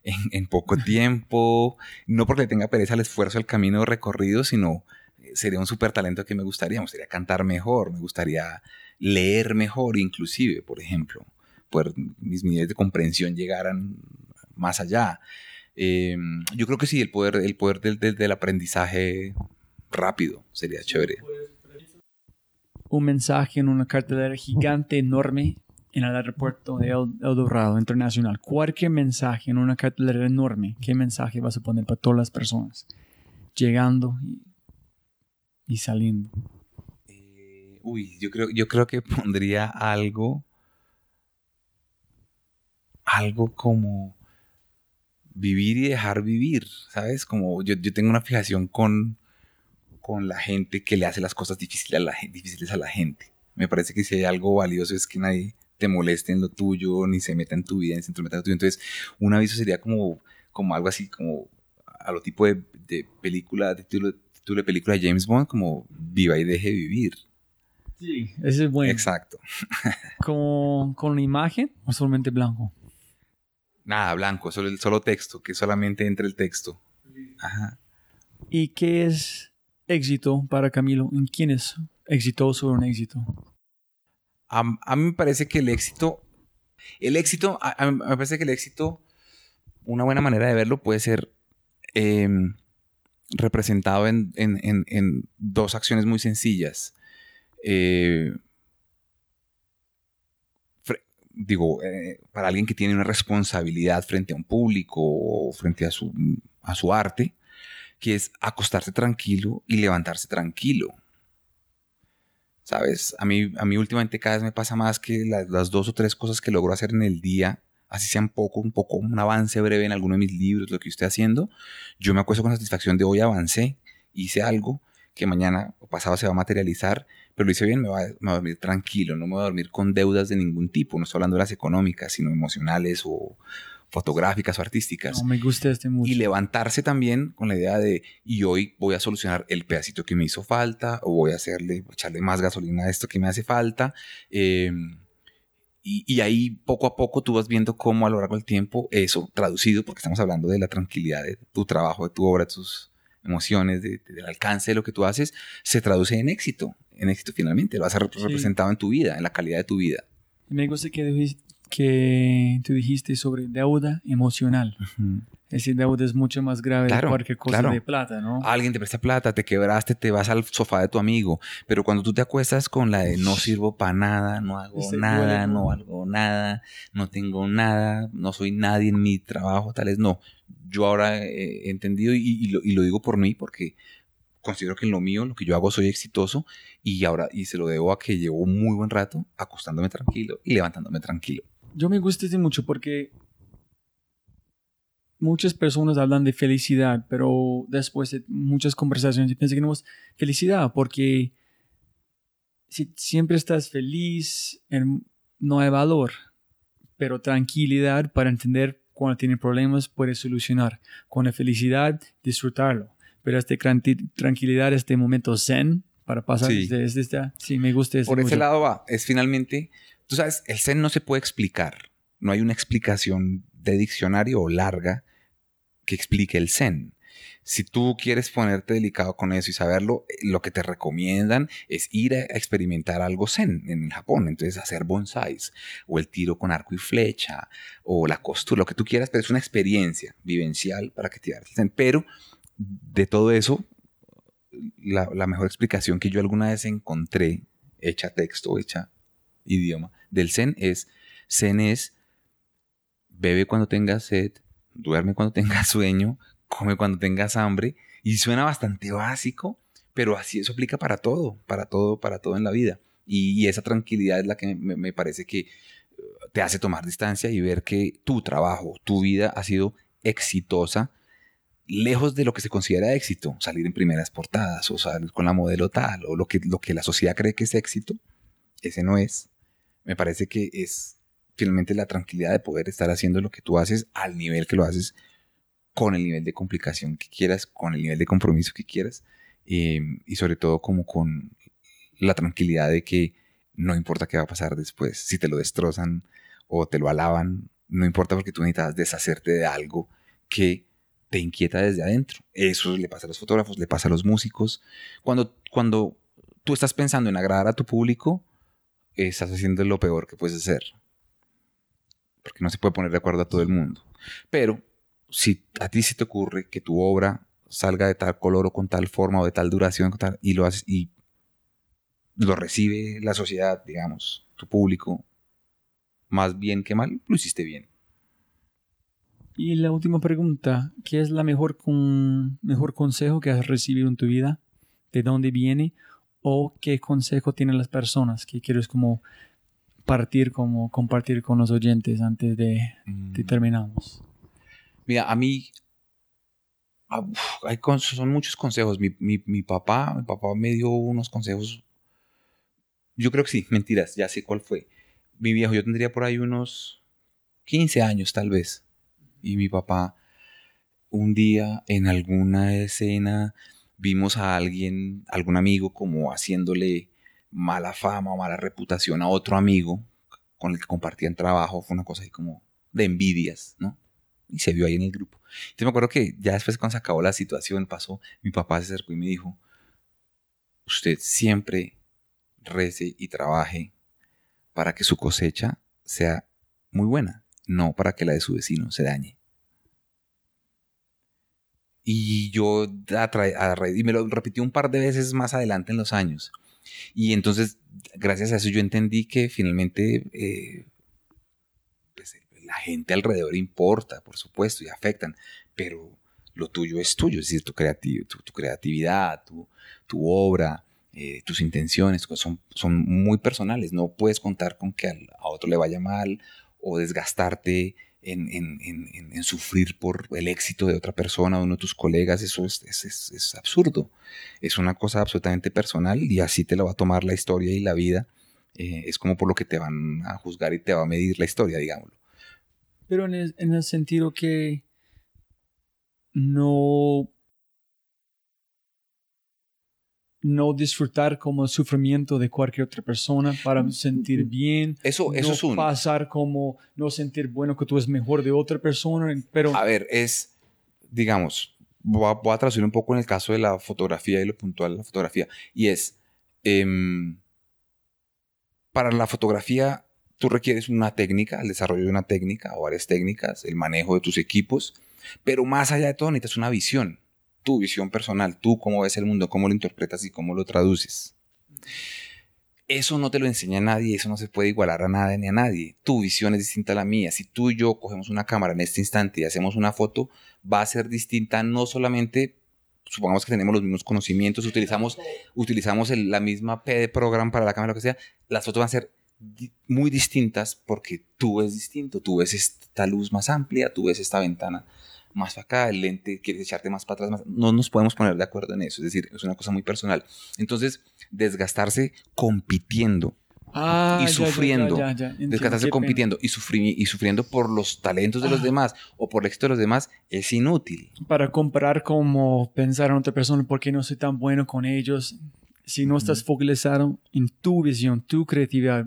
en, poco tiempo, no porque tenga pereza al esfuerzo, al camino recorrido, sino eh, sería un super talento que me gustaría, me gustaría cantar mejor, me gustaría leer mejor inclusive, por ejemplo, poder mis niveles de comprensión llegaran más allá. Em, yo creo que sí, el poder, el poder del, del, aprendizaje rápido sería chévere. Un mensaje en una cartelera gigante, enorme, en el aeropuerto de El, Dorado Internacional. Cualquier mensaje en una cartelera enorme, ¿qué mensaje vas a poner para todas las personas? Llegando y, saliendo. Eh, uy, yo creo, yo creo que pondría algo. Algo como vivir y dejar vivir, ¿sabes? Como yo, yo tengo una fijación con, con la gente que le hace las cosas difíciles a, la, difíciles a la gente. Me parece que si hay algo valioso es que nadie te moleste en lo tuyo, ni se meta en tu vida, ni se entrometa en tuyo. Entonces, un aviso sería como, como algo así, como a lo tipo de, de película, de título, de película de James Bond, como viva y deje vivir. Sí, ese es bueno. Exacto. ¿Con, con la imagen o solamente blanco? Nada, blanco, solo, el, solo texto, que solamente entre el texto. Ajá. ¿Y qué es éxito para Camilo? ¿En quién es exitoso o un éxito? A, mí me parece que el éxito, el éxito, a, mí me parece que el éxito, una buena manera de verlo puede ser em, representado en, dos acciones muy sencillas. Eh, digo, eh, para alguien que tiene una responsabilidad frente a un público o frente a su, a su arte, que es acostarse tranquilo y levantarse tranquilo. ¿Sabes? A mí, a mí últimamente cada vez me pasa más que las dos o tres cosas que logro hacer en el día, así sean poco, un poco, un avance breve en alguno de mis libros, lo que yo esté haciendo, yo me acuesto con satisfacción de hoy avancé, hice algo que mañana o pasado se va a materializar pero lo hice bien, me voy, a, dormir tranquilo, no me voy a dormir con deudas de ningún tipo, no estoy hablando de las económicas, sino emocionales o fotográficas o artísticas. No, me gusta este mucho. Y levantarse también con la idea de, y hoy voy a solucionar el pedacito que me hizo falta, o voy a hacerle, echarle más gasolina a esto que me hace falta. Em, y, y, ahí poco a poco tú vas viendo cómo a lo largo del tiempo eso traducido, porque estamos hablando de la tranquilidad de tu trabajo, de tu obra, de tus emociones, del alcance de lo que tú haces, se traduce en éxito en éxito finalmente, lo vas a representado en tu vida, en la calidad de tu vida. Me gusta que, que tú dijiste sobre deuda emocional. Ese deuda es mucho más grave que cualquier cosa de plata, ¿no? Alguien te presta plata, te quebraste, te vas al sofá de tu amigo, pero cuando tú te acuestas con la de no sirvo para nada, no hago nada, no hago nada, no tengo nada, no soy nadie en mi trabajo, tal vez no. Yo ahora he entendido y, lo, digo por mí porque considero que en lo mío, lo que yo hago, soy exitoso y ahora, y se lo debo a que llevo muy buen rato acostándome tranquilo y levantándome tranquilo. Yo me gusta este mucho porque muchas personas hablan de felicidad, pero después de muchas conversaciones piensan que no es felicidad porque si siempre estás feliz, no hay valor, pero tranquilidad para entender cuando tienes problemas puedes solucionar. Con la felicidad, disfrutarlo pero esta tranquilidad, este momento zen para pasar sí. desde, esta, sí, me gusta. Por ese lado va, es finalmente, tú sabes, el zen no se puede explicar, no hay una explicación de diccionario o larga que explique el zen. Si tú quieres ponerte delicado con eso y saberlo, eh, lo que te recomiendan es ir a experimentar algo zen en Japón. Entonces, hacer bonsais, o el tiro con arco y flecha, o la costura, lo que tú quieras, pero es una experiencia vivencial para que te hagas zen. Pero de todo eso, la, la mejor explicación que yo alguna vez encontré, hecha texto, hecha idioma, del zen es, zen es, bebe cuando tengas sed, duerme cuando tengas sueño, come cuando tengas hambre. Y suena bastante básico, pero así eso aplica para todo, para todo, para todo en la vida. Y, esa tranquilidad es la que me, me, parece que uh, te hace tomar distancia y ver que tu trabajo, tu vida ha sido exitosa, lejos de lo que se considera éxito, salir en primeras portadas o salir con la modelo tal o lo que, lo que la sociedad cree que es éxito, ese no es. Me parece que es finalmente la tranquilidad de poder estar haciendo lo que tú haces al nivel que lo haces, con el nivel de complicación que quieras, con el nivel de compromiso que quieras, em, y sobre todo como con la tranquilidad de que no importa qué va a pasar después, si te lo destrozan o te lo alaban, no importa porque tú necesitas deshacerte de algo que te inquieta desde adentro. Eso le pasa a los fotógrafos, le pasa a los músicos. Cuando, cuando tú estás pensando en agradar a tu público, estás haciendo lo peor que puedes hacer porque no se puede poner de acuerdo a todo el mundo. Pero si a ti se te ocurre que tu obra salga de tal color o con tal forma o de tal duración y lo haces y lo recibe la sociedad, digamos, tu público, más bien que mal, lo hiciste bien. Y la última pregunta, ¿qué es la mejor, con, mejor consejo que has recibido en tu vida? ¿De dónde viene? ¿O qué consejo tienen las personas que quieres como partir como compartir con los oyentes antes de, mm. terminamos? Mira, a mí ah, hay, son muchos consejos. Mi, mi, papá, mi papá me dio unos consejos. Yo creo que sí, mentiras, ya sé cuál fue. Mi viejo, yo tendría por ahí unos 15 años tal vez. Y mi papá, un día en alguna escena, vimos a alguien, algún amigo, como haciéndole mala fama o mala reputación a otro amigo con el que compartían trabajo. Fue una cosa así como de envidias, ¿no? Y se vio ahí en el grupo. Entonces me acuerdo que ya después cuando se acabó la situación, pasó, mi papá se acercó y me dijo, usted siempre rece y trabaje para que su cosecha sea muy buena, no para que la de su vecino se dañe. Y yo, y me lo repetí un par de veces más adelante en los años. Y entonces, gracias a eso yo entendí que finalmente eh, la gente alrededor importa, por supuesto, y afectan, pero lo tuyo es tuyo, es decir, tu, tu, creatividad, tu, obra, eh, tus intenciones son, son muy personales. No puedes contar con que a otro le vaya mal o desgastarte en, sufrir por el éxito de otra persona, uno de tus colegas, eso es, es, absurdo. Es una cosa absolutamente personal y así te lo va a tomar la historia y la vida. Eh, es como por lo que te van a juzgar y te va a medir la historia, digámoslo. Pero en el sentido que no no disfrutar como el sufrimiento de cualquier otra persona para sentir bien. Eso, eso es un... pasar como no sentir bueno que tú es mejor de otra persona, pero... A ver, es, digamos, voy a, traducir un poco en el caso de la fotografía y lo puntual de la fotografía, y es, em, para la fotografía tú requieres una técnica, el desarrollo de una técnica o varias técnicas, el manejo de tus equipos, pero más allá de todo necesitas una visión tu visión personal, tú cómo ves el mundo, cómo lo interpretas y cómo lo traduces. Eso no te lo enseña nadie, eso no se puede igualar a nada ni a nadie. Tu visión es distinta a la mía. Si tú y yo cogemos una cámara en este instante y hacemos una foto, va a ser distinta no solamente, supongamos que tenemos los mismos conocimientos, utilizamos, utilizamos la misma P de programa para la cámara, lo que sea, las fotos van a ser muy distintas porque tú ves distinto, tú ves esta luz más amplia, tú ves esta ventana más para acá, el lente quieres echarte más para atrás, no nos podemos poner de acuerdo en eso, es decir, es una cosa muy personal. Entonces, desgastarse compitiendo ah, y sufriendo, desgastarse compitiendo y, y sufriendo por los talentos de los ah. demás o por el éxito de los demás es inútil. Para comparar como pensar en otra persona, ¿por qué no soy tan bueno con ellos? Si no estás focalizado en tu visión, tu creatividad,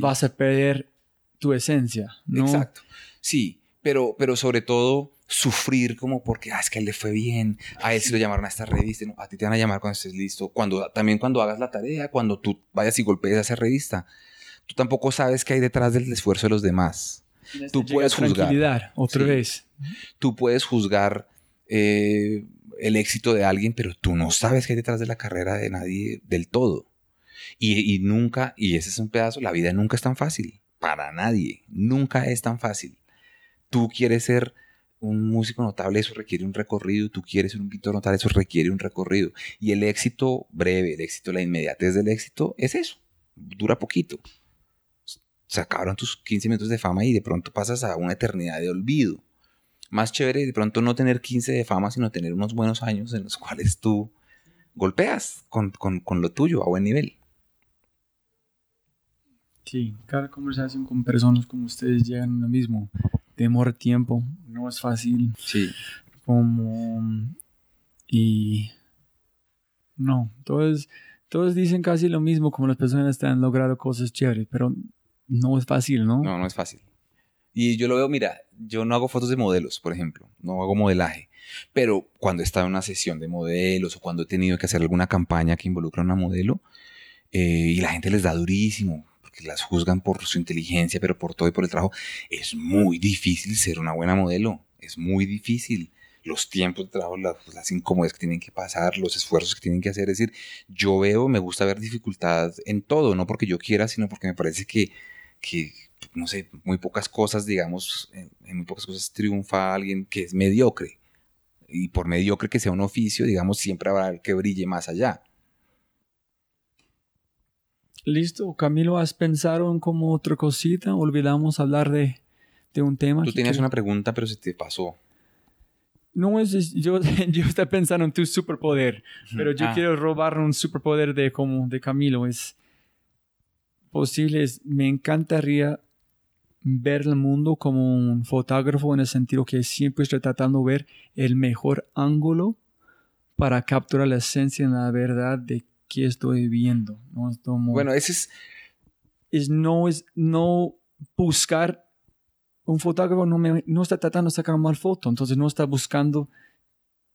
vas a perder tu esencia. ¿no? Exacto. Sí, pero, pero sobre todo sufrir como porque, ah, es que a él le fue bien, a él se lo llamaron a esta revista, no, a ti te van a llamar cuando estés listo, cuando, también cuando hagas la tarea, cuando tú vayas y golpees a esa revista. Tú tampoco sabes qué hay detrás del esfuerzo de los demás. Tú puedes juzgar. Otra vez. Tú puedes juzgar eh, el éxito de alguien, pero tú no sabes qué hay detrás de la carrera de nadie del todo. Y, nunca, y ese es un pedazo, la vida nunca es tan fácil. Para nadie. Nunca es tan fácil. Tú quieres ser un músico notable, eso requiere un recorrido, tú quieres ser un pintor notable, eso requiere un recorrido. Y el éxito breve, el éxito, la inmediatez del éxito, es eso, dura poquito. Se acabaron tus 15 minutos de fama y de pronto pasas a una eternidad de olvido. Más chévere de pronto no tener 15 de fama, sino tener unos buenos años en los cuales tú golpeas con, con lo tuyo a buen nivel. Sí, cada conversación con personas como ustedes llegan a lo mismo demora tiempo, no es fácil. Sí. Como. Y. No, todos, todos dicen casi lo mismo, como las personas están logrando cosas chéveres, pero no es fácil, ¿no? No, no es fácil. Y yo lo veo, mira, yo no hago fotos de modelos, por ejemplo, no hago modelaje, pero cuando he estado en una sesión de modelos o cuando he tenido que hacer alguna campaña que involucra a una modelo eh, y la gente les da durísimo, que las juzgan por su inteligencia, pero por todo y por el trabajo. Es muy difícil ser una buena modelo, es muy difícil. Los tiempos de trabajo, las, las incomodidades que tienen que pasar, los esfuerzos que tienen que hacer. Es decir, yo veo, me gusta ver dificultad en todo, no porque yo quiera, sino porque me parece que, que no sé, muy pocas cosas, digamos, en, en muy pocas cosas triunfa alguien que es mediocre. Y por mediocre que sea un oficio, digamos, siempre habrá el que brille más allá. Listo, Camilo, ¿has pensado en como otra cosita? Olvidamos hablar de, de un tema. Tú tenías una pregunta, pero se te pasó. No es, yo, yo estoy pensando en tu superpoder, pero yo Ah. quiero robar un superpoder de como de Camilo. Es posible, es- me encantaría ver el mundo como un fotógrafo en el sentido que siempre estoy tratando de ver el mejor ángulo para capturar la esencia y la verdad de qué estoy viendo. Bueno, ese es, es no es no buscar un fotógrafo no, me- no está tratando de sacar una mal foto entonces no está buscando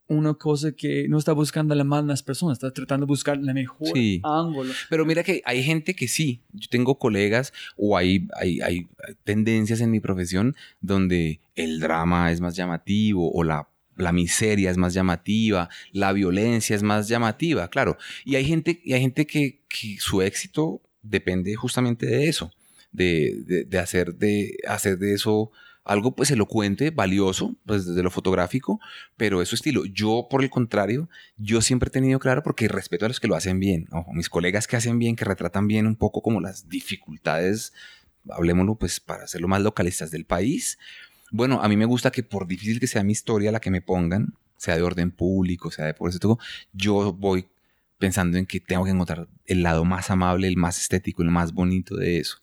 una cosa que no está buscando la en las personas está tratando de buscar la mejor Sí. ángulo Pero mira que hay gente que sí. Yo tengo colegas o hay, hay, hay tendencias en mi profesión donde el drama es más llamativo o la, la miseria es más llamativa, la violencia es más llamativa, claro. Y hay gente, y hay gente que, su éxito depende justamente de eso, de, de, hacer, de hacer de eso algo pues elocuente, valioso, pues desde lo fotográfico, pero es su estilo. Yo, por el contrario, yo siempre he tenido claro porque respeto a los que lo hacen bien, mis colegas que hacen bien, que retratan bien un poco como las dificultades, hablemoslo pues para hacerlo más localistas del país. Bueno, a mí me gusta que por difícil que sea mi historia, la que me pongan, sea de orden público, sea de por eso todo, yo voy pensando en que tengo que encontrar el lado más amable, el más estético, el más bonito de eso.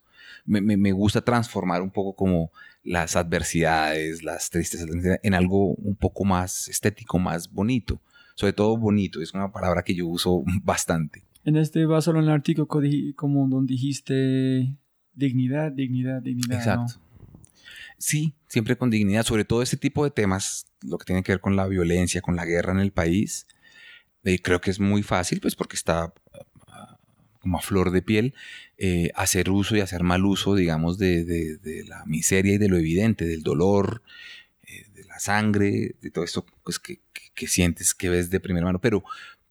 Me, me, me gusta transformar un poco como las adversidades, las tristezas, en algo un poco más estético, más bonito. Sobre todo bonito, es una palabra que yo uso bastante. en este vas en el artículo como donde dijiste dignidad dignidad dignidad ¿no? Sí, siempre con dignidad, sobre todo este tipo de temas, lo que tiene que ver con la violencia, con la guerra en el país. eh, creo que es muy fácil, pues porque está ah, como a flor de piel, eh, hacer uso y hacer mal uso, digamos, de, la miseria y de lo evidente, del dolor, eh, de la sangre, de todo esto pues, que, que- que sientes, que ves de primera mano, pero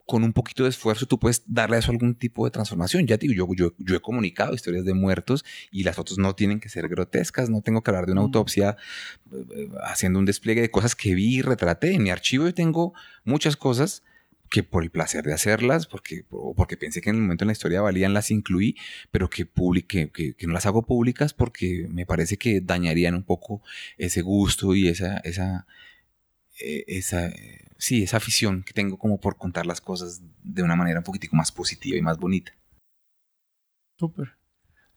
con un poquito de esfuerzo tú puedes darle a eso algún tipo de transformación. Ya te digo, yo, yo, yo he comunicado historias de muertos y las fotos no tienen que ser grotescas, no tengo que hablar de una Mm. autopsia eh, eh, haciendo un despliegue de cosas que vi y retraté. En mi archivo yo tengo muchas cosas que por el placer de hacerlas, porque, porque pensé que en el momento en la historia valían, las incluí, pero que, publique, que, que no las hago públicas porque me parece que dañarían un poco ese gusto y esa, esa, eh, esa, sí, esa afición que tengo como por contar las cosas de una manera un poquitico más positiva y más bonita. Súper.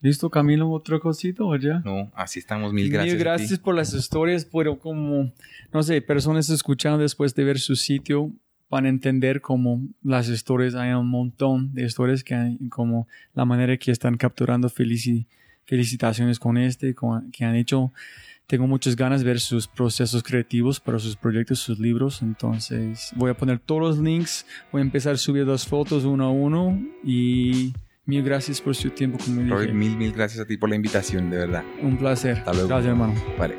listo Camilo otra cosita o ya No, así estamos. Mil gracias. Mil a ti. gracias por las historias, pero como, no sé, personas escuchando después de ver su sitio van a entender como las historias, hay un montón de historias que hay, como la manera que están capturando felici- felicitaciones con este, con- que han hecho tengo muchas ganas de ver sus procesos creativos para sus proyectos, sus libros. Entonces voy a poner todos los links, voy a empezar a subir dos fotos uno a uno y mil gracias por su tiempo. Como dije. Roy, mil, mil gracias a ti por la invitación, de verdad. Un placer. Hasta luego. Gracias, hermano. Vale.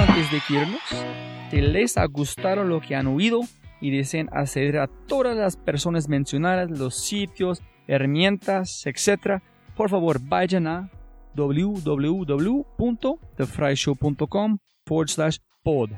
Antes de irnos, si les ha gustado lo que han oído y desean acceder a todas las personas mencionadas, los sitios, herramientas, etc., por favor vayan a www.thefryshow.com forward slash pod.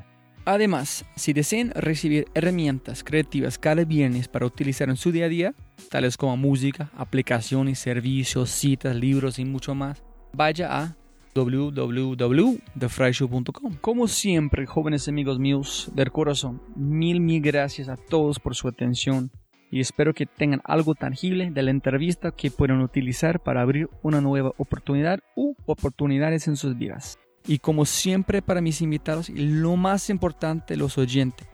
Además, si desean recibir herramientas creativas cada viernes para utilizar en su día a día, tales como música, aplicaciones, servicios, citas, libros y mucho más, vaya a www.thefryshow.com. Como siempre, jóvenes amigos míos del corazón, mil, mil gracias a todos por su atención y espero que tengan algo tangible de la entrevista que puedan utilizar para abrir una nueva oportunidad u oportunidades en sus vidas. Y como siempre para mis invitados y lo más importante, los oyentes,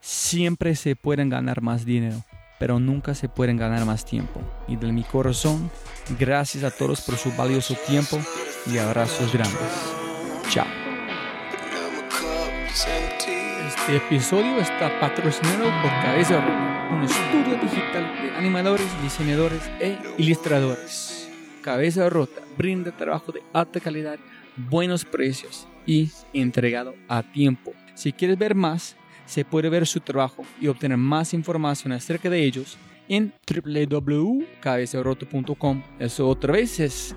siempre se pueden ganar más dinero, pero nunca se pueden ganar más tiempo. Y de mi corazón, gracias a todos por su valioso tiempo y abrazos grandes. Chao. Este episodio está patrocinado por Cabeza Rota, un estudio digital de animadores, diseñadores e ilustradores. Cabeza Rota brinda trabajo de alta calidad, buenos precios y entregado a tiempo. Si quieres ver más, se puede ver su trabajo y obtener más información acerca de ellos en www.cabezarota.com. Eso otra vez es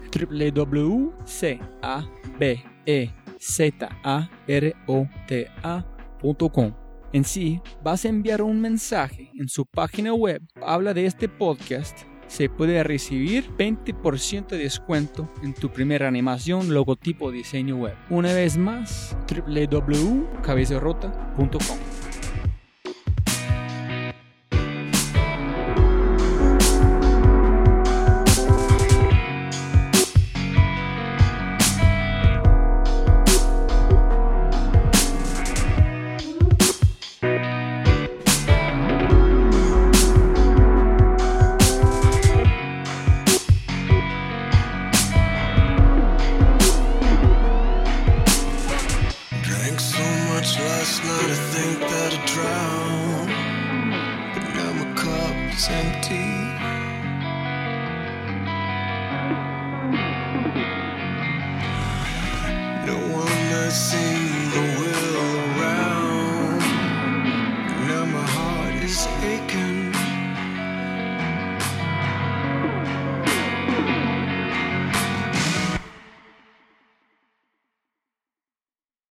En sí, vas a enviar un mensaje en su página web. Habla de este podcast. Se puede recibir 20% de descuento en tu primera animación, logotipo, diseño web. Una vez más, www.cabezarota.com.